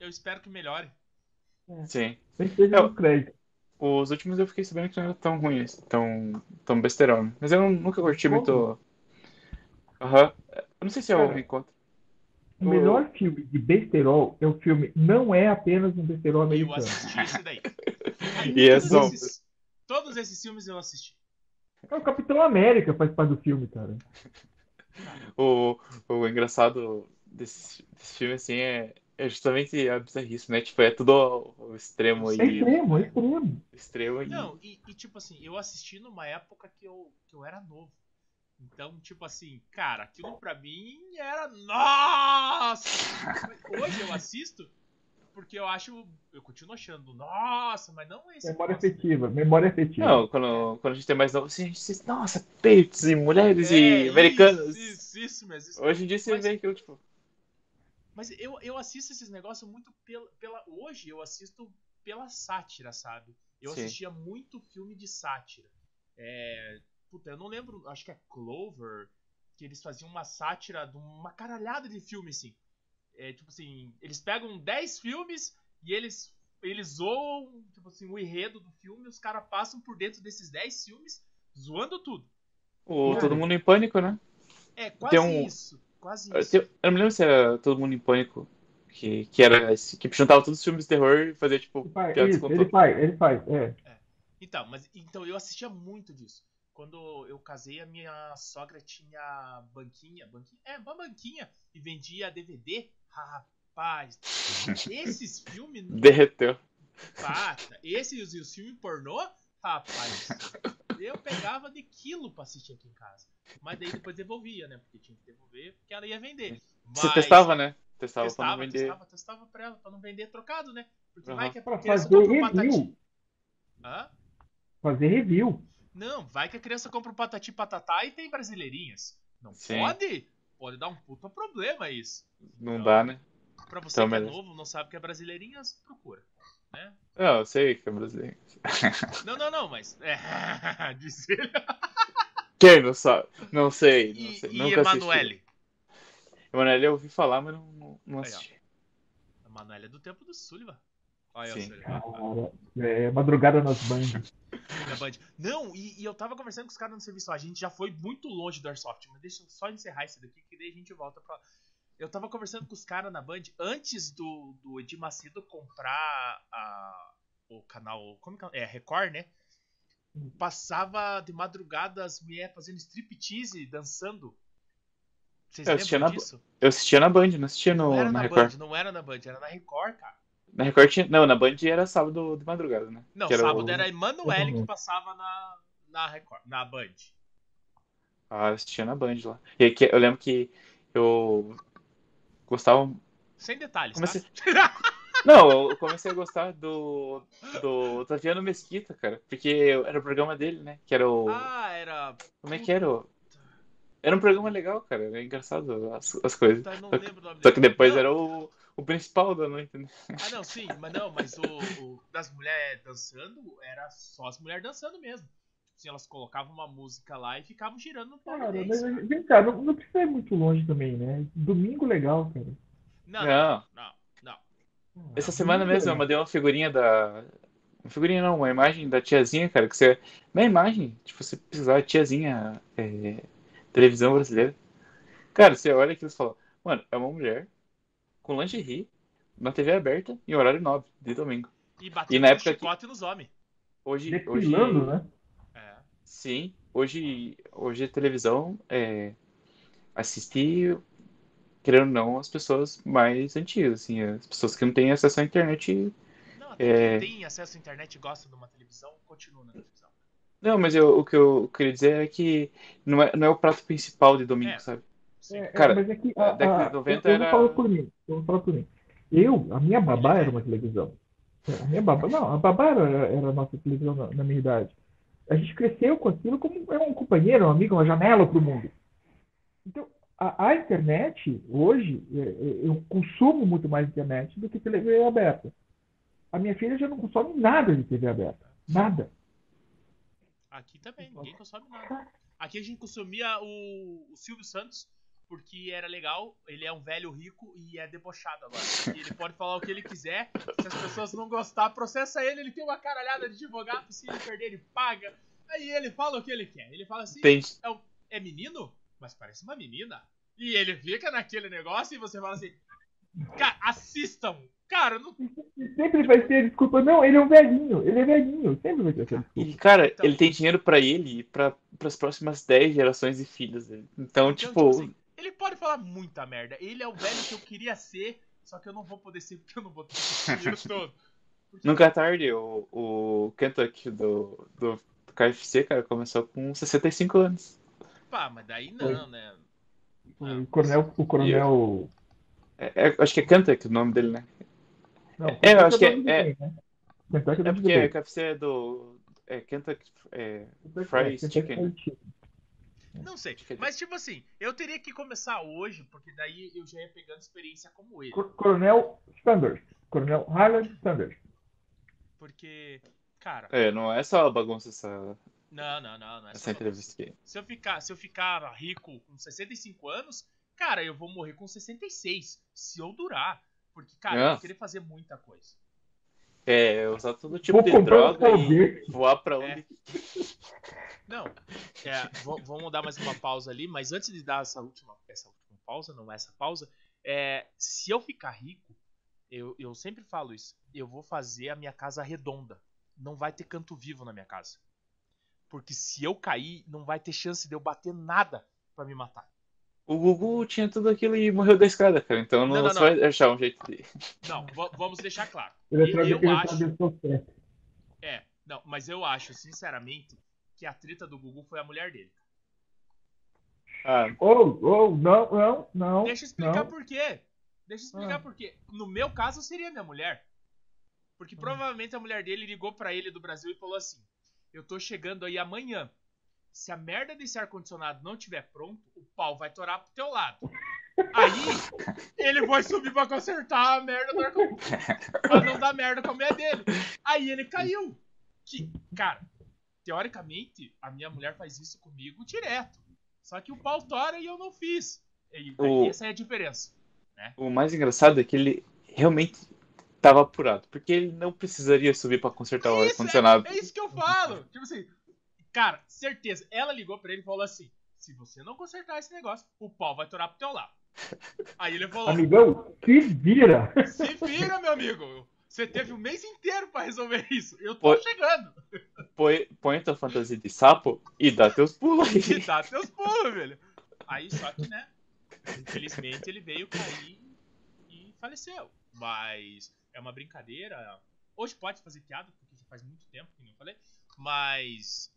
Eu espero que melhore. Sim. nem seja Eu- no crédito. Os últimos eu fiquei sabendo que não era tão ruins, tão, tão besterol. né? Mas eu nunca curti muito. Aham. Eu não sei se é o reencontro. O melhor filme de besterol é o filme Não é apenas um besterol Eu americano. assisti esse daí. E é só- esses, todos esses filmes eu assisti. É o Capitão América faz parte do filme, cara. O, o engraçado desse, desse filme, assim, é, é justamente a bizarrice, né? Tipo, é tudo ao, ao extremo É aí. extremo, é extremo. Extremo e. Não, e, e, tipo assim, eu assisti numa época que eu, que eu era novo. Então, tipo assim, cara, aquilo pra mim era. Nossa! Hoje eu assisto porque eu acho. Eu continuo achando, nossa, mas não esse. Memória negócio, né? afetiva, memória afetiva. Não, quando, quando a gente é mais novo, assim, a gente diz, nossa, peitos e mulheres É, e americanos. Isso, isso, isso mesmo. isso. Hoje em dia você Mas- vê aquilo, tipo. Mas eu, eu assisto esses negócios muito pela, pela. Hoje eu assisto pela sátira, sabe? Eu Sim. assistia muito filme de sátira. É. Puta, eu não lembro, acho que é Clover, que eles faziam uma sátira de uma caralhada de filme, assim. É tipo assim, eles pegam 10 filmes e eles. Eles zoam, tipo assim, o enredo do filme, e os caras passam por dentro desses 10 filmes, zoando tudo. O. Todo Mundo em Pânico, né? É, quase Tem um- isso. Quase Eu, isso. te- eu não me lembro se era Todo Mundo em Pânico. Que, que era esse, que juntava todos os filmes de terror e fazia, tipo, Ele faz, isso, ele faz, ele faz, é. Então, mas então eu assistia muito disso. Quando eu casei, a minha sogra tinha banquinha, banquinha, é, uma banquinha e vendia DVD. Rapaz, esses filmes, Derreteu. pata, esses e os filmes pornô, rapaz, eu pegava de quilo pra assistir aqui em casa. Mas daí depois devolvia, né? Porque tinha que devolver, porque ela ia vender. Você Mas- testava, né? Testava, pra Testava, não vender. testava, testava pra ela, pra não vender trocado, né? Porque vai Aham. que a Pra criança fazer compra um review. patati. Hã? Fazer review. Não, vai que a criança compra um patati patatá e tem brasileirinhas. Não Sim. pode? Pode dar um puta problema isso. Não dá, né? Pra você Então, que é novo, não sabe o que é brasileirinhas, procura. Né? Não, eu sei que é brasileiro. Não, não, não, mas. É, dizer. Quem não sabe? Não sei, não E, sei. e Nunca assisti. Emanuele? Emanuele eu ouvi falar, mas não, não, não Aí, assisti. Emanuele é do tempo do Sullivan. Olha Sim. Cara, é, madrugada nas bandas. Da Band. Não, e, e eu tava conversando com os caras no serviço. A gente já foi muito longe do Airsoft, mas deixa eu só encerrar isso daqui, que daí a gente volta pra. Eu tava conversando com os caras na Band antes do, do Edir Macedo comprar a, o canal. Como que é? É, Record, né? Passava de madrugada as mulheres fazendo striptease, dançando. Vocês Eu assistia lembram na- disso? Eu assistia na Band, não assistia no, Não era na na Record. Band, não era na Band, era na Record, cara. Na Record tinha. Não, na Band era sábado de madrugada, né? Não, Que era sábado o- era a Emanuele que passava na, na Record, na Band. Ah, eu assistia na Band lá. E que eu lembro que eu gostava Sem detalhes, Comecei- tá? Não, eu comecei a gostar do, do Taviano Mesquita, cara. Porque era o programa dele, né? Que era o. Ah, era. Como é que era? o- Era um programa legal, cara. Era engraçado as, as coisas. Eu não lembro o nome Só que depois Não, era o, o principal da noite, né? Ah, não, sim, mas não, mas o, o das mulheres dançando era só as mulheres dançando mesmo. Assim, elas colocavam uma música lá e ficavam girando no Cara, pole mas vem cá, não, não precisa ir muito longe também, né? Domingo legal, cara. Não, Não. não, não. Essa semana Domingo mesmo eu mandei uma figurinha da. Uma figurinha não, uma imagem da tiazinha, cara. Que você. Na imagem, tipo, você precisar, tiazinha, é, televisão brasileira. Cara, você olha aquilo e fala, mano, é uma mulher com lingerie, na TV aberta, em horário nobre, de domingo. E batendo E na época que- chicote nos homens. Hoje, hoje, Desfilando, né? É. sim, hoje, hoje a televisão é assistir, querendo ou não, as pessoas mais antigas, assim, as pessoas que não têm acesso à internet. Não, até É. quem tem acesso à internet e gosta de uma televisão, continua na televisão. Não, mas eu- o que eu queria dizer é que não é, não é o prato principal de domingo, É. sabe? Sim. É, Cara, é, mas é que a, década a- de 90 eu, eu era- por mim. Eu vou falar por mim. Eu, a minha babá era uma televisão. A minha babá, não, a babá era, era a nossa televisão na, na minha idade. A gente cresceu com aquilo como é um companheiro, um amigo, uma janela para o mundo. Então, a, a internet, hoje, é, é, eu consumo muito mais internet do que TV aberta. A minha filha já não consome nada de TV aberta. Nada. Aqui também, ninguém consome nada. Aqui a gente consumia o, o Silvio Santos, porque era legal, ele é um velho rico e é debochado agora. E ele pode falar o que ele quiser, se as pessoas não gostar, processa ele, ele tem uma caralhada de advogado, se ele perder, ele paga. Aí ele fala o que ele quer. Ele fala assim, é, um- é menino? Mas parece uma menina. E ele fica naquele negócio e você fala assim, cara, assistam. Cara, não E sempre vai ter desculpa. Não, ele é um velhinho. Ele é velhinho. Sempre vai ter essa desculpa. E, cara, Então- ele tem dinheiro pra ele e pra, pras próximas 10 gerações de filhos dele. Então, Então, tipo, tipo assim, ele pode falar muita merda. Ele é o velho que eu queria ser, só que eu não vou poder ser porque eu não vou ter esse dinheiro todo. Porque- nunca é tarde, o, o Kentucky do, do, do KFC, cara, começou com 65 anos. Pá, mas daí não, né? O coronel, o coronel. É, é- acho que é Kentucky o nome dele, né? Não, É, eu acho que é- Kentucky é- bem, né? É deve porque bem. o KFC é do. É Kentucky. É, Fried Chicken. Chicken. Não sei. É- Mas, tipo assim, eu teria que começar hoje, porque daí eu já ia pegando experiência como ele. Cor- Coronel Sanders. Coronel Highland Sanders. Porque, cara, é, não é só bagunça essa, não, não, não, não é essa entrevista aqui. Se eu ficar, se eu ficar rico com 65 anos, cara, eu vou morrer com 66, se eu durar. Porque, cara, eu vou querer fazer muita coisa. É, usar todo tipo Vou de um droga e voar pra É. onde. Não, é, vou- vamos dar mais uma pausa ali, mas antes de dar essa última, essa última pausa, não essa pausa, é, se eu ficar rico, eu, eu sempre falo isso, eu vou fazer a minha casa redonda. Não vai ter canto vivo na minha casa. Porque se eu cair, não vai ter chance de eu bater nada pra me matar. O Gugu tinha tudo aquilo e morreu da escada, cara. Então não, Não, não, não. vai achar um jeito de. Não, va- vamos deixar claro. Ele E- atravessou- eu ele acho-. É, não, mas eu acho, sinceramente, que a treta do Gugu foi a mulher dele. Ah, Oh, oh, não, não, não. Deixa eu explicar não. por quê. Deixa eu explicar Ah. por quê. No meu caso, seria minha mulher. Porque Hum. provavelmente a mulher dele ligou pra ele do Brasil e falou assim: Eu tô chegando aí amanhã. Se a merda desse ar-condicionado não tiver pronto, o pau vai torar pro teu lado. Aí, ele vai subir pra consertar a merda do ar-condicionado. pra não dar merda com a mulher dele. Aí ele caiu. Que, cara, teoricamente, a minha mulher faz isso comigo direto. Só que o pau tora e eu não fiz. E, O- Essa é a diferença. o mais engraçado é que ele realmente tava apurado. Porque ele não precisaria subir pra consertar o Isso, ar-condicionado. É isso que eu falo. Tipo assim, cara, certeza. Ela ligou pra ele e falou assim: se você não consertar esse negócio, o pau vai torar pro teu lado. Aí ele falou: Amigão, se vira. se vira, meu amigo. Você teve um mês inteiro pra resolver isso. Eu tô Pô. chegando. Põe, põe tua fantasia de sapo e dá teus pulos E aí. dá teus pulos, velho. Aí só que, né? Infelizmente ele veio cair e faleceu. Mas é uma brincadeira. Hoje pode fazer piada, porque já faz muito tempo que não falei. Mas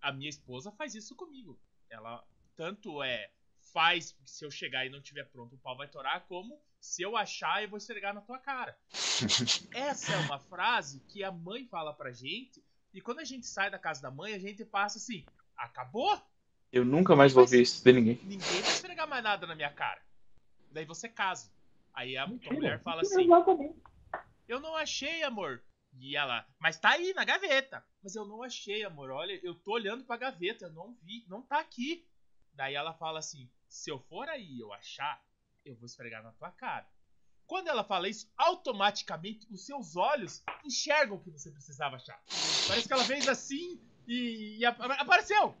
a minha esposa faz isso comigo. Ela tanto é faz se eu chegar e não tiver pronto, o pau vai torar, como se eu achar, eu vou esfregar na tua cara. Essa é uma frase que a mãe fala pra gente, e quando a gente sai da casa da mãe, a gente passa assim: acabou? Eu nunca mais vou ouvir isso de ninguém. Ninguém vai esfregar mais nada na minha cara. Daí você casa. Aí a Mentira. mulher fala assim. Eu não achei, amor. E ela, mas tá aí na gaveta. Mas eu não achei, amor. Olha, eu tô olhando pra gaveta, eu não vi, não tá aqui. Daí ela fala assim: se eu for aí e eu achar, eu vou esfregar na tua cara. Quando ela fala isso, automaticamente os seus olhos enxergam o que você precisava achar. Parece que ela fez assim e, e ap- apareceu.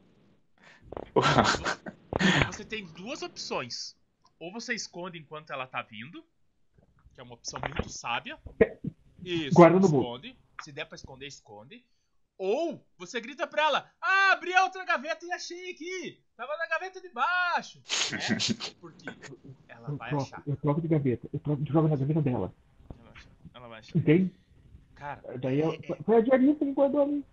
Você tem duas opções. Ou você esconde enquanto ela tá vindo, que é uma opção muito sábia. Isso, Guarda no esconde. Se der pra esconder, esconde. Ou você grita pra ela: Ah, abri a outra gaveta e achei aqui. Tava na gaveta de baixo. Né? Porque ela Eu vai troco, achar. eu troco de gaveta. Eu troco, jogo na gaveta dela. Ela vai achar. Ela vai achar. Entende? Cara, Daí eu, É, foi a diarista que guardou ali.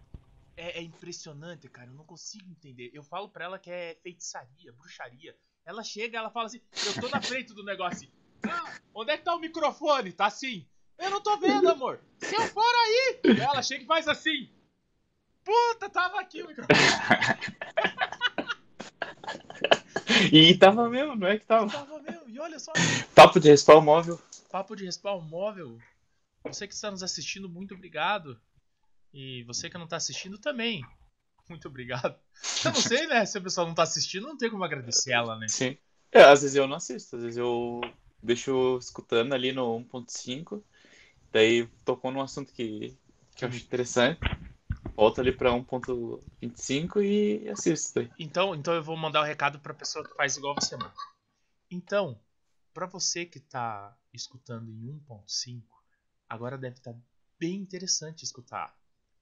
é, é impressionante, cara. Eu não consigo entender. Eu falo pra ela que é feitiçaria, bruxaria. Ela chega, ela fala assim: Eu tô na frente do negócio. Ah, onde é que tá o microfone? Tá assim. Eu não tô vendo, amor. Se eu for aí. Ela chega e faz assim. Puta, tava aqui o microfone. E tava mesmo, não é que tava. Tava mesmo. E olha só. Papo de respawn móvel. Papo de respawn móvel. Você que está nos assistindo, muito obrigado. E você que não tá assistindo também. Muito obrigado. Eu não sei, né? Se a pessoa não tá assistindo, não tem como agradecer ela, né? Sim. É, às vezes eu não assisto, às vezes eu deixo escutando ali no 1.5. Daí tocou num assunto que, que eu acho interessante. Volta ali pra 1.25 e assisto. Então, então eu vou mandar o recado pra pessoa que faz igual você, mano. Então, pra você que tá escutando em 1.5, agora deve estar bem interessante escutar.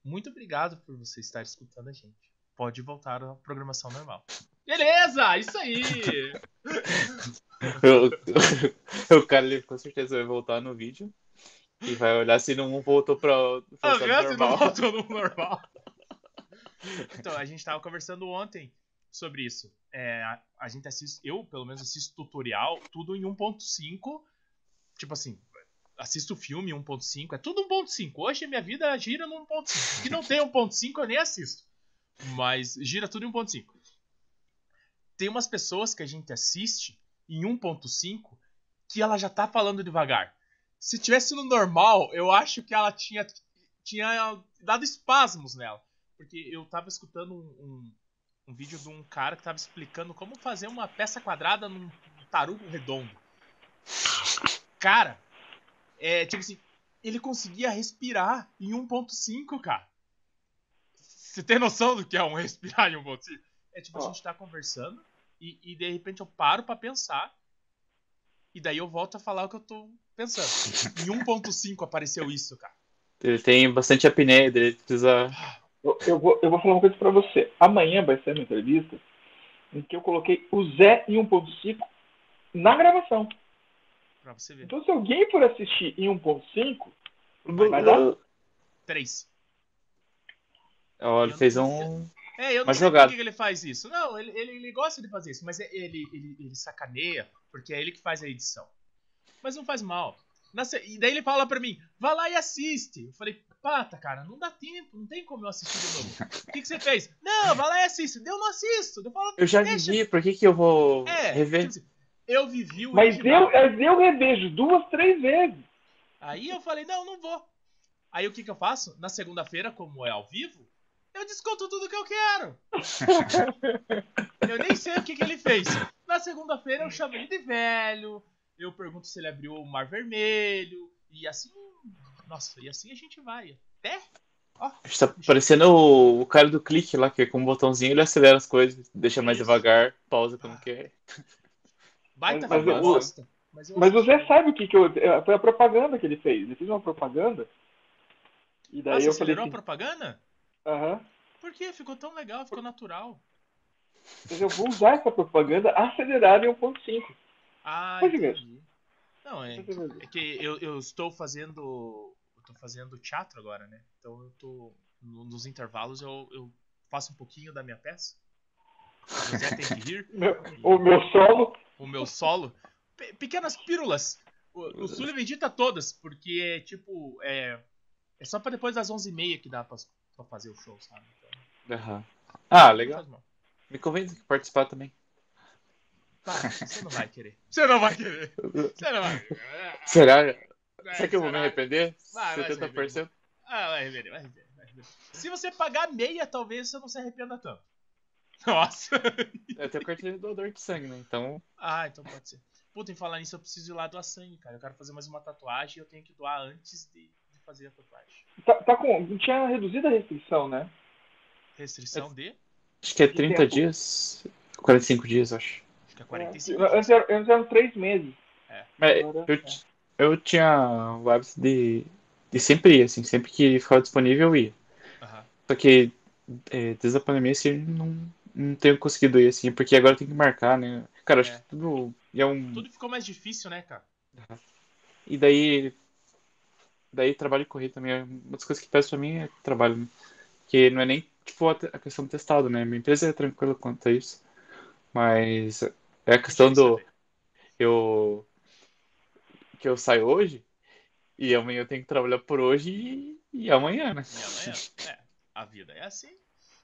Muito obrigado por você estar escutando a gente. Pode voltar à programação normal. Beleza, isso aí. o cara ele com certeza vai voltar no vídeo e vai olhar se não voltou pra pra Ah, mesmo? Não normal. voltou no normal. Então, a gente tava conversando ontem sobre isso. É, a, a gente assiste, eu pelo menos assisto tutorial, tudo em 1.5. Tipo assim, assisto filme em 1.5, é tudo 1.5. Hoje a minha vida gira no 1.5. Que não tem 1.5 eu nem assisto. Mas gira tudo em 1.5. Tem umas pessoas que a gente assiste em 1.5 que ela já tá falando devagar. Se tivesse no normal, eu acho que ela tinha, tinha dado espasmos nela. Porque eu tava escutando um, um, um vídeo de um cara que tava explicando como fazer uma peça quadrada num tarugo redondo. Cara, é tipo assim, ele conseguia respirar em 1.5, cara. Você tem noção do que é um respirar em 1.5? É tipo, a Ó. gente tá conversando e, e de repente eu paro pra pensar e daí eu volto a falar o que eu tô pensando. Em 1.5 apareceu isso, cara. Ele tem bastante apneia, ele precisa. Eu, eu vou, eu vou falar uma coisa pra você. Amanhã vai ser uma entrevista em que eu coloquei o Zé em 1.5 na gravação. Pra você ver. Então, se alguém for assistir em 1.5, Vai vai dar? 3. Ó, ele fez um. É, eu não Uma sei por jogada. que ele faz isso. Não, ele, ele, ele gosta de fazer isso, mas é- ele, ele, ele sacaneia, porque é ele que faz a edição. Mas não faz mal. Se- E daí ele fala pra mim, vai lá e assiste. Eu falei, pata, cara, não dá tempo, não tem como eu assistir de novo. O que, que você fez? Não, vai lá e assiste. Deu, não assisto. Eu falo, Eu já deixa. vivi, por que, que eu vou É, rever? tipo assim, eu vivi o mas original. eu, mas eu revejo duas, três vezes. Aí eu falei, não, não vou. Aí o que que eu faço? Na segunda-feira, como é ao vivo, eu desconto tudo que eu quero. eu nem sei o que que ele fez. Na segunda-feira eu chamo ele de velho, eu pergunto se ele abriu o Mar Vermelho, e assim, nossa, e assim a gente vai. Até, ó, Está parecendo o, o cara do clique lá, que com um botãozinho ele acelera as coisas, deixa mais Isso. devagar, pausa quando quer. baita Mas- mas gosto. Mas, Mas você sabe o que, que eu. Foi a propaganda que ele fez. Ele fez uma propaganda. E daí Ah, você eu falei acelerou assim, a propaganda? Aham. Por quê? Ficou tão legal, ficou natural. Mas eu vou usar essa propaganda acelerada em 1.5. Ah, Pode entendi. Não, é, É que eu, eu estou fazendo. Eu tô fazendo teatro agora, né? Então eu tô. no- Nos intervalos eu, eu faço um pouquinho da minha peça. José tem que rir. Meu- o meu solo. o meu solo. Pe- pequenas pílulas. O, o Sullivan edita todas, porque, tipo, é, é só pra depois das 11h30 que dá pra, pra fazer o show, sabe? Então, Aham. Ah, legal. Me convence que participar também. Você não vai querer. Você não vai querer. Você não vai querer. Será? Ah, Será que eu vou me arrepender? Vai, vai se 70%? Ah, vai arrepender, vai arrepender, vai arrepender. Se você pagar meia, talvez você não se arrependa tanto. Nossa. Eu tenho carteira de doador de sangue, né? Então, Ah, então pode ser. Puta, em falar nisso, eu preciso ir lá doar sangue, cara. Eu quero fazer mais uma tatuagem e eu tenho que doar antes de, de fazer a tatuagem. Tá, tá com. Tinha reduzido a restrição, né? Restrição de? acho que é De 30 tempo. dias. 45 dias, acho. Acho que é 45 É, Antes, era- antes eram três meses. Mas Agora, eu, é. eu tinha o hábito de, de sempre ir, assim, sempre que ficava disponível eu ia. Aham. Só que é, desde a pandemia, assim, não, não tenho conseguido ir, assim, porque agora tem que marcar, né? Cara, acho É. que tudo é um... Tudo ficou mais difícil, né, cara? E daí, daí trabalho e correr também. é Uma das coisas que pesa pra mim é trabalho, né? Que não é nem, tipo, a questão do testado, né? Minha empresa é tranquila quanto a isso. Mas é a questão do... saber. Eu... Que eu saio hoje e amanhã eu tenho que trabalhar por hoje e, e amanhã, né? E amanhã? É, a vida é assim.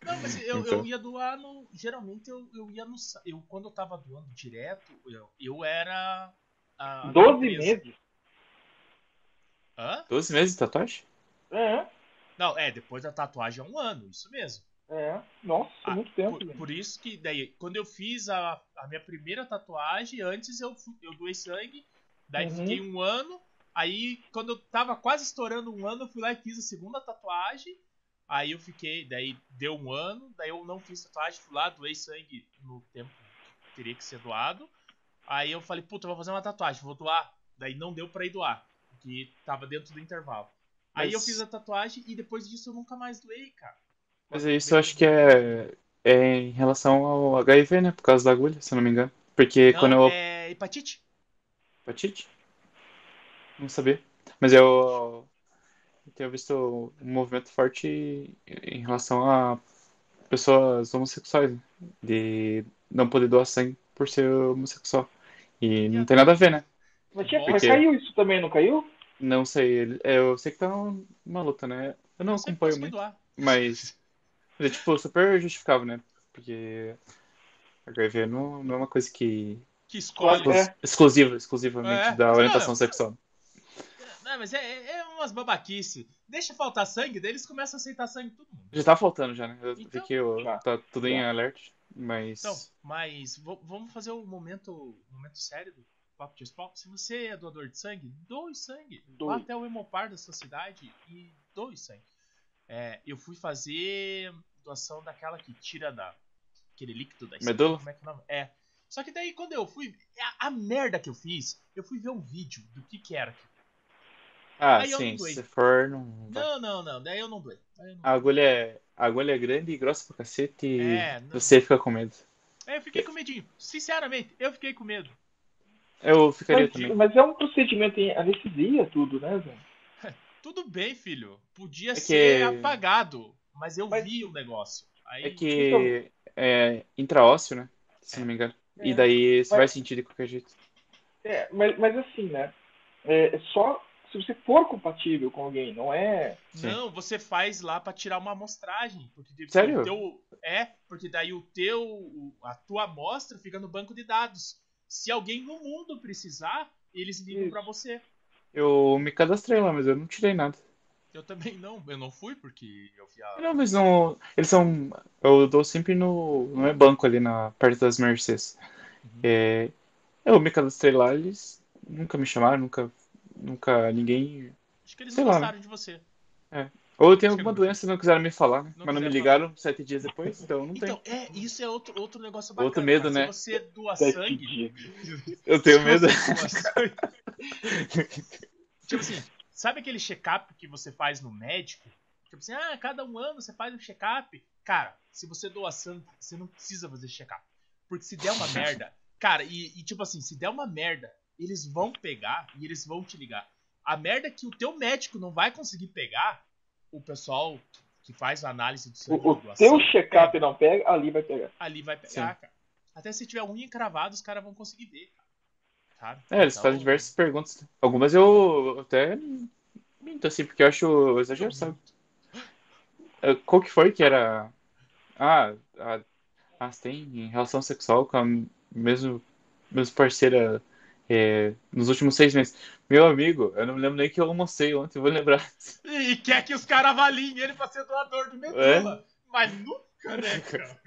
Não, mas eu, Então. eu ia doar no. Geralmente eu, eu ia no. Eu, quando eu tava doando direto, eu, eu era. A, a 12 minha empresa. meses. Hã? 12 meses de tatuagem? É, Não, é, depois da tatuagem é um ano, isso mesmo. é. Nossa, Ah, muito tempo. Por, gente. por isso que daí, quando eu fiz a, a minha primeira tatuagem, antes eu, fui- eu doei sangue, daí Uhum. fiquei um ano, aí quando eu tava quase estourando um ano, eu fui lá e fiz a segunda tatuagem, aí eu fiquei, daí deu um ano, daí eu não fiz tatuagem, fui lá, doei sangue no tempo que teria que ser doado, aí eu falei, puta, eu vou fazer uma tatuagem, vou doar, daí não deu pra ir doar, porque tava dentro do intervalo. Aí eu Mas- fiz a tatuagem e depois disso eu nunca mais doei, cara. Mas isso eu acho que é, é em relação ao HIV, né? Por causa da agulha, se eu não me engano. Porque Não, quando eu é hepatite. Hepatite? Não sabia. Mas eu, eu tenho visto um movimento forte em relação a pessoas homossexuais, né? de não poder doar sangue por ser homossexual. E não tem nada a ver, né? Mas, tinha, Porque- mas caiu isso também, não caiu? Não sei, ele- é, eu sei que tá uma luta, né? Eu não acompanho muito, doar. mas, é tipo super justificável, né? Porque HIV não, não é uma coisa que Que escolhe. É. exclusiva, exclusivamente É, da mas orientação não. sexual. Não, mas é, é- é umas babaquice. Deixa faltar sangue, daí eles começam a aceitar sangue de todo mundo. Já tá faltando já, né? Eu vi Então, que eu- já. tá tudo em Já. alert, mas Então, mas vamos fazer o momento, o momento sério do Papo de Spawn. Se você é doador de sangue, doe sangue. Vá Doe. até o Hemopar da sua cidade e doe sangue. É, eu fui fazer doação daquela que tira da, aquele líquido da Medula? Como é que é o nome? É. Só que daí quando eu fui, a, a merda que eu fiz, eu fui ver um vídeo do que que era aquilo. ah, Aí sim, se for não. Não, não, não, daí eu não doei. Eu não A agulha é, a agulha é grande e grossa pra cacete e É, não. você fica com medo. É, eu fiquei com medinho. Sinceramente, eu fiquei com medo. Eu ficaria Mas, também. mas é um procedimento em anestesia, tudo, né, Zé? Tudo bem, filho. Podia É que- ser apagado, mas eu Mas- vi o negócio. Aí, É que é intraósseo, né? Se não me engano. E É. daí você Mas- vai sentir de qualquer jeito. É, mas, mas assim, né? É, é só se você for compatível com alguém, não é. Sim. Não, você faz lá pra tirar uma amostragem. Porque Sério? o teu- é, porque daí o teu. a tua amostra fica no banco de dados. Se alguém no mundo precisar, eles ligam pra você. Eu me cadastrei lá, mas eu não tirei nada. Eu também não, eu não fui porque eu vi a. Não, mas não. Eles são. Eu dou sempre no. Não é banco ali na perto das Mercedes. Uhum. É, eu me cadastrei lá, eles nunca me chamaram, nunca. Nunca ninguém. Acho que eles sei não lá, gostaram de você. Ou eu tenho que alguma doença e não quiseram me falar, né? Não Mas não me ligaram sete dias depois, então não Então, tem. é, isso é outro, outro negócio bacana. Outro medo, né? Se você doa Sete sangue. dias. Eu tenho medo. tipo assim, sabe aquele check-up que você faz no médico? Tipo assim, ah, cada um ano você faz um check-up. Cara, se você doa sangue, você não precisa fazer check-up. Porque se der uma merda, cara, e, e tipo assim, se der uma merda, eles vão pegar e eles vão te ligar. A merda que o teu médico não vai conseguir pegar, o pessoal que faz a análise do sangue O, o doação, teu check-up não pega, ali vai pegar. ali vai pegar, cara. Até se tiver unha encravada, os caras vão conseguir ver, cara. Sabe? É, eles Então, fazem diversas perguntas. Algumas eu até minto, assim, porque eu acho exagero, sabe? Eh, Qual que foi que era. Ah, a... ah, tem relação sexual com a mesmo, mesma parceira eh, nos últimos seis meses. Meu amigo, eu não me lembro nem que eu almocei ontem, vou lembrar. E quer que os caras avaliem ele pra ser doador de medula. Mas nunca, né, cara?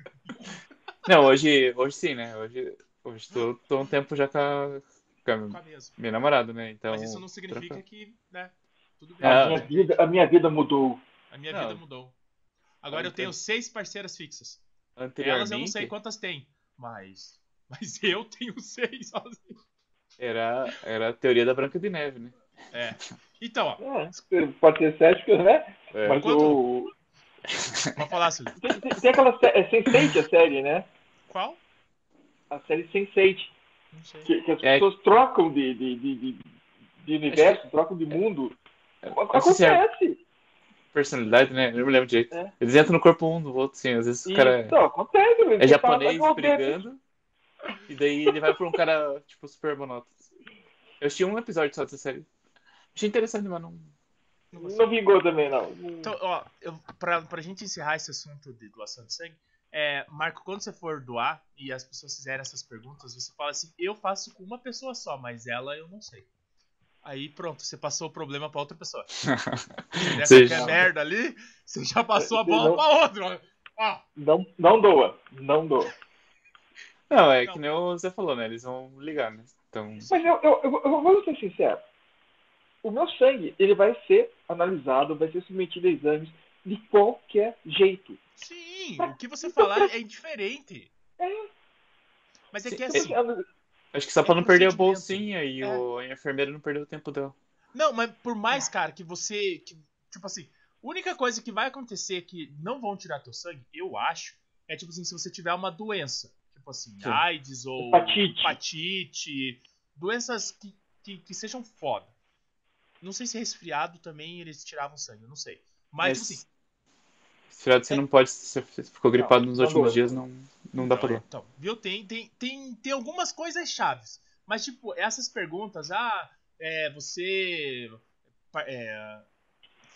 Não, hoje, hoje sim, né? Hoje, hoje tô, tô um tempo já com a, com a Com a mesma. minha namorada, né? Então. Mas isso não significa troca- que, né? Tudo bem. Ah, A minha vida, a minha vida mudou. A minha Não. vida mudou. Agora eu tenho seis parceiras fixas. Elas Anteriormente, eu não sei quantas tem, mas. Mas eu tenho seis sozinho. Era, era a teoria da Branca de Neve, né? É. Então, ó, É, pode ser cético, né? É. Mas Quanto- o. pode falar, Silvio. Tem, tem- tem aquela é Sense8 a série, né? Qual? A série Sense8. Não sei. Que, que as É. pessoas trocam de, de, de, de, de universo, trocam de mundo. Se é Acontece. personalidade, né? Eu não me lembro direito. É. Eles entram no corpo um do outro, assim. Às vezes o cara Então, acontece. é, é japonês fala, "Ah, brigando, e daí ele vai pra um cara, tipo, super monótono. Eu assisti um episódio só dessa série. Achei interessante, mas não. Não vingou também, não. Então, ó, eu, pra, pra gente encerrar esse assunto de doação de sangue, é, Marco, quando você for doar e as pessoas fizerem essas perguntas, você fala assim: eu faço com uma pessoa só, mas ela eu não sei. Aí pronto, você passou o problema pra outra pessoa. Se der qualquer merda ali, você já passou a bola Não. pra outra. Ó, Não, não doa. Não doa. Não, é Não. que nem o Zé falou, né? Eles vão ligar, né? Então. Mas eu, eu, eu, eu vou ser sincero. O meu sangue, ele vai ser analisado, vai ser submetido a exames de qualquer jeito. sim, o que você falar é indiferente. Mas é que Sim, assim. Acho que só É pra não perder a bolsinha e É. o, a enfermeira não perder o tempo dela. Não, mas por mais, cara, que você. Que, tipo assim, a única coisa que vai acontecer que não vão tirar teu sangue, eu acho, é tipo assim, se você tiver uma doença. Tipo assim, Sim. AIDS ou Hepatite. hepatite, doenças que, que, que sejam foda. Não sei se resfriado também eles tiravam sangue, eu não sei. Mas, tipo assim, Resfriado você não pode. Se você ficou gripado nos não últimos dias, não, não dá pra doar. Então, viu? Tem, tem, tem, tem algumas coisas chaves. Mas, tipo, essas perguntas, ah, é, você é,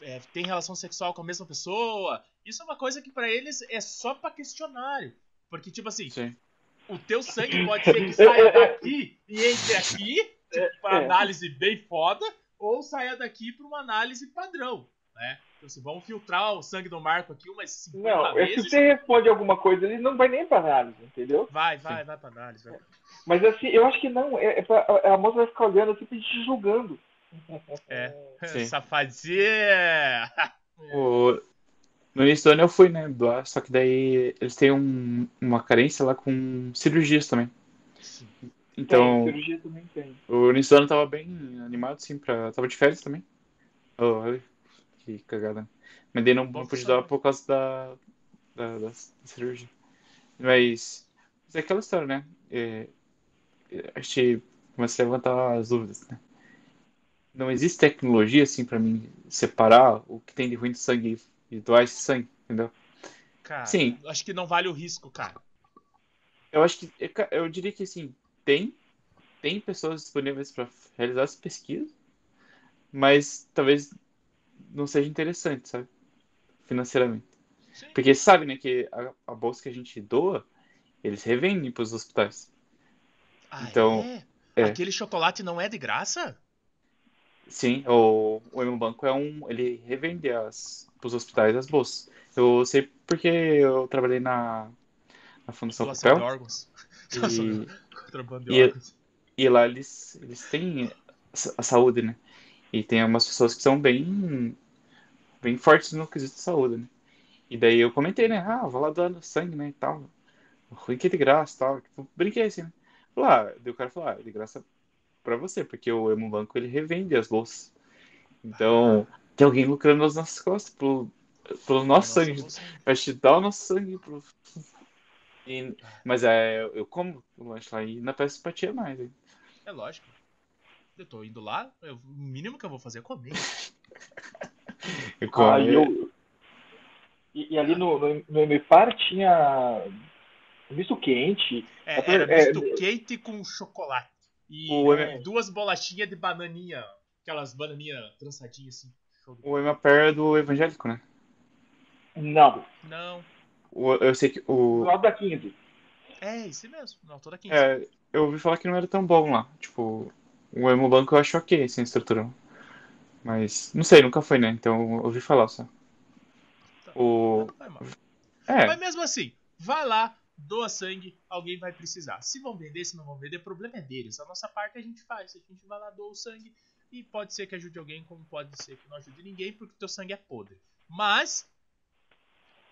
é, tem relação sexual com a mesma pessoa, isso é uma coisa que pra eles é só pra questionário. Porque, tipo assim, Sim. O teu sangue pode ser que saia daqui e entre aqui, tipo, pra É. análise bem foda, ou saia daqui pra uma análise padrão, né? Então, assim, vamos filtrar o sangue do Marco aqui umas 50 Não, é se vezes. você responde alguma coisa, ele não vai nem pra análise, entendeu? Vai, vai, vai pra análise. Vai. Mas assim, eu acho que não. É, é pra- a, a moça vai ficar olhando assim, te julgando. É. Sim. Safadinha! O- No início do ano eu fui, né, doar, só que daí eles têm um- uma carência lá com cirurgias também. Então, Tem, cirurgia também tem. o início do ano tava bem animado, assim, pra... tava de férias também. Oh, olha, que cagada. Mas daí não, não pude por causa da, da, da cirurgia. Mas, mas é aquela história, né? É, é, a gente começa a levantar as dúvidas, né? Não existe tecnologia, assim, pra mim separar o que tem de ruim de sangue e doar esse sangue, entendeu? Cara, Sim. acho que não vale o risco, cara. Eu acho que, eu ca- eu diria que, assim, tem, tem pessoas disponíveis para realizar essa pesquisa, mas talvez não seja interessante, sabe? Financeiramente. Sim. Porque sabe, né, que a, a bolsa que a gente doa, eles revendem para os hospitais. Ah, Então, é? é. Aquele chocolate não é de graça? Sim, o, o Hemobanco é um. Ele revende as, pros hospitais as bolsas. Eu sei porque eu trabalhei na, na Fundação Doação de Papel órgãos. E, de- de e- órgãos. e lá eles, eles têm a saúde, né? E tem umas pessoas que são bem, bem fortes no quesito de saúde, né? E daí eu comentei, né? Ah, vou lá doando sangue, né? E tal. Ruim que é de graça e tal. Tipo, brinquei assim, né? Falei, ah, daí o cara falou, ah, é de graça pra você, porque o Hemobanco ele revende as bolsas. Então, tem alguém lucrando nas nossas costas pelo, pelo nosso Nossa, sangue. Vai te dar o nosso sangue pro. E- mas é, eu como o lanche lá e na peça simpatia mais, hein? É lógico. Eu tô indo lá, eu- o mínimo que eu vou fazer é comer. Eu como, Ah, e eu, E, e ali no, no, no Emipar tinha misto quente. É, É, era é, misto quente com chocolate. E O é, duas bolachinhas de bananinha. Aquelas bananinhas trançadinhas assim. O Emapé é do evangélico, né? Não, Não. O- eu sei que do o. lado da 15. É, isso mesmo. Não, toda quente. É, eu ouvi falar que não era tão bom lá. Tipo, o Emo Banco eu acho ok, sem estrutura. Mas, não sei, nunca foi, né? Então eu ouvi falar só. O. Vai mal. É, Mas mesmo assim, vai lá, doa sangue, alguém vai precisar. Se vão vender, se não vão vender, o problema é deles. A nossa parte a gente faz. A gente vai lá, doa o sangue e pode ser que ajude alguém, como pode ser que não ajude ninguém, porque o teu sangue é podre. Mas.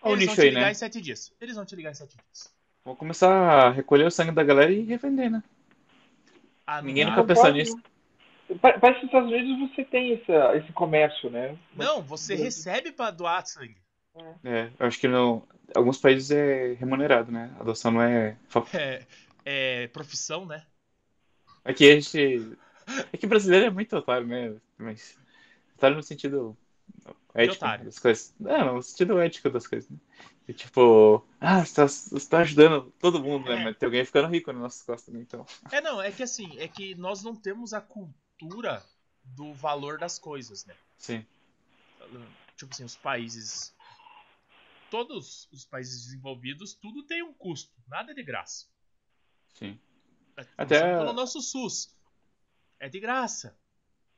Olha o eles vão te aí, ligar né? em sete dias. Eles vão te ligar em sete dias. vou começar a recolher o sangue da galera e revender, né? Ah, não Ninguém nunca pensou nisso. Pa- Parece que nos Estados Unidos você tem essa, esse comércio, né? Não, você recebe pra doar sangue. É, eu acho que no, alguns países é remunerado, né? A adoção não é. É, é profissão, né? Aqui a gente. É que brasileiro é muito otário, né? Mas. Otário no sentido ético otário. das coisas. Não, no sentido ético das coisas, né? E, tipo, ah, você tá, você tá ajudando todo mundo, né? É. Mas tem alguém ficando rico nas nossas costas, né? Então. É, não, é que assim, é que nós não temos a cultura do valor das coisas, né? Sim. Tipo assim, os países. Todos os países desenvolvidos, tudo tem um custo. Nada é de graça. Sim. Até Até- pelo nosso SUS. É de graça.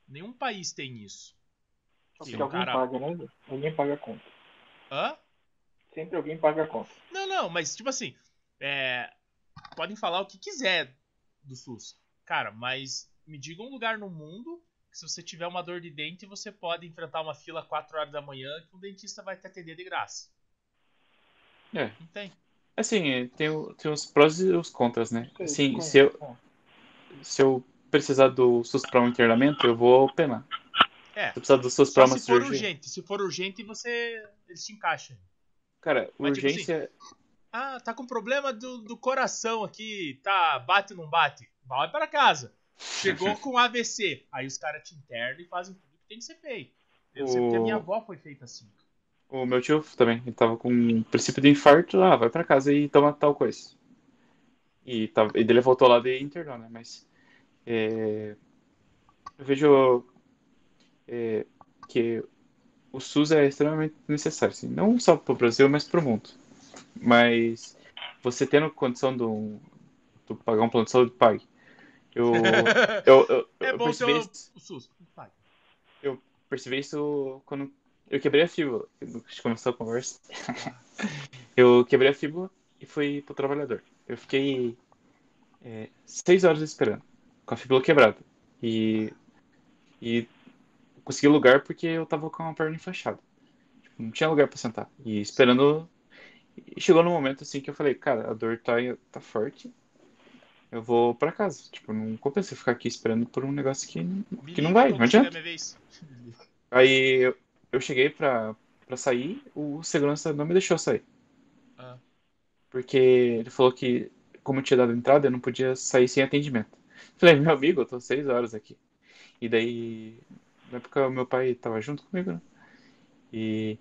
Nenhum país tem isso. Porque Sim, alguém cara. paga, né? Alguém paga a conta. Hã? Sempre alguém paga a conta. Não, não, mas tipo assim, é, podem falar o que quiser do SUS. Cara, mas me diga um lugar no mundo que se você tiver uma dor de dente, você pode enfrentar uma fila 4 horas da manhã que um dentista vai te atender de graça. É. Não tem. Assim, tem, o- tem os prós e os contras, né? Assim, como- se eu, como? se eu precisar do SUS pra um internamento, eu vou penar. É. Se precisar do SUS Só uma se for cirurgia. urgente. Se for urgente, você. Eles te encaixam. Cara, Mas, tipo urgência. Ah, tá com problema do, do coração aqui. Tá, bate ou não bate? Vai para casa. Chegou com AVC. Aí os caras te internam e fazem tudo que tem que ser feito. Eu sei porque a O- minha avó foi feita assim. O meu tio também, ele tava com um princípio de infarto, ah, vai pra casa e toma tal coisa. E, tava, e dele voltou lá de internou, né? Mas é, eu vejo é, que o SUS é extremamente necessário, assim, não só pro Brasil, mas pro mundo. Mas você tendo condição do, do pagar um plano de saúde, pague. Eu, eu, eu, É eu percebi o, isso- o SUS. Vai. percebi isso quando eu quebrei a fíbula. A gente começou a conversa. eu quebrei a fíbula e fui pro trabalhador. Eu fiquei é, seis horas esperando, com a fíbula quebrada. E, e consegui lugar porque eu tava com a perna enfaixada. Tipo, não tinha lugar pra sentar. E esperando. E chegou no momento assim que eu falei, cara, a dor tá, tá forte. Eu vou pra casa. Tipo, não compensa ficar aqui esperando por um negócio que, que não vai, não adianta. Aí eu, eu cheguei pra, pra sair, o segurança não me deixou sair. Ah. Porque ele falou que, como eu tinha dado entrada, eu não podia sair sem atendimento. Falei, meu amigo, eu tô seis horas aqui. E daí, na época, o meu pai tava junto comigo, né? E,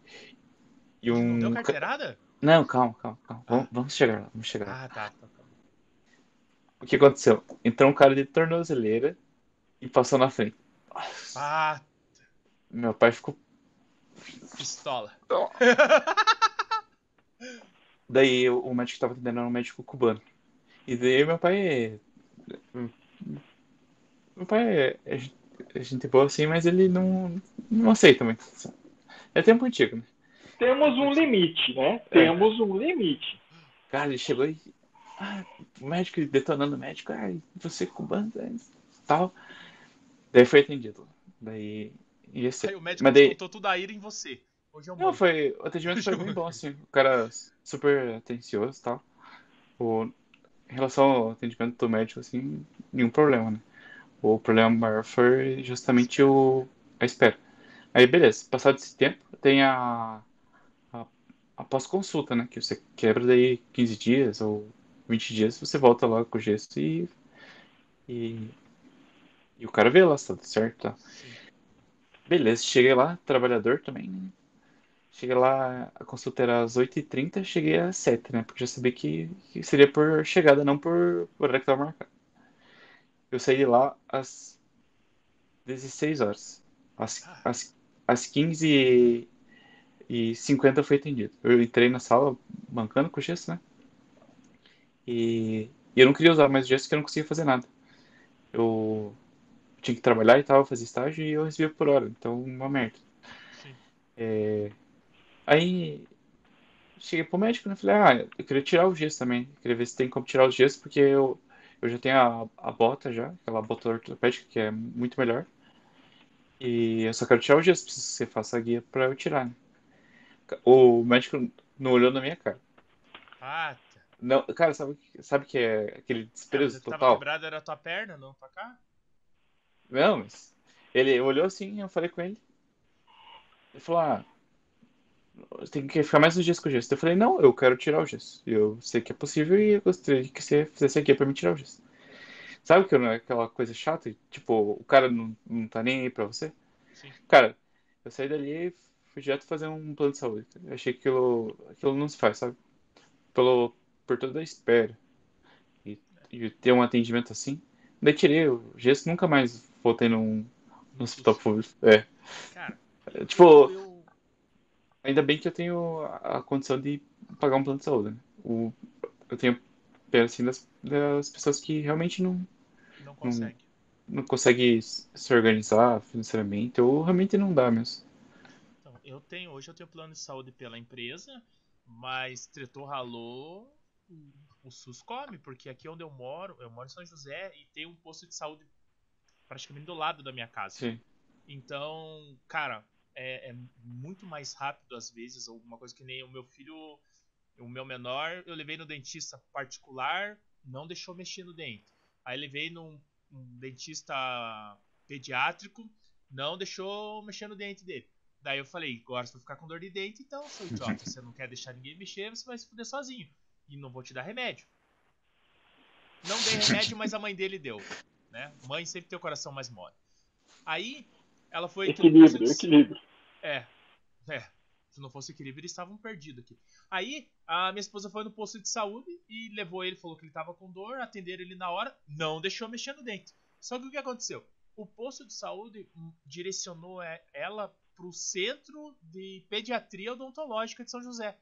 e Não um. deu ca- carteirada? Não, calma, calma, calma. Vamos, vamos chegar lá, vamos chegar lá. Ah, tá. tá, tá. O que aconteceu? Entrou um cara de tornozeleira e passou na frente. Ah, Meu pai ficou pistola. Daí o médico que tava atendendo era um médico cubano. E daí meu pai. Meu pai é, é é gente boa assim, mas ele não, não aceita muito. É tempo antigo, né? Temos um limite, né? Temos um limite. Cara, ele chegou e. Ah, o médico detonando o médico, ah, você é cubano, é, tal. Daí foi atendido. Daí. Ia ser. Aí o médico Mas daí- botou tudo a ira em você. Hoje é um Não, foi. O atendimento foi bem bom, assim. O cara super atencioso e tal. O, em relação ao atendimento do médico, assim, nenhum problema, né? O problema maior foi justamente o, a espera. Aí, beleza. Passado esse tempo, tem a, a, a pós-consulta, né? Que você quebra daí 15 dias ou 20 dias, você volta lá com o gesso e. E, e o cara vê lá se tá tudo certo, tá? Beleza, cheguei lá, trabalhador também, né? Cheguei lá, a consulta era às 8h30, cheguei às 7 né? Porque já sabia que, que seria por chegada, não por por horário que tava marcado. Eu saí de lá às 16 horas. Às, às, às 15 e 50 eu fui atendido. Eu entrei na sala bancando com o gesso, né? E, e eu não queria usar mais o gesso porque eu não conseguia fazer nada. Eu tinha que trabalhar e tal, fazer estágio e eu recebia por hora. Então, uma merda. Sim. É, Aí cheguei pro médico né? Falei, ah, eu queria tirar o gesso também. Queria ver se tem como tirar os gessos, porque eu, eu já tenho a, a bota já, aquela bota ortopédica que é muito melhor. E eu só quero tirar o gesso, preciso que você faça a guia pra eu tirar, né? O médico não olhou na minha cara. Ah, tá. Não, cara, sabe, sabe que é aquele desprezo você tava total? quebrado, era a tua perna, não tua cara? Não, mas ele olhou assim, eu falei com ele. Ele falou, ah, tem que ficar mais uns dias com o gesso. Eu falei, não, eu quero tirar o gesso. Eu sei que é possível e eu gostaria que você fizesse aqui pra me tirar o gesso. Sabe que não é aquela coisa chata? Tipo, o cara não, não tá nem aí pra você? Sim. Cara, eu saí dali e fui direto fazer um plano de saúde. Eu achei que aquilo, aquilo não se faz, sabe? Pelo, por toda a espera. E, e ter um atendimento assim. Daí tirei o gesso, nunca mais voltei num, num hospital público. É. Cara, Tipo, eu. Ainda bem que eu tenho a condição de pagar um plano de saúde, né? O, eu tenho pena, assim, das, das pessoas que realmente não, Não consegue. não conseguem se organizar financeiramente, ou realmente não dá mesmo. Então, eu tenho, hoje eu tenho plano de saúde pela empresa, mas tretou, ralou, o, o SUS come, porque aqui onde eu moro, eu moro em São José e tem um posto de saúde praticamente do lado da minha casa. Sim. Então, cara, é, é muito mais rápido às vezes, alguma coisa que nem o meu filho, o meu menor, eu levei no dentista particular, não deixou mexer no dente. Aí levei num um dentista pediátrico, não deixou mexer no dente dele. Daí eu falei, agora você vai ficar com dor de dente, então, seu idiota, você não quer deixar ninguém mexer, você vai se fuder sozinho. E não vou te dar remédio. Não dei remédio, mas a mãe dele deu. Né? Mãe sempre tem o coração mais mole. Aí, ela foi. Equilíbrio, equilíbrio. É, é. Se não fosse equilíbrio, eles estavam perdidos aqui. Aí, a minha esposa foi no posto de saúde e levou ele, falou que ele tava com dor, atenderam ele na hora, não deixou mexer no dente. Só que o que aconteceu? O posto de saúde hum, direcionou é, ela pro centro de pediatria odontológica de São José.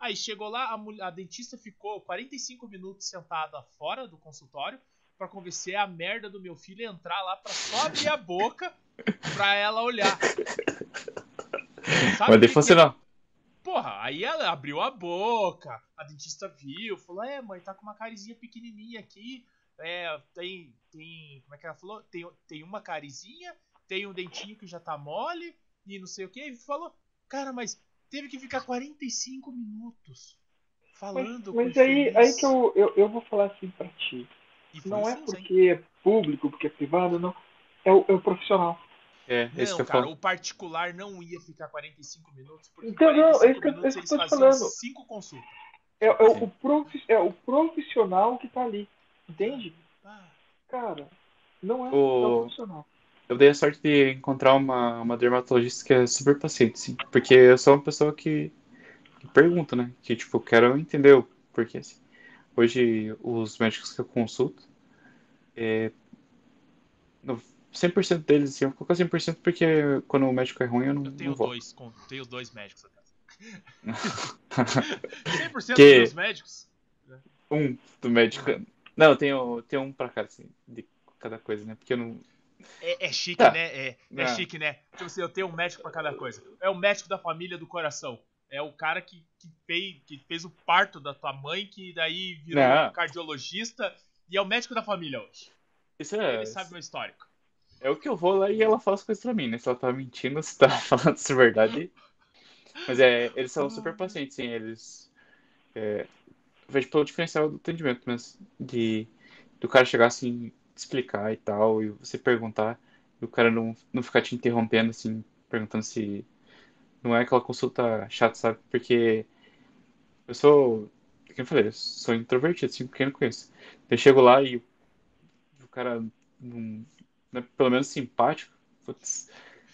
Aí chegou lá, a, mulher- a dentista ficou 45 minutos sentada fora do consultório pra convencer a merda do meu filho a entrar lá pra só abrir a boca pra ela olhar. Sabe Mas daí funcionou. Porra, aí ela abriu a boca, a dentista viu, falou: É, mãe, tá com uma carizinha pequenininha aqui. É, tem. tem como é que ela falou? Tem, tem uma carizinha, tem um dentinho que já tá mole e não sei o que. E falou: Cara, mas teve que ficar 45 minutos Mas, falando mas com o aí, aí que eu, eu, eu vou falar assim pra ti. Não é hein? porque é público, porque é privado, não. É o, é o profissional. É, é isso que Não, eu cara, falo. o particular não ia ficar 45 minutos, porque Então, não, 45 é isso que eu- minutos é isso eles que eu tô te faziam falando. 5 consultas. É, é, o, profi- é o profissional que tá ali. Entende? Ah, Cara, não é, O- não é o profissional. Eu dei a sorte de encontrar uma, uma dermatologista que é super paciente, sim. Porque eu sou uma pessoa que, que pergunta, né? Que, tipo, eu quero entender o porquê, assim. Hoje, os médicos que eu consulto, é, no- 100% deles, assim, eu vou colocar 100% porque quando o médico é ruim, eu não, eu tenho não dois, com- tenho dois médicos até. 100% Que- dos médicos? Um do médico. Não, eu tenho, tenho um pra cada, assim, de cada coisa, né? Porque eu não. É, é chique, Tá. né? É, é Ah. chique, né? Tipo assim, eu tenho um médico pra cada coisa. É o médico da família do coração. É o cara que, que, fez, que fez o parto da tua mãe, que daí virou Não. cardiologista. E é o médico da família hoje. Isso é, Ele sabe meu histórico. é o que eu vou lá e ela fala as coisas pra mim, né? Se ela tá mentindo, se tá falando isso é verdade. Mas é, eles são super pacientes, sim. Eles. É, eu vejo pelo diferencial do atendimento, mas de do cara chegar assim, explicar e tal, e você perguntar, e o cara não, não ficar te interrompendo, assim, perguntando se. Não é aquela consulta chata, sabe? Porque eu sou. Como eu falei, eu sou introvertido, assim, porque eu não conheço. Eu chego lá e o cara não, não é pelo menos simpático. putz.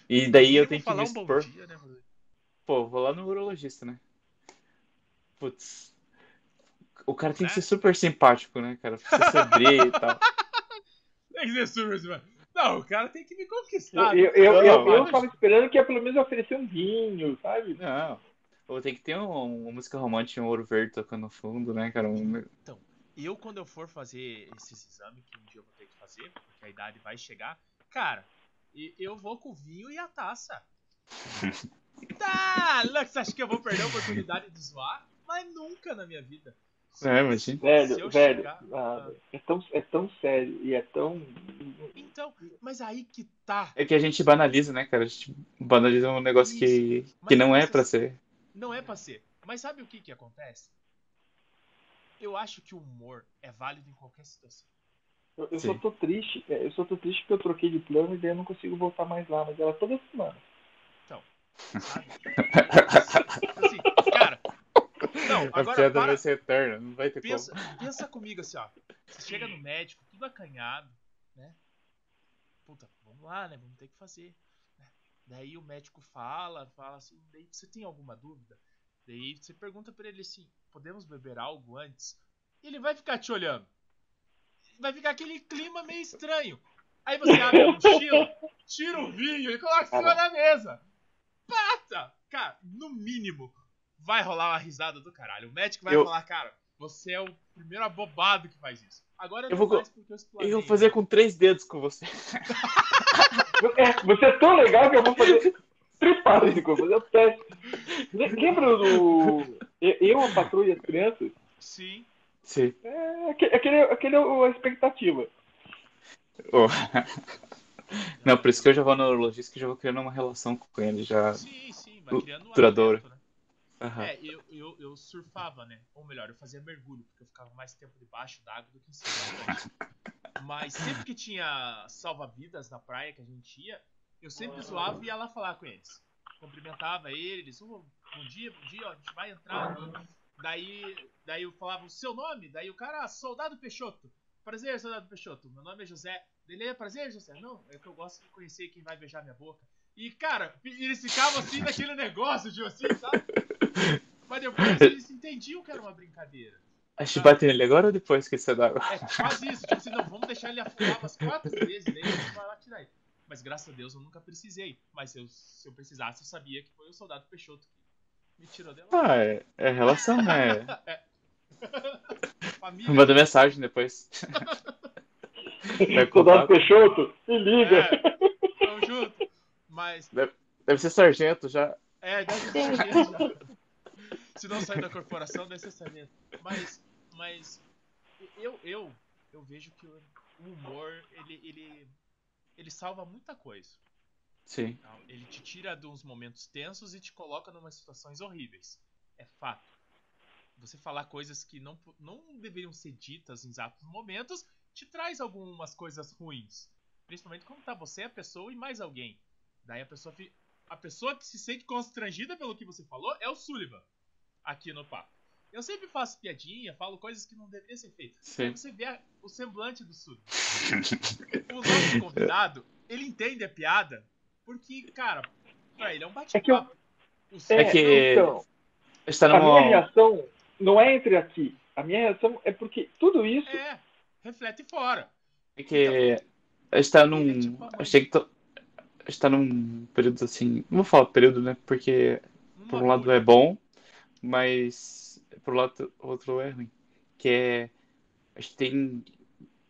E daí eu Mínimo tenho que falar me um bom expor. dia, né, pô, vou lá no urologista, né? Putz. O cara tem que Né? ser super simpático, né, cara? Precisa ser brilho e tal. Tem que ser super, super. Não, o cara tem que me conquistar. Eu, eu, eu, eu, Não, tava esperando que ia pelo menos oferecer um vinho, sabe? Não. Ou tem que ter um- uma música romântica, um ouro verde tocando no fundo, né, cara? Um- Eu, quando eu for fazer esses exames, que um dia eu vou ter que fazer, porque a idade vai chegar, cara, eu vou com o vinho e a taça. tá, Lux, acha que eu vou perder a oportunidade de zoar? Mas nunca na minha vida. É, imagina. Se Velho, eu velho, chegar- ah, é, tão, é tão sério e é tão. Então, mas aí que tá. É que a gente banaliza, né, cara? A gente banaliza um negócio que, que Mas não é pra ser. Não é pra ser. Mas sabe o que que acontece? Eu acho que o humor é válido em qualquer situação. Eu, eu Sim. só tô triste, é, eu só tô triste porque eu troquei de plano e daí eu não consigo voltar mais lá, mas era toda semana. Sabe? assim, cara. Não, a agora piada para, vai ser eterna, não vai ter pensa, como. pensa comigo assim, ó. Você chega no médico, tudo acanhado, né? Puta, vamos lá, né? Vamos ter que fazer. né? Daí o médico fala, fala assim, daí você tem alguma dúvida? Daí você pergunta pra ele assim, podemos beber algo antes? E ele vai ficar te olhando. Vai ficar aquele clima meio estranho. Aí você abre a mochila, tira o vinho e coloca em cima da mesa. Pata! Cara, no mínimo, vai rolar uma risada do caralho. O médico vai Eu- falar, cara, você é o primeiro abobado que faz isso. Agora Eu vou faz porque eu explanei. Eu vou fazer com três dedos com você. É, você é tão legal que eu vou fazer tripásico, vou fazer o teste. Le- Lembra do. Eu, a patrulha e as crianças? Sim. Sim. É, aque- aquele, aquele é a expectativa. Oh. Não, por isso que eu já vou no urologista que eu já vou criando uma relação com ele já. Sim, sim, vai criando um Duradoura. né? Aham. É, eu, eu, eu surfava, né? Ou melhor, eu fazia mergulho, porque eu ficava mais tempo debaixo d'água do que em cima. da. Mas sempre que tinha salva-vidas na praia que a gente ia, eu sempre zoava e ia lá falar com eles. Cumprimentava eles, oh, bom dia, bom dia, ó, a gente vai entrar. Daí, daí eu falava o seu nome, daí o cara, ah, Soldado Peixoto. Prazer, Soldado Peixoto. Meu nome é José. Ele é prazer, José. Não, é que eu gosto de conhecer quem vai beijar minha boca. E, cara, eles ficavam assim naquele negócio, tipo assim, sabe? Mas depois eles entendiam que era uma brincadeira. A gente bate nele agora ou depois que você dá água? É quase isso. Tipo assim, não, vamos deixar ele afundar umas quatro vezes, daí a gente vai lá tirar ele. Mas graças a Deus eu nunca precisei. Mas se eu, se eu precisasse, eu sabia que foi o soldado Peixoto que me tirou dela. Ah, é, é relação, né? Família. Manda mensagem depois. Soldado. Peixoto, me liga. É, tamo junto. Mas, Deve ser sargento já. é, deve ser sargento já. Se não sair da corporação, ser sargento. Mas, mas eu, eu, eu vejo que o humor, ele, ele, ele salva muita coisa. Sim. Não, Ele te tira de uns momentos tensos e te coloca em situações horríveis. É fato. Você falar coisas que não, não deveriam ser ditas em exatos momentos te traz algumas coisas ruins. Principalmente quando tá você, a pessoa e mais alguém. Daí a pessoa, a pessoa que se sente constrangida pelo que você falou é o Sullivan aqui no papo. Eu sempre faço piadinha, falo coisas que não deveriam ser feitas. Sim. você vê a- o semblante do Sullivan. o nosso convidado, ele entende a piada porque, cara, pra ele é um É que eu- bate-papo. O Sullivan- É que- Então, Está a minha reação não é entre aqui. A minha reação é porque tudo isso. É, reflete fora. É que está num. É tipo. Achei que to- está num período assim. Não vou falar período, né? Porque por um lado é bom, mas por lado outro é ruim. Que é. A gente tem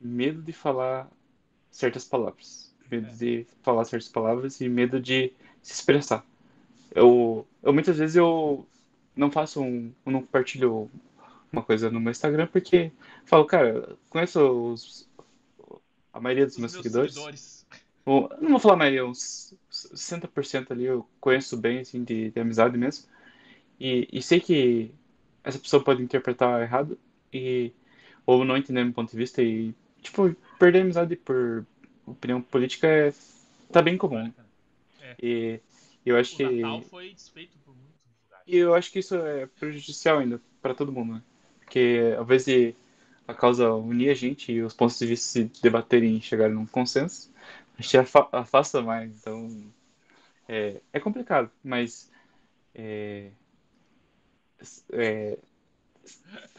medo de falar certas palavras. Medo É. de falar certas palavras e medo de se expressar. Eu, eu muitas vezes eu não faço um. Eu não compartilho uma coisa no meu Instagram porque falo, cara, conheço os, a maioria dos Os meus meus seguidores. seguidores. Bom, não vou falar a maioria, uns 60% ali eu conheço bem, assim, de, de amizade mesmo. E, e sei que essa pessoa pode interpretar errado e ou não entender meu ponto de vista e, tipo, perder a amizade por opinião política é, tá bem comum. E eu acho O que Natal foi desfeito por muitos lugares. e eu acho que isso é prejudicial ainda para todo mundo, né? Porque ao invés de a causa unir a gente e os pontos de vista se debaterem e chegarem num consenso, a gente afa- afasta mais. Então é, é complicado, mas É, é,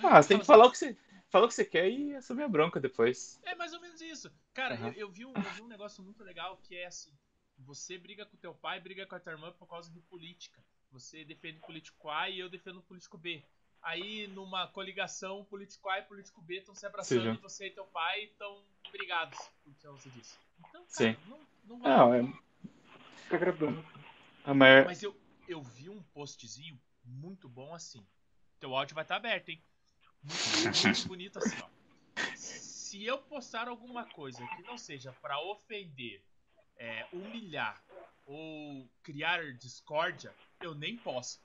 ah, você tem que falar o que você, falar o que você quer e assumir a bronca depois. É mais ou menos isso. Cara, Aham. eu, eu vi um, eu vi um negócio muito legal que é assim: você briga com teu pai, briga com a tua irmã por causa de política. Você defende o político A e eu defendo o político B. Aí, numa coligação, o político A e o político B estão se abraçando Seja. e você e teu pai estão brigados por causa disso. Então, cara, Sim. não, não vai. Não, é, Fica gravando. Mas eu, eu vi um postzinho muito bom assim. Teu áudio vai estar aberto, hein? Muito, muito bonito assim, ó. Se eu postar alguma coisa que não seja pra ofender, é, humilhar ou criar discórdia, eu nem posso.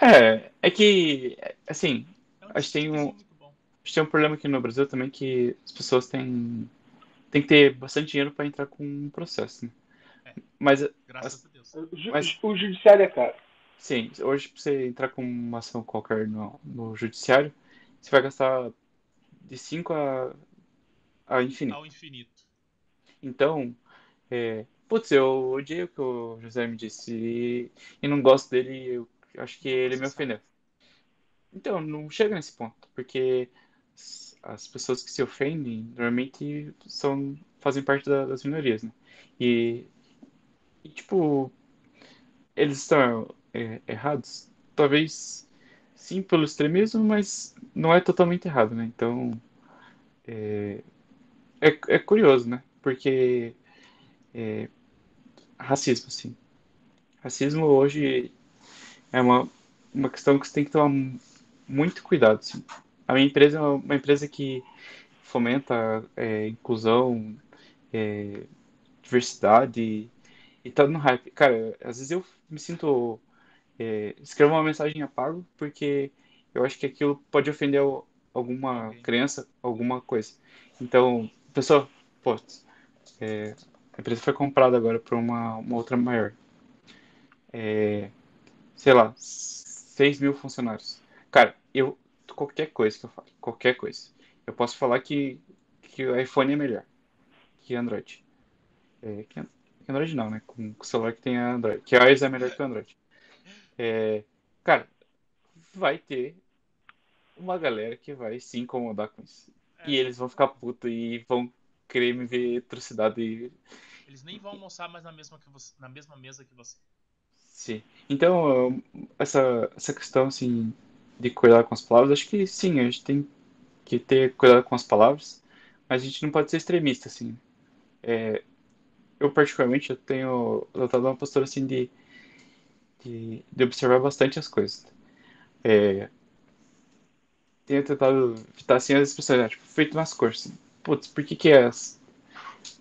É, é que, assim, É um Acho que tem um- muito bom. acho que tem um problema aqui no Brasil também que as pessoas têm, têm que ter bastante dinheiro para entrar com um processo, né? É. Mas, Graças a Deus. Mas- o judiciário é caro. Sim, hoje pra você entrar com uma ação qualquer no, no judiciário, você vai gastar de 5 a, a infinito. Ao infinito. Então, é, putz, eu odiei o que o José me disse e, e não gosto dele, eu acho que ele me ofendeu. Então, não chega nesse ponto, porque as pessoas que se ofendem normalmente são, fazem parte da- das minorias, né? E, e, tipo, eles estão é, errados? Talvez sim pelo extremismo, mas não é totalmente errado, né? Então, é, é, é curioso, né? Porque é, racismo, assim. Racismo hoje é uma, uma questão que você tem que tomar mu- muito cuidado, assim. A minha empresa é uma, uma empresa que fomenta é, inclusão, é, diversidade e tá no hype. Cara, às vezes eu me sinto. É, escrevo uma mensagem apago porque eu acho que aquilo pode ofender al- alguma crença, alguma coisa. Então, pessoal, pô, é, a empresa foi comprada agora por uma, uma outra maior. É, sei lá, 6 mil funcionários. Cara, eu. Qualquer coisa que eu falo, qualquer coisa. Eu posso falar que, que o iPhone é melhor que Android. É, que, que Android não, né? Com, com o celular que tem Android. Que iOS é melhor que o Android. É, cara, vai ter uma galera que vai se incomodar com isso. É, E eles vão ficar putos e vão querer me ver atrocidade e Eles nem vão almoçar mais na mesma, que você, na mesma mesa que você. Sim. Então, essa, essa questão, assim, de cuidar com as palavras, acho que sim, a gente tem que ter cuidado com as palavras, mas a gente não pode ser extremista, assim. É, eu, particularmente, eu tenho adotado uma postura, assim, de, de, de observar bastante as coisas. É, tenho tentado evitar, assim, as expressões, né, tipo, feito nas cores, assim. Putz, por que que é... essa?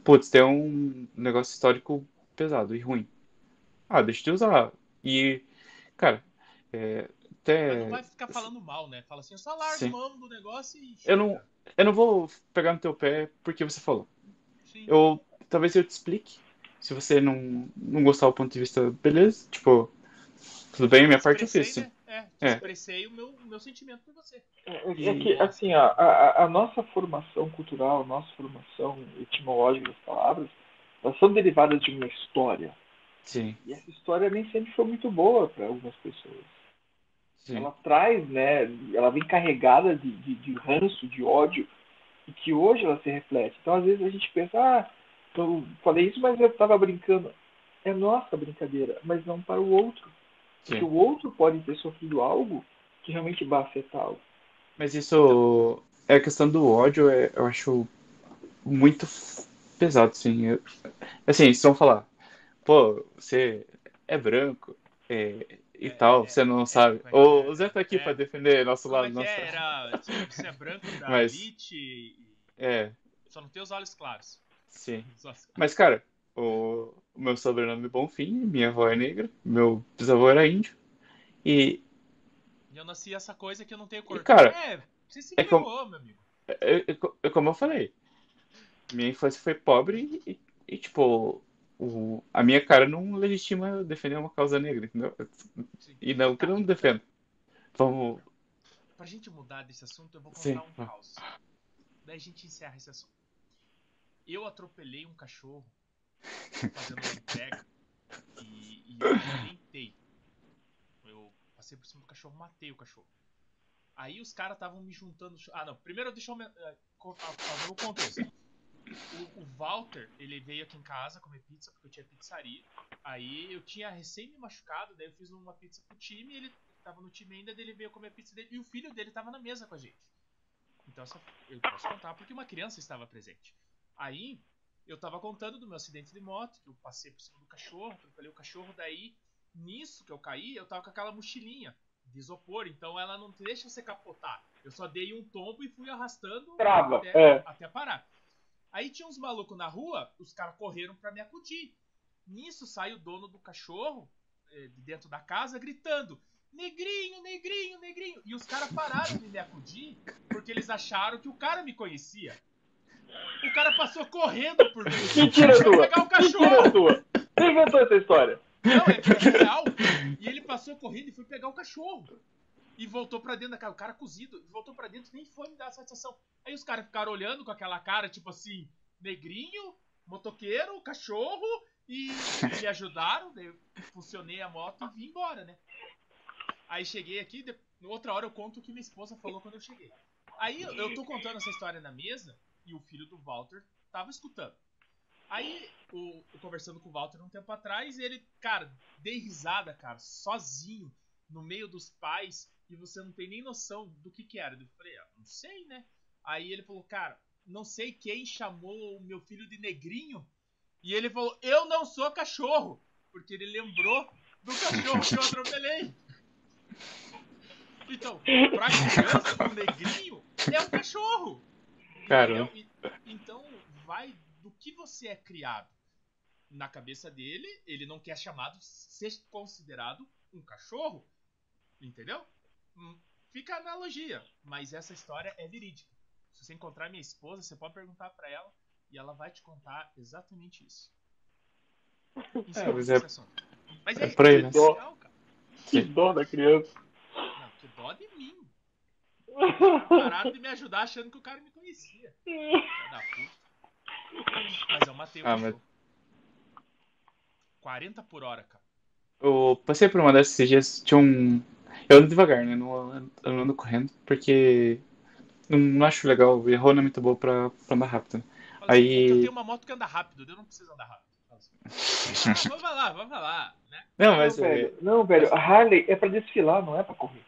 Putz, tem um negócio histórico pesado e ruim. Ah, deixa de usar. E, cara, é, até. Mas não vai ficar falando mal, né? Fala assim, eu só largo do negócio e. Eu não- Eu não vou pegar no teu pé porque você falou. Sim. Eu, talvez eu te explique. Se você não, não gostar do ponto de vista, beleza. Tipo, tudo bem, minha parte eu fiz, Expressei, sim. né? É, É. expressei o meu, o meu sentimento por você. É, é que, assim, ó, a, a- a nossa formação cultural, a nossa formação etimológica das palavras, elas são derivadas de uma história. Sim, E essa história nem sempre foi muito boa para algumas pessoas. sim. Ela traz, né, ela vem carregada de, de, de ranço, de ódio, e que hoje ela se reflete. Então, às vezes, a gente pensa, ah, eu falei isso, mas eu estava brincando. É nossa brincadeira, mas não para o outro. Porque sim. o outro pode ter sofrido algo que realmente vai afetá-lo. Mas isso é a questão do ódio, é, eu acho muito pesado, assim. Eu- assim, eles vão falar, pô, você é branco é, e É, tal, é, você não é, sabe. é O? Zé tá aqui É. pra defender nosso lado. é nossa... Era, tipo, você é branco da Mas- elite e É, só não tem os olhos claros. sim. Mas, cara, o, meu sobrenome é Bonfim, minha avó é negra, meu bisavô era índio. E E eu nasci essa coisa que eu não tenho cor. cara, é, você se é como- meu amigo. eu- eu- eu- como eu falei, minha infância foi pobre e, e, tipo, o, a minha cara não legitima defender uma causa negra, entendeu? E não que eu não defendo. Vamos. Pra gente mudar desse assunto, eu vou contar Sim. um caos. Daí a gente encerra esse assunto. Eu atropelei um cachorro fazendo uma entrega E, e eu tentei. Eu passei por cima do cachorro, matei o cachorro. Aí os caras estavam me juntando. Ah, não. Primeiro deixa eu me- eh, co- fa- fazer o contexto. O, o Walter, ele veio aqui em casa comer pizza porque eu tinha pizzaria. Aí eu tinha recém me machucado, daí eu fiz uma pizza pro time, ele tava no time ainda, daí ele veio comer a pizza dele e o filho dele tava na mesa com a gente. Então eu posso contar porque uma criança estava presente. Aí eu tava contando do meu acidente de moto, que eu passei por cima do cachorro, atropelei o cachorro, daí nisso que eu caí, eu tava com aquela mochilinha de isopor, então ela não deixa você capotar. Eu só dei um tombo e fui arrastando Trava, até, é. até parar. Aí tinha uns malucos na rua, os caras correram pra me acudir. Nisso sai o dono do cachorro eh, de dentro da casa gritando: Negrinho, negrinho, negrinho. E os caras pararam de me acudir porque eles acharam que o cara me conhecia. O cara passou correndo por mim. Mentira tua! pegar o Mentira cachorro. tua! Quem inventou essa história? Não, é, é real. E ele passou correndo e foi pegar o cachorro. E voltou pra dentro da casa. O cara cozido. E voltou pra dentro nem foi me dar satisfação. Aí os caras ficaram olhando com aquela cara, tipo assim, negrinho, motoqueiro, cachorro. E me ajudaram. Daí eu funcionei a moto e vim embora, né? Aí cheguei aqui, outra hora eu conto o que minha esposa falou quando eu cheguei. Aí eu- eu tô contando essa história na mesa e o filho do Walter tava escutando. Aí, o, conversando com o Walter um tempo atrás, ele, cara, dei risada, cara, sozinho, no meio dos pais, e você não tem nem noção do que que era. Eu falei, ah, não sei, né? Aí ele falou, cara, não sei quem chamou o meu filho de negrinho, e ele falou, eu não sou cachorro, porque ele lembrou do cachorro que eu atropelei. Então, pra criança, o negrinho é um cachorro. E- Então, vai do que você é criado. Na cabeça dele, ele não quer chamado, ser considerado um cachorro. Entendeu? Hum, Fica a analogia, mas essa história é verídica. Se você encontrar minha esposa, você pode perguntar pra ela e ela vai te contar exatamente isso. Mas é- esse assunto. Mas é por aí, né? legal, cara. Que dó da criança. Não, que dó de mim. Pararam de me ajudar achando que o cara me conhecia. Da puta. Mas eu matei o Ah, cachorro. 40 por hora, cara. Eu passei por uma dessas esses dias, tinha um. Eu ando devagar, né? Não ando, eu não ando correndo, porque não, não acho legal. E rua não é muito boa pra, pra andar rápido. né? Aí- assim, "Puta, eu tenho uma moto que anda rápido, eu não preciso andar rápido. Assim. Ah, vamos lá, vamos lá, né? Não, Não, mas, é, velho. Não, velho. A Harley é pra desfilar, não é pra correr.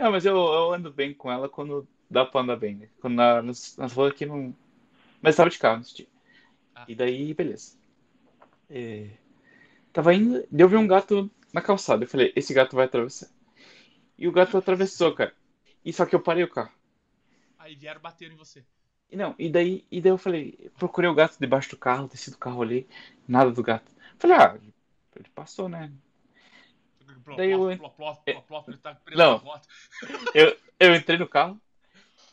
Não, mas eu, eu ando bem com ela quando dá pra andar bem, né? Quando na, nas, nas ruas aqui não. Mas tava de carro nesse dia. Ah. E daí, beleza. É, Tava indo, daí eu vi um gato na calçada. Eu falei, esse gato vai atravessar. E o gato atravessou, cara. E só que eu parei o carro. Aí vieram bater em você. E não, e daí, e daí eu falei, procurei o gato debaixo do carro, desci do carro, olhei, nada do gato. Falei, ah, ele passou, né? Plop, Daí eu- plop, plop, plop, plop, ele tá preso Não. na moto. Eu entrei no carro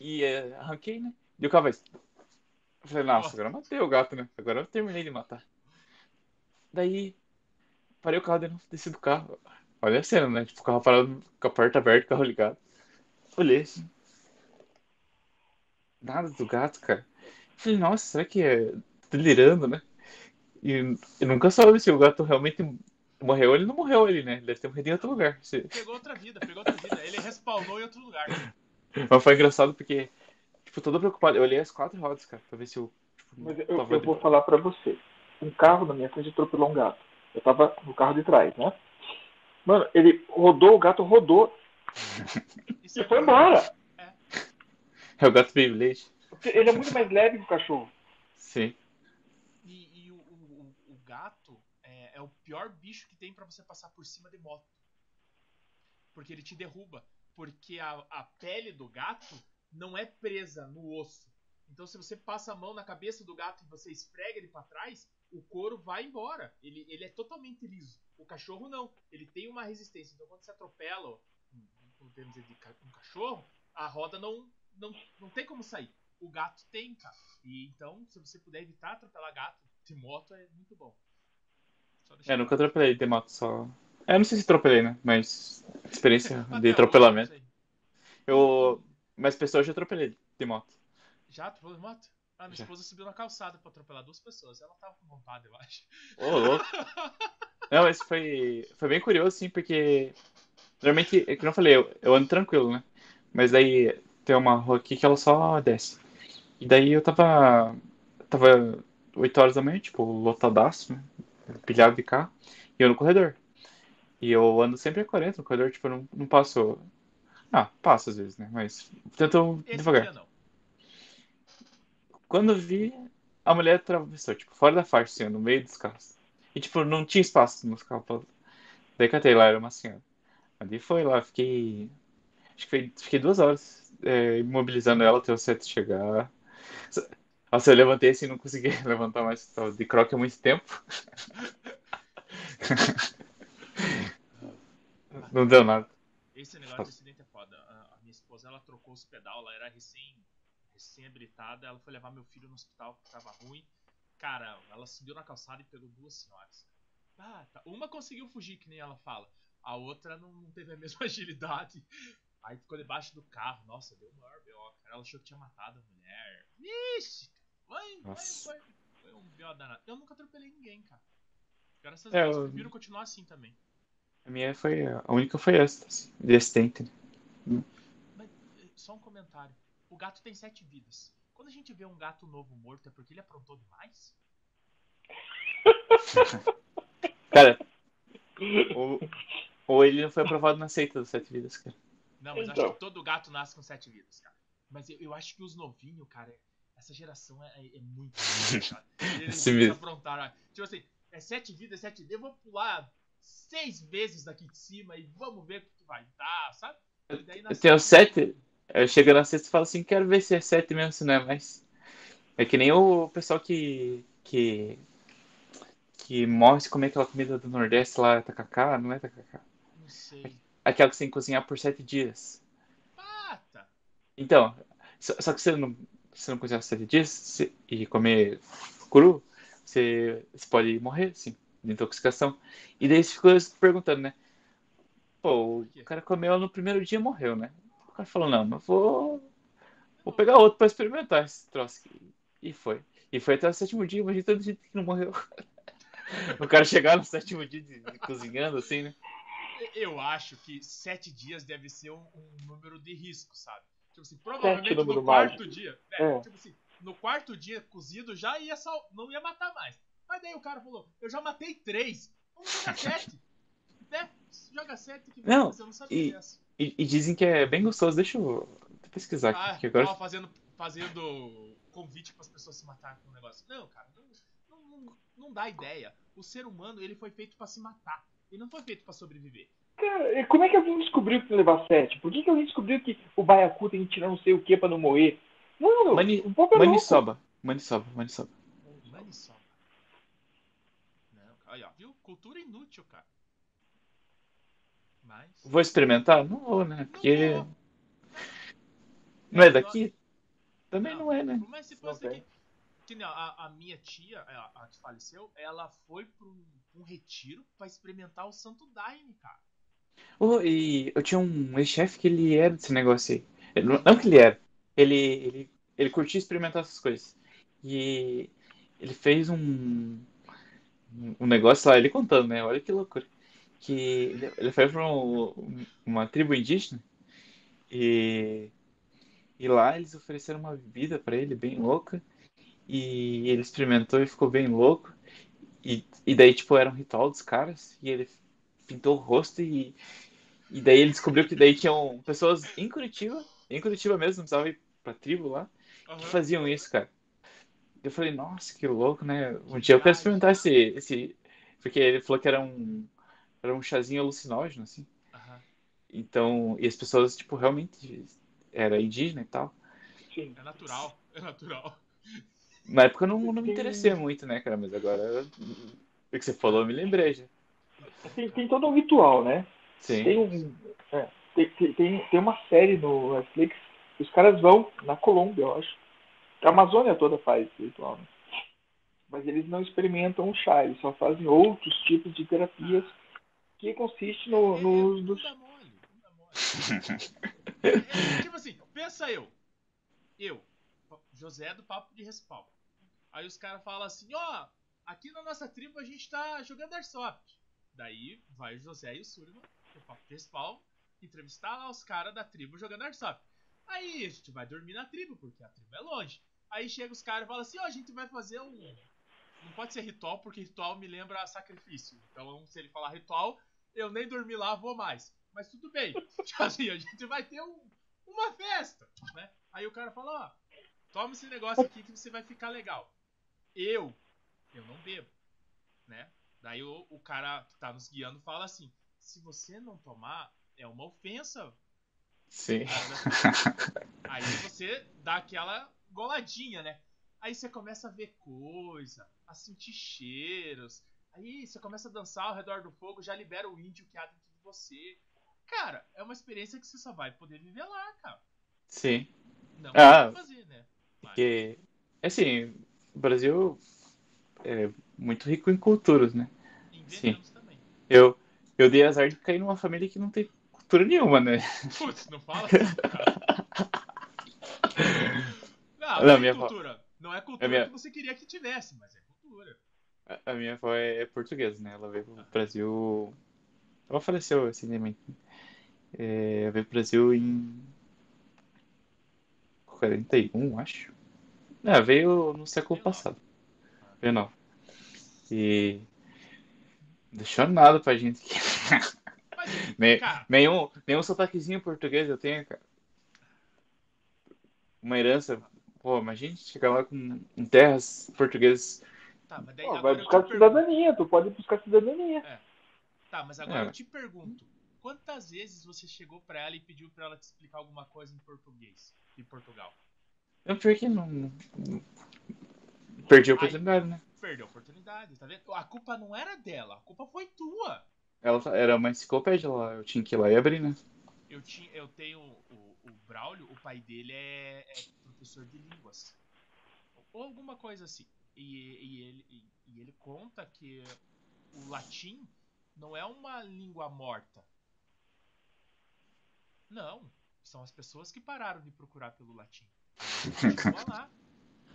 e eh, arranquei, né? E o carro vai. Eu falei, nossa, agora eu matei o gato, né? Agora eu terminei de matar. Daí, parei o carro, de novo, desci do carro. Olha a cena, né? Tipo, o carro parado, com a porta aberta, o carro ligado. Olhei assim. Nada do gato, cara. Falei, nossa, será que é delirando, né? E eu nunca soube se o gato realmente morreu ele não morreu ali, né? Ele deve ter morrido em outro lugar. Se- Pegou outra vida, pegou outra vida. Ele respawnou em outro lugar. Mas foi engraçado porque, tipo, todo preocupado. Eu olhei as quatro rodas, cara, pra ver se eu. Tipo, Mas eu, tava eu vou falar pra você. Um carro na minha frente atropelou um gato. Eu tava no carro de trás, né? Mano, ele rodou, o gato rodou Isso e foi embora. É o gato Beyblade. Porque Ele é muito mais leve que o cachorro. Sim. E, e o, o- o- o gato é, o pior bicho que tem pra você passar por cima de moto. Porque ele te derruba. Porque a, a pele do gato não é presa no osso. Então se você passa a mão na cabeça do gato e você esfrega ele pra trás, o couro vai embora. Ele, ele é totalmente liso. O cachorro não. Ele tem uma resistência. Então quando você atropela podemos dizer, um cachorro, a roda não, não, não tem como sair. O gato tem, cara. E então, se você puder evitar atropelar gato de moto, é muito bom. É, nunca atropelei de moto, só. É, não sei se atropelei, né? Mas experiência de atropelamento. Eu. Mas pessoas já atropelei de moto. Já atropelou de moto? Ah, minha Já. esposa subiu na calçada pra atropelar duas pessoas. Ela tava com vontade, eu acho. Ô, louco. Não, mas foi, foi bem curioso, assim, porque normalmente, é que eu falei, eu, eu ando tranquilo, né? Mas daí tem uma rua aqui que ela só desce. E daí eu tava. Tava 8 horas da manhã, tipo, lotadaço, né? Pilhado de carro. E eu no corredor. E eu ando sempre a 40 no corredor, tipo, eu não, não passo. Ah, passo às vezes, né? Mas tento Esse devagar. não. Quando eu vi, a mulher atravessou, tipo, fora da faixa, assim, no meio dos carros. E, tipo, não tinha espaço nos carros. Daí catei lá, era uma senhora. Ali foi lá, fiquei. Acho que fiquei duas horas é, imobilizando ela até o set chegar. Nossa, eu levantei assim, não consegui levantar mais. Tava de croque há muito tempo. Não deu nada. Esse negócio de acidente é foda. A, minha esposa, ela trocou os pedal, ela era recém, recém-habilitada, ela foi levar meu filho no hospital porque tava ruim. Cara, ela subiu na calçada e pegou duas senhoras. Ah, tá. Uma conseguiu fugir, que nem ela fala. A outra não, não teve a mesma agilidade. Aí ficou debaixo do carro. Nossa, deu o maior B.O. Cara, ela achou que tinha matado a mulher. Ixi, foi, foi, Nossa. foi, foi um B.O. danado. Eu nunca atropelei ninguém, cara. Graças É, a Deus, eu- prefiro continuar assim também. A minha foi. A única foi essa, assim, de acidente. né? Mas, eh, só um comentário. O gato tem sete vidas. Quando a gente vê um gato novo morto, é porque ele aprontou demais? Cara, ou, ou ele não foi aprovado na seita das sete vidas, cara. Não, mas Então. acho que todo gato nasce com sete vidas, cara. Mas eu, eu acho que os novinhos, cara, essa geração é, é- é muito. ruim, cara. Eles, Esse mesmo. aprontaram. ó. Tipo assim, é sete vidas, sete vidas. Eu vou pular seis vezes daqui de cima e vamos ver o que, vai dar, sabe? Eu tenho sete. Eu chego na sexta e falo assim, quero ver se é sete mesmo, se não é mais. É que nem o pessoal que. que. que morre se comer aquela comida do Nordeste lá, tacacá, não é tacacá? Não sei. Aquela que você tem que cozinhar por sete dias. Pata! Então, só, só que você não, se não cozinhar sete dias se- e comer cru, você, você pode morrer, sim, de intoxicação. E daí você ficou perguntando, né? Pô, o cara comeu no primeiro dia e morreu, né? O cara falou, não, mas vou. Vou pegar outro pra experimentar esse troço. aqui. E foi. E foi até o sétimo dia, imagina tanta gente que não morreu. o cara chegar no sétimo dia de, de cozinhando, assim, né? Eu acho que sete dias deve ser um, um número de risco, sabe? Tipo assim, provavelmente no quarto mágico. dia. É, É. Tipo assim, no quarto dia cozido já ia sal... não ia matar mais. Mas daí o cara falou, eu já matei três. Vamos jogar sete. né? Joga sete que Não, eu não sabia e- dessa. E, e dizem que é bem gostoso. Deixa eu pesquisar aqui. Ah, que agora... tava fazendo, fazendo convite para as pessoas se matarem com o negócio. Não, cara, não, não, não, não dá ideia. O ser humano, ele foi feito para se matar. Ele não foi feito para sobreviver. Cara, como é que alguém descobriu que tem que levar sete? Por que, que alguém descobriu que o baiacu tem que tirar não sei o que pra não morrer? Mano, Mani- o povo é louco. Maniçoba. Maniçoba, maniçoba. Maniçoba. Não, aí, ó, viu? Cultura inútil, cara. Mas. Vou experimentar? Não vou, né? Porque vou. não é daqui? Também não é, né? Mas se Não fosse tem. aqui. Que a, a minha tia, a, a que faleceu, ela foi pra um, um retiro pra experimentar o Santo Daime, cara. Oh, e eu tinha um ex-chefe que ele era desse negócio aí. Não que ele era. Ele, ele, ele curtia experimentar essas coisas. E ele fez um, um negócio lá, ele contando, né? Olha que loucura. Que ele, ele foi pra um- uma tribo indígena e, e lá eles ofereceram uma bebida pra ele bem louca. E ele experimentou e ficou bem louco. E, e daí, tipo, era um ritual dos caras. E ele pintou o rosto e, e daí ele descobriu que daí tinham pessoas em Curitiba, em Curitiba mesmo, não precisava ir pra tribo lá, que Aham. faziam isso, cara. Eu falei, nossa, que louco, né? Um dia eu quero experimentar esse, esse. Porque ele falou que era um. Era um chazinho alucinógeno, assim. Aham. Então, e as pessoas, tipo, realmente era indígena e tal. Sim. É natural, é natural. Na época eu não, não me interessei muito, né, cara? Mas agora, o que você falou, eu me lembrei já. Tem, tem todo um ritual, né? Sim. Tem, um, é, tem, tem, tem, uma série no Netflix, os caras vão na Colômbia, eu acho. A Amazônia toda faz esse ritual, né? Mas eles não experimentam o chá, eles só fazem outros tipos de terapias que consiste no, É, no, é, bunda mole, bunda mole. É, tipo assim, pensa eu. Eu, José do Papo de Respaldo. Aí os caras falam assim, ó, aqui na nossa tribo a gente tá jogando Airsoft. Daí vai o José e o Surma, o papo principal, entrevistar lá os caras da tribo jogando Airsoft. Aí a gente vai dormir na tribo, porque a tribo é longe. Aí chega os caras e falam assim, ó, a gente vai fazer um. Não pode ser ritual, porque ritual me lembra sacrifício. Então, se ele falar ritual, eu nem dormir lá, vou mais. Mas tudo bem. Tipo assim, a gente vai ter um, uma festa, né? Aí o cara fala, ó, toma esse negócio aqui que você vai ficar legal. Eu, eu não bebo, né? Daí o, o cara que tá nos guiando fala assim, se você não tomar, é uma ofensa. Sim. Aí você dá aquela goladinha, né? Aí você começa a ver coisa, a sentir cheiros. Aí você começa a dançar ao redor do fogo, já libera o índio que há dentro de você. Cara, é uma experiência que você só vai poder viver lá, cara. Sim. Não Ah, fazer, né? Mas- Porque, assim, o Brasil é muito rico em culturas, né? Inventamos também. Eu, eu dei azar de cair numa família que não tem cultura nenhuma, né? Putz, não fala assim, cara. Não, Não, não é minha avó- cultura. Não é cultura minha- que você queria que tivesse, mas é cultura. A- minha avó é, é portuguesa, né? Ela veio pro Brasil. Ela faleceu recentemente. É, ela veio pro Brasil em 41, acho. É, veio no século passado. Não. E. Deixou nada pra gente aqui. Mas, Nem- nenhum, nenhum sotaquezinho português eu tenho, cara. Uma herança. Pô, imagina chegar lá com, com terras portuguesas. tá, mas daí Pô, vai buscar cidadania, tu pode buscar cidadania. Tá, mas agora É. eu te pergunto. Quantas vezes você chegou pra ela e pediu pra ela te explicar alguma coisa em português? De Portugal? Eu pior que não. Perdi a oportunidade, né? Perdeu a oportunidade, tá vendo? A culpa não era dela, a culpa foi tua. Ela era uma enciclopédia lá, eu tinha que ir lá e abrir, né? Eu, tinha, eu tenho o, o Braulio, o pai dele é, é professor de línguas. Ou alguma coisa assim. E, e ele, e, e ele conta que o latim não é uma língua morta. Não. São as pessoas que pararam de procurar pelo latim. Continua lá.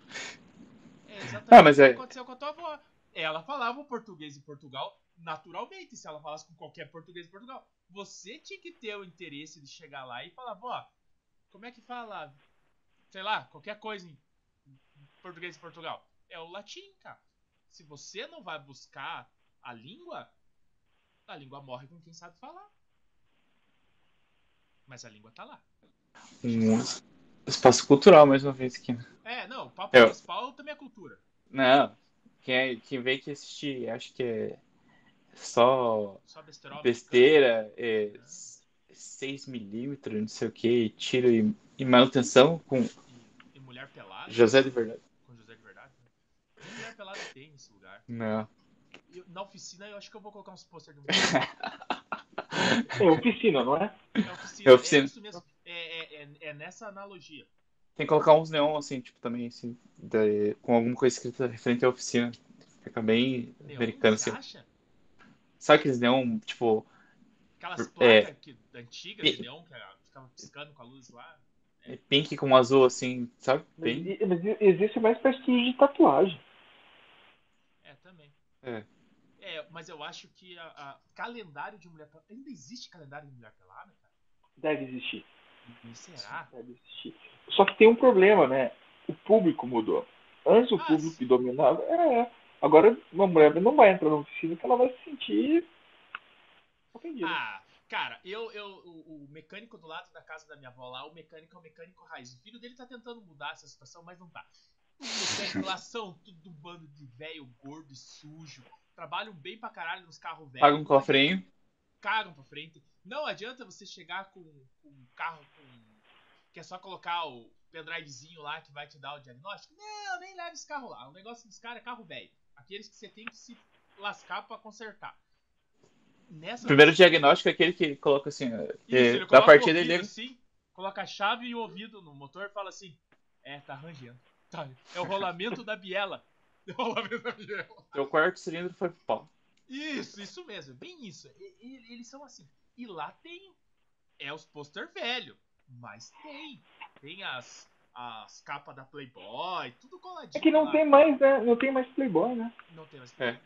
É exatamente Ah, mas o que é- aconteceu com a tua avó. Ela falava o português em Portugal naturalmente, se ela falasse com qualquer português em Portugal. Você tinha que ter o interesse de chegar lá e falar, ó, como é que fala, sei lá, qualquer coisa em português em Portugal? É o latim, cara. Se você não vai buscar a língua, a língua morre com quem sabe falar. Mas a língua tá lá. Um espaço cultural, mais uma vez aqui. né? É, não, o papo Eu- principal também é cultura. Não, quem, é, quem vem aqui assistir, acho que é só Só besterol. besteira, é 6mm, não sei o que, tiro e, e manutenção com E, e mulher pelada. José de verdade. Com José de verdade. Né? Mulher pelada tem nesse lugar. Não. E na oficina eu acho que eu vou colocar uns posters de mulher. É oficina, não é? É oficina. É oficina. É isso mesmo. É, é, é, é nessa analogia. Tem que colocar uns neon assim, tipo, também, assim, da- com alguma coisa escrita referente à oficina. Fica bem Neon, americano, você assim. acha? Sabe aqueles neon, tipo, Aquelas É. placas que, antigas de neon que ah, ficava piscando com a luz lá. pink com azul, assim, sabe? Mas, Bem. mas existe mais pra estilo de tatuagem. É, também. É. É, mas eu acho que a, a- calendário de mulher pelada. Ainda existe calendário de mulher pelada, cara? Deve existir. Será? Deve existir. Só que tem um problema, né? O público mudou. Antes o Ah, público sim. que dominava. É. Agora uma mulher não vai entrar na oficina que ela vai se sentir ofendida. Ah, cara, eu, eu, o, o mecânico do lado da casa da minha avó lá, o mecânico é o mecânico raiz. O filho dele tá tentando mudar essa situação, mas não tá. Os mecânicos lá são tudo um bando de velho, gordo e sujo. Trabalham bem pra caralho nos carros velhos. Paga um cofrinho. Cagam pra frente. Não adianta você chegar com, com um carro com. Que é só colocar o pendrivezinho lá que vai te dar o diagnóstico. Não, nem leve esse carro lá. O negócio dos caras é carro velho. Aqueles que você tem que se lascar pra consertar. Nessa Primeiro diagnóstico é aquele que coloca assim, isso, que ele da coloca partida o ele assim, coloca a chave e o ouvido no motor e fala assim: É, tá rangendo. Tá, é o rolamento da biela. É da biela. o quarto cilindro foi pro pau. Isso, isso mesmo, bem isso. E- e- eles são assim. E lá tem. É os pôster velho. Mas tem. Tem as, as capas da Playboy, tudo coladinho. É que não lá. tem mais, né? Não tem mais Playboy, né? Não tem mais É.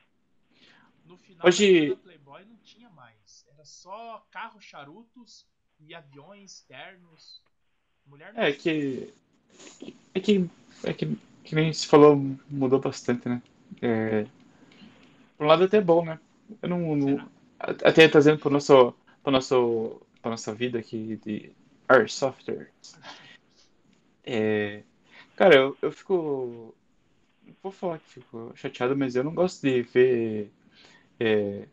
No final Hoje- da Playboy não tinha mais. Era só carros, charutos e aviões ternos. Mulher não É tinha. que. É que. É que, que nem se falou, mudou bastante, né? É, por um lado até é bom, né? Eu não. não até trazendo pro nosso, pro nosso, pra nossa vida aqui de Art Software. É, cara, eu, eu fico. Vou falar que fico chateado, mas eu não gosto de ver é,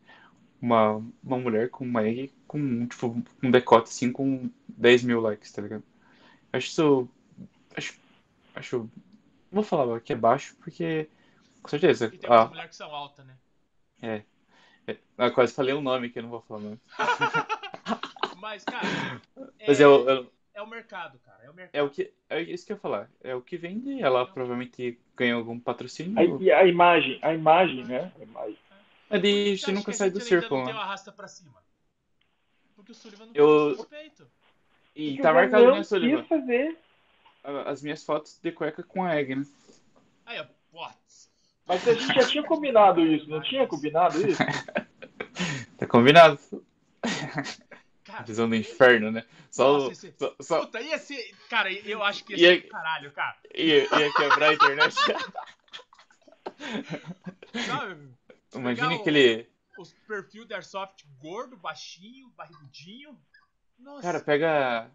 uma, uma mulher com uma egg com tipo, um decote assim com 10 mil likes, tá ligado? Acho isso. Acho. acho não vou falar que é baixo, porque. Com certeza. E tem Ah, mulheres que são altas, né? é, ah, quase falei um nome que eu não vou falar nome. Mas, cara, é, Mas eu, eu- é o mercado, cara. É o mercado. é o que. É isso que eu ia falar. É o que vende. Ela provavelmente ganhou algum patrocínio. A, e a imagem, a imagem, né? A imagem. Que daí você nunca sai do círculo, Não tem né? o arrasta pra cima. Porque o Sullivan não Eu- tem respeito. E Porque tá o marcado, né, Sullivan? quis fazer. As minhas fotos de cueca com a egg, né? Aí, ó, putz. Mas a gente já tinha combinado isso, não tinha combinado isso? Tá combinado. Cara, Visão do inferno, né? Só, Nossa, o- esse- só, só puta, ia ser. Cara, eu acho que ia E ser caralho, cara. ia, ia quebrar a internet. Sabe? Legal. aquele. Os perfil da Airsoft gordo, baixinho, barrigudinho. Nossa. Cara, pega.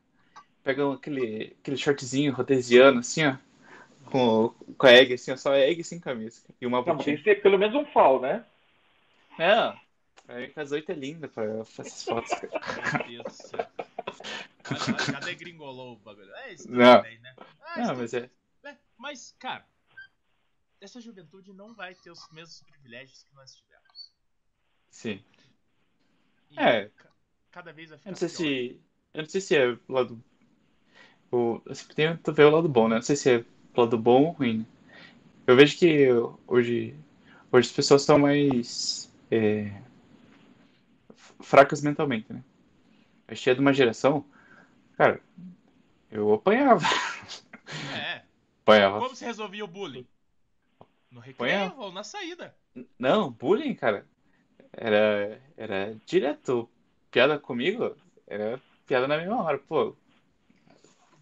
Pega aquele, aquele shortzinho rotesiano, assim, ó. Com, com a egg, assim, ó. Só egg sem camisa. E uma Não, mas tem botinha. que ser pelo menos um fal, né? Não. A egg das oito é linda pra pra essas fotos. cara. Meu Deus do céu. Já degringolou o bagulho. É isso Não. também, né? Ah, Não, mas é. É, mas, cara, essa juventude não vai ter os mesmos privilégios que nós tivemos. Sim. E É. ca- Cada vez vai ficar Eu não sei pior. se. Eu não sei se é lado. O, eu sempre tento ver o lado bom, né? Não sei se é o lado bom ou ruim. né? Eu vejo que hoje, hoje as pessoas estão mais é, fracas mentalmente, né? A gente é de uma geração. Cara, eu apanhava. É. Apanhava. Como se resolvia o bullying? No recreio ou na saída? Não, bullying, cara. Era, era direto. Piada comigo, era piada na mesma hora. Pô,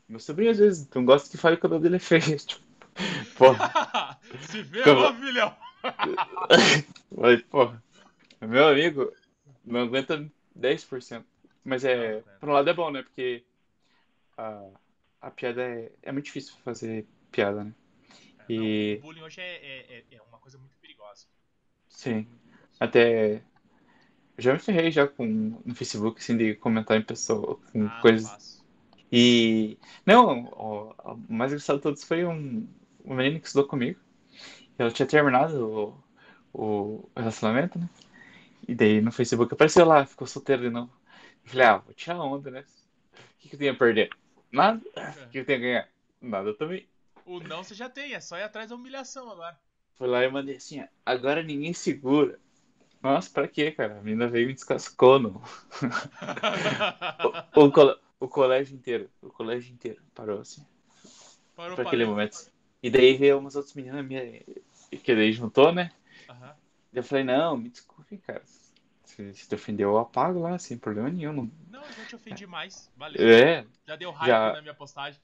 meu sobrinho às vezes não gosta que fale que o cabelo dele é feio. Tipo, pô, se vê, Como- filhão! falei, pô, meu amigo não aguenta 10%. Mas é, por um lado é bom, né? Porque a, a piada é, é muito difícil fazer piada, né? E- Não, o bullying hoje é, é, é- é uma coisa muito perigosa. Sim. Até. Eu já me ferrei já com, no Facebook, assim, de comentar em pessoa, com Ah, coisas. E. Não, o, o mais engraçado de todos foi um, um menino que estudou comigo. Ela tinha terminado o, o relacionamento, né? E daí no Facebook apareceu lá, ficou solteiro de novo. Eu falei, ah, vou tirar onda, né? O que, que eu tenho a perder? Nada. O que eu tenho a ganhar? Nada também. O não você já tem, é só ir atrás da humilhação agora. Fui lá e mandei assim, agora ninguém segura. Nossa, pra quê, cara? A menina veio e me descascou no, o, o, o colégio inteiro. O colégio inteiro parou assim, Parou pra aquele ler. momento. E daí veio umas outras meninas minha, que daí juntou, né? Aham. Eu falei, não, me desculpe, cara. Se, se te ofendeu, eu apago lá, sem problema nenhum. Não... Não, eu já te ofendi mais. Valeu. É, Já deu hype Já. na minha postagem.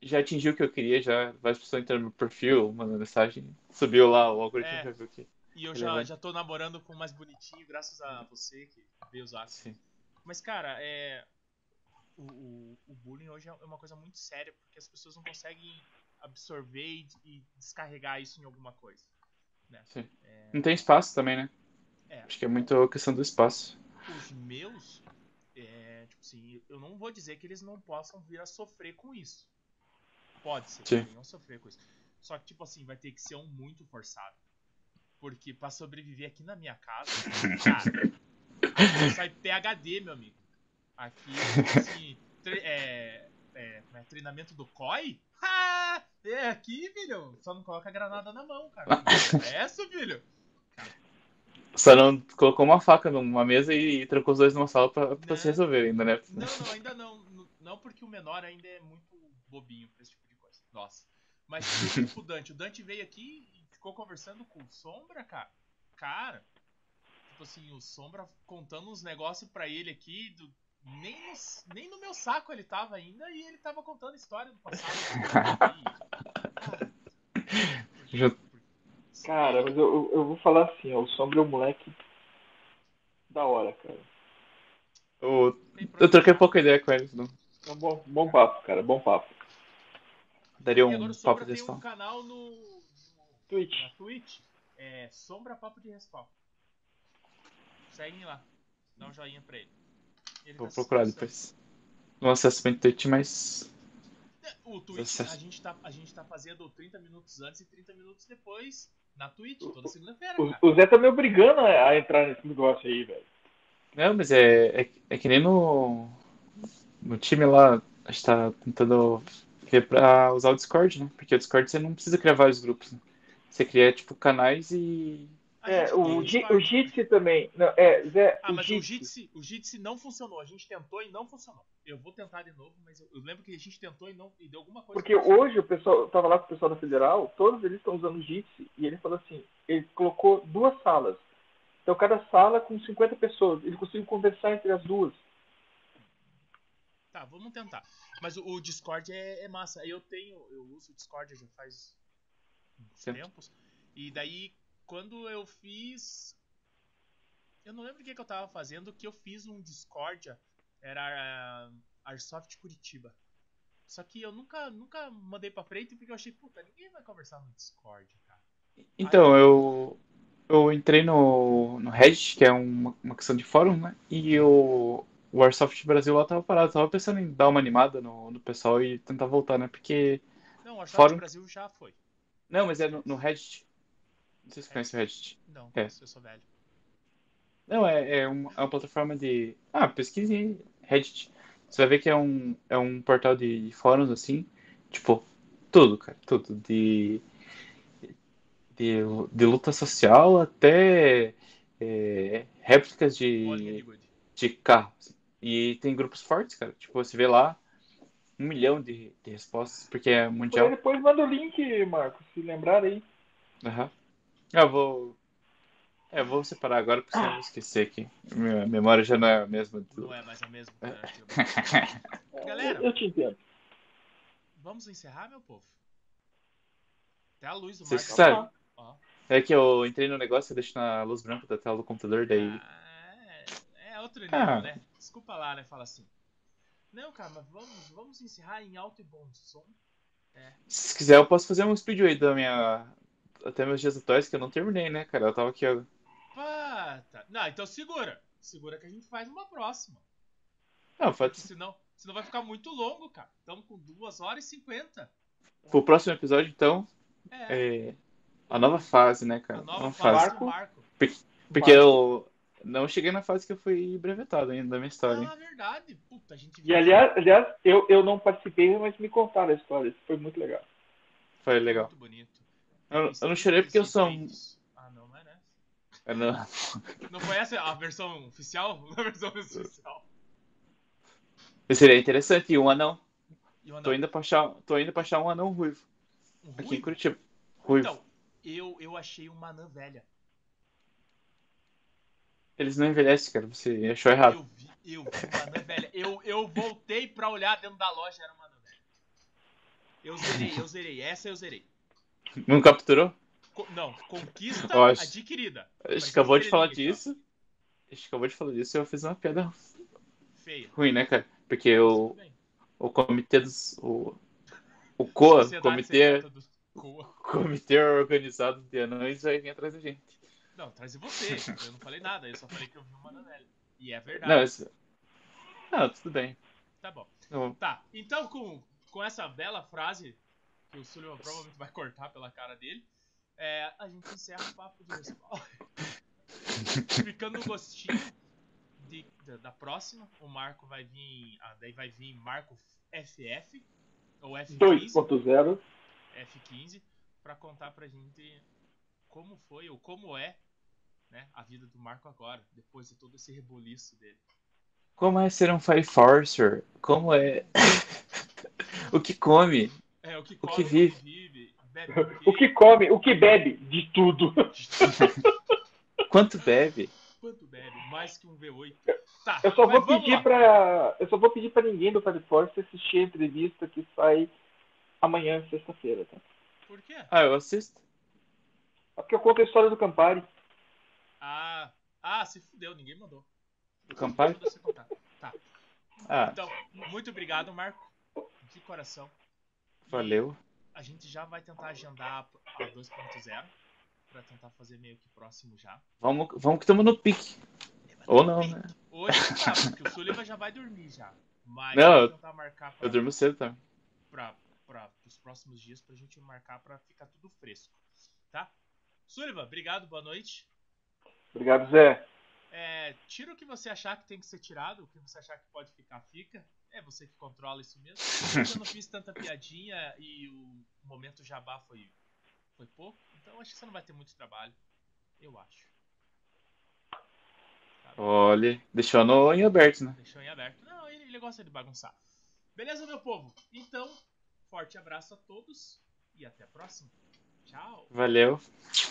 já atingiu o que eu queria, já várias pessoas entraram no meu perfil, mandando mensagem, subiu lá, o algoritmo É. já viu que. E eu já, já tô namorando com o mais bonitinho, graças a você que veio usar. Sim. Mas, cara, é. O, o, o bullying hoje é uma coisa muito séria, porque as pessoas não conseguem absorver e, e descarregar isso em alguma coisa. Né? Sim. É, Não tem espaço também, né? É. Acho que é muito questão do espaço. os meus, é, tipo assim, eu não vou dizer que eles não possam vir a sofrer com isso. Pode ser, Sim. que a sofrer com isso. Só que, tipo assim, vai ter que ser um muito forçado. Porque pra sobreviver aqui na minha casa, cara, sai PHD, meu amigo. Aqui, tipo assim, é, é, é, treinamento do COI? Ah, é aqui, filho. Só não coloca a granada na mão, cara. É isso, filho. Só não colocou uma faca numa mesa e trancou os dois numa sala pra, pra se resolver ainda, né? Não, não, ainda não. Não porque o menor ainda é muito bobinho pra esse tipo de coisa. Nossa. Mas com o Dante. O Dante veio aqui e ficou conversando com o Sombra, cara. Cara, tipo assim, o Sombra contando uns negócios pra ele aqui, do- nem, no, nem no meu saco ele tava ainda, e ele tava contando história do passado. Já- Cara, mas eu, eu- vou falar assim, ó, o Sombra é um moleque da hora, cara. Eu, eu troquei pouca ideia com eles, não. É um bom, bom papo, cara, bom papo. Daria um agora o papo desse tem um canal no, no- Twitch. na Twitch, é Sombra Papo de Respawn. Seguem lá, dá um joinha pra ele. Ele Vou tá procurar depois. Acesso bem Twitch, mas. É, O Twitch, a gente, tá, a gente tá fazendo 30 minutos antes e 30 minutos depois na Twitch, toda segunda-feira, O, o Zé tá me obrigando a, a entrar nesse negócio aí, velho. Não, mas é, é, é que nem no, no time lá, a gente tá tentando ver pra usar o Discord, né? Porque o Discord você não precisa criar vários grupos, né? Você cria, tipo, canais e. É, o, o Jitsi também. Não, é, Zé, Ah, o mas o Jitsi. Jitsi, o Jitsi não funcionou. A gente tentou e não funcionou. Eu vou tentar de novo, mas eu, eu lembro que a gente tentou e não e deu alguma coisa. Porque hoje o pessoal, eu tava lá com o pessoal da Federal, todos eles estão usando o Jitsi, e ele falou assim, ele colocou duas salas. Então cada sala com 50 pessoas. Ele conseguiu conversar entre as duas. Tá, vamos tentar. Mas o, o Discord é, é massa. Eu tenho, eu uso o Discord já faz tempos. E daí, quando eu fiz. Eu não lembro o que, que eu tava fazendo, que eu fiz um Discord. Era ah, Airsoft Curitiba. Só que eu nunca, nunca mandei pra frente porque eu achei, puta, ninguém vai conversar no Discord, cara. Então, eu, eu entrei no, no Reddit, que é uma, uma questão de fórum, né? E o, o Airsoft Brasil lá tava parado. Tava pensando em dar uma animada no, no pessoal e tentar voltar, né? Porque. Não, o Airsoft Fórum? Brasil já foi. Não, mas é no, no Reddit. Não sei se você conhece o Reddit. Não, É. eu sou velho. Não, é, é, uma, é uma plataforma de. Ah, pesquise aí, Reddit. Você vai ver que é um, é um portal de fóruns assim. Tipo, tudo, cara. Tudo. De, de, de luta social até é, réplicas de, de carros. E tem grupos fortes, cara. Tipo, você vê lá um milhão de, de respostas, porque é mundial. depois manda o link, Marcos, se lembrar aí. Aham. Eu vou. É, eu vou separar agora pra você não esquecer aqui. Minha memória já não é a mesma. Do... Não é mais a mesma. né, antigamente. Galera. Eu, te entendo. Vamos encerrar, meu povo? Até a luz do Vocês Marcos. que sabem. Ó. É que eu entrei no negócio e deixo na luz branca da tela do computador, daí. Ah, é, é outro nível, Ah. né? Desculpa lá, né? Fala assim. Não, cara, mas vamos, vamos encerrar em alto e bom som. Se quiser, eu posso fazer um speedway da minha. Até meus dias atuais, que eu não terminei, né, cara? Eu tava aqui. Pá, tá. Não, então segura. Segura que a gente faz uma próxima. Não, Porque ser. senão, senão vai ficar muito longo, cara. Estamos com 2 horas e 50. Pro próximo episódio, então, É, é. A nova fase, né, cara? a nova Nova fase Marco. Porque eu não cheguei na fase que eu fui brevetado ainda da minha história. Ah, verdade. Puta, a gente E aliás, aliás eu, eu não participei, mas me contaram a história. Isso foi muito legal. Foi legal. Muito bonito. Eu, eu não chorei porque eu sou um. Ah, não, não é né? eu não- Não essa a versão oficial? A versão oficial. Seria interessante, e um anão. E o anão? Tô indo pra achar, tô indo pra achar um anão ruivo. Um Aqui em ruivo? Curitiba. Ruivo. Então, eu, eu achei uma anã velha. Eles não envelhecem, cara. Você achou errado. Eu vi, eu vi uma anã velha. Eu, eu voltei pra olhar dentro da loja, era uma anã velha. Eu zerei, eu zerei. Essa eu zerei. Não capturou? Co- não, conquista acho- adquirida. A gente acabou de falar disso. A gente acabou de falar disso e eu fiz uma piada Feia. ruim, né, cara? Porque o, o comitê dos. O, o COA, comitê, Coa. comitê organizado de anões, vai vir atrás da gente. Não, traz você. Eu não falei nada, eu só falei que eu vi uma velha. E é verdade. Não, isso... não, tudo bem. Tá bom. Tá, então com, com essa bela frase, que o Sullivan provavelmente vai cortar pela cara dele, é, a gente encerra o papo de respawn. Ficando no gostinho de- da, da próxima, o Marco vai vir. Ah, daí vai vir Marco FF, ou F15, 2.0. F15, pra contar pra gente como foi ou como é né, a vida do Marco agora, depois de todo esse reboliço dele. Como é ser um Fire Forcer? Como é. o que come? É, o que come, o vive. que vive, bebe O que come, o que bebe, de tudo. Quanto bebe? mais que um V8. Tá, Eu só vou pedir pra. Eu só vou pedir pra ninguém do Fire Force assistir a entrevista que sai amanhã, sexta-feira, tá? Por quê? Ah, eu assisto. É Porque eu conto a história do Campari. Ah, ah, se fudeu, ninguém mandou. Do Campari? Tá. Ah, Então, muito obrigado, Marco. De coração. Valeu. A gente já vai tentar agendar a 2.0 pra tentar fazer meio que próximo já. Vamos, vamos que estamos no pique. Ou não, né? Hoje tá, porque o Sullivan já vai dormir já. Mas Não, vamos tentar marcar pra, Eu durmo cedo tá? também. pra, pra, os próximos dias pra gente marcar pra ficar tudo fresco. Tá? Sullivan, obrigado, boa noite. Obrigado, Zé. É, tira o que você achar que tem que ser tirado, o que você achar que pode ficar, fica. É você que controla isso mesmo. Eu não fiz tanta piadinha e o momento jabá foi, foi pouco, então acho que você não vai ter muito trabalho. Eu acho. Olha, deixando em aberto, né? Deixou em aberto. Não, ele, ele gosta de bagunçar. Beleza, meu povo? Então, forte abraço a todos e até a próxima. Tchau. Valeu.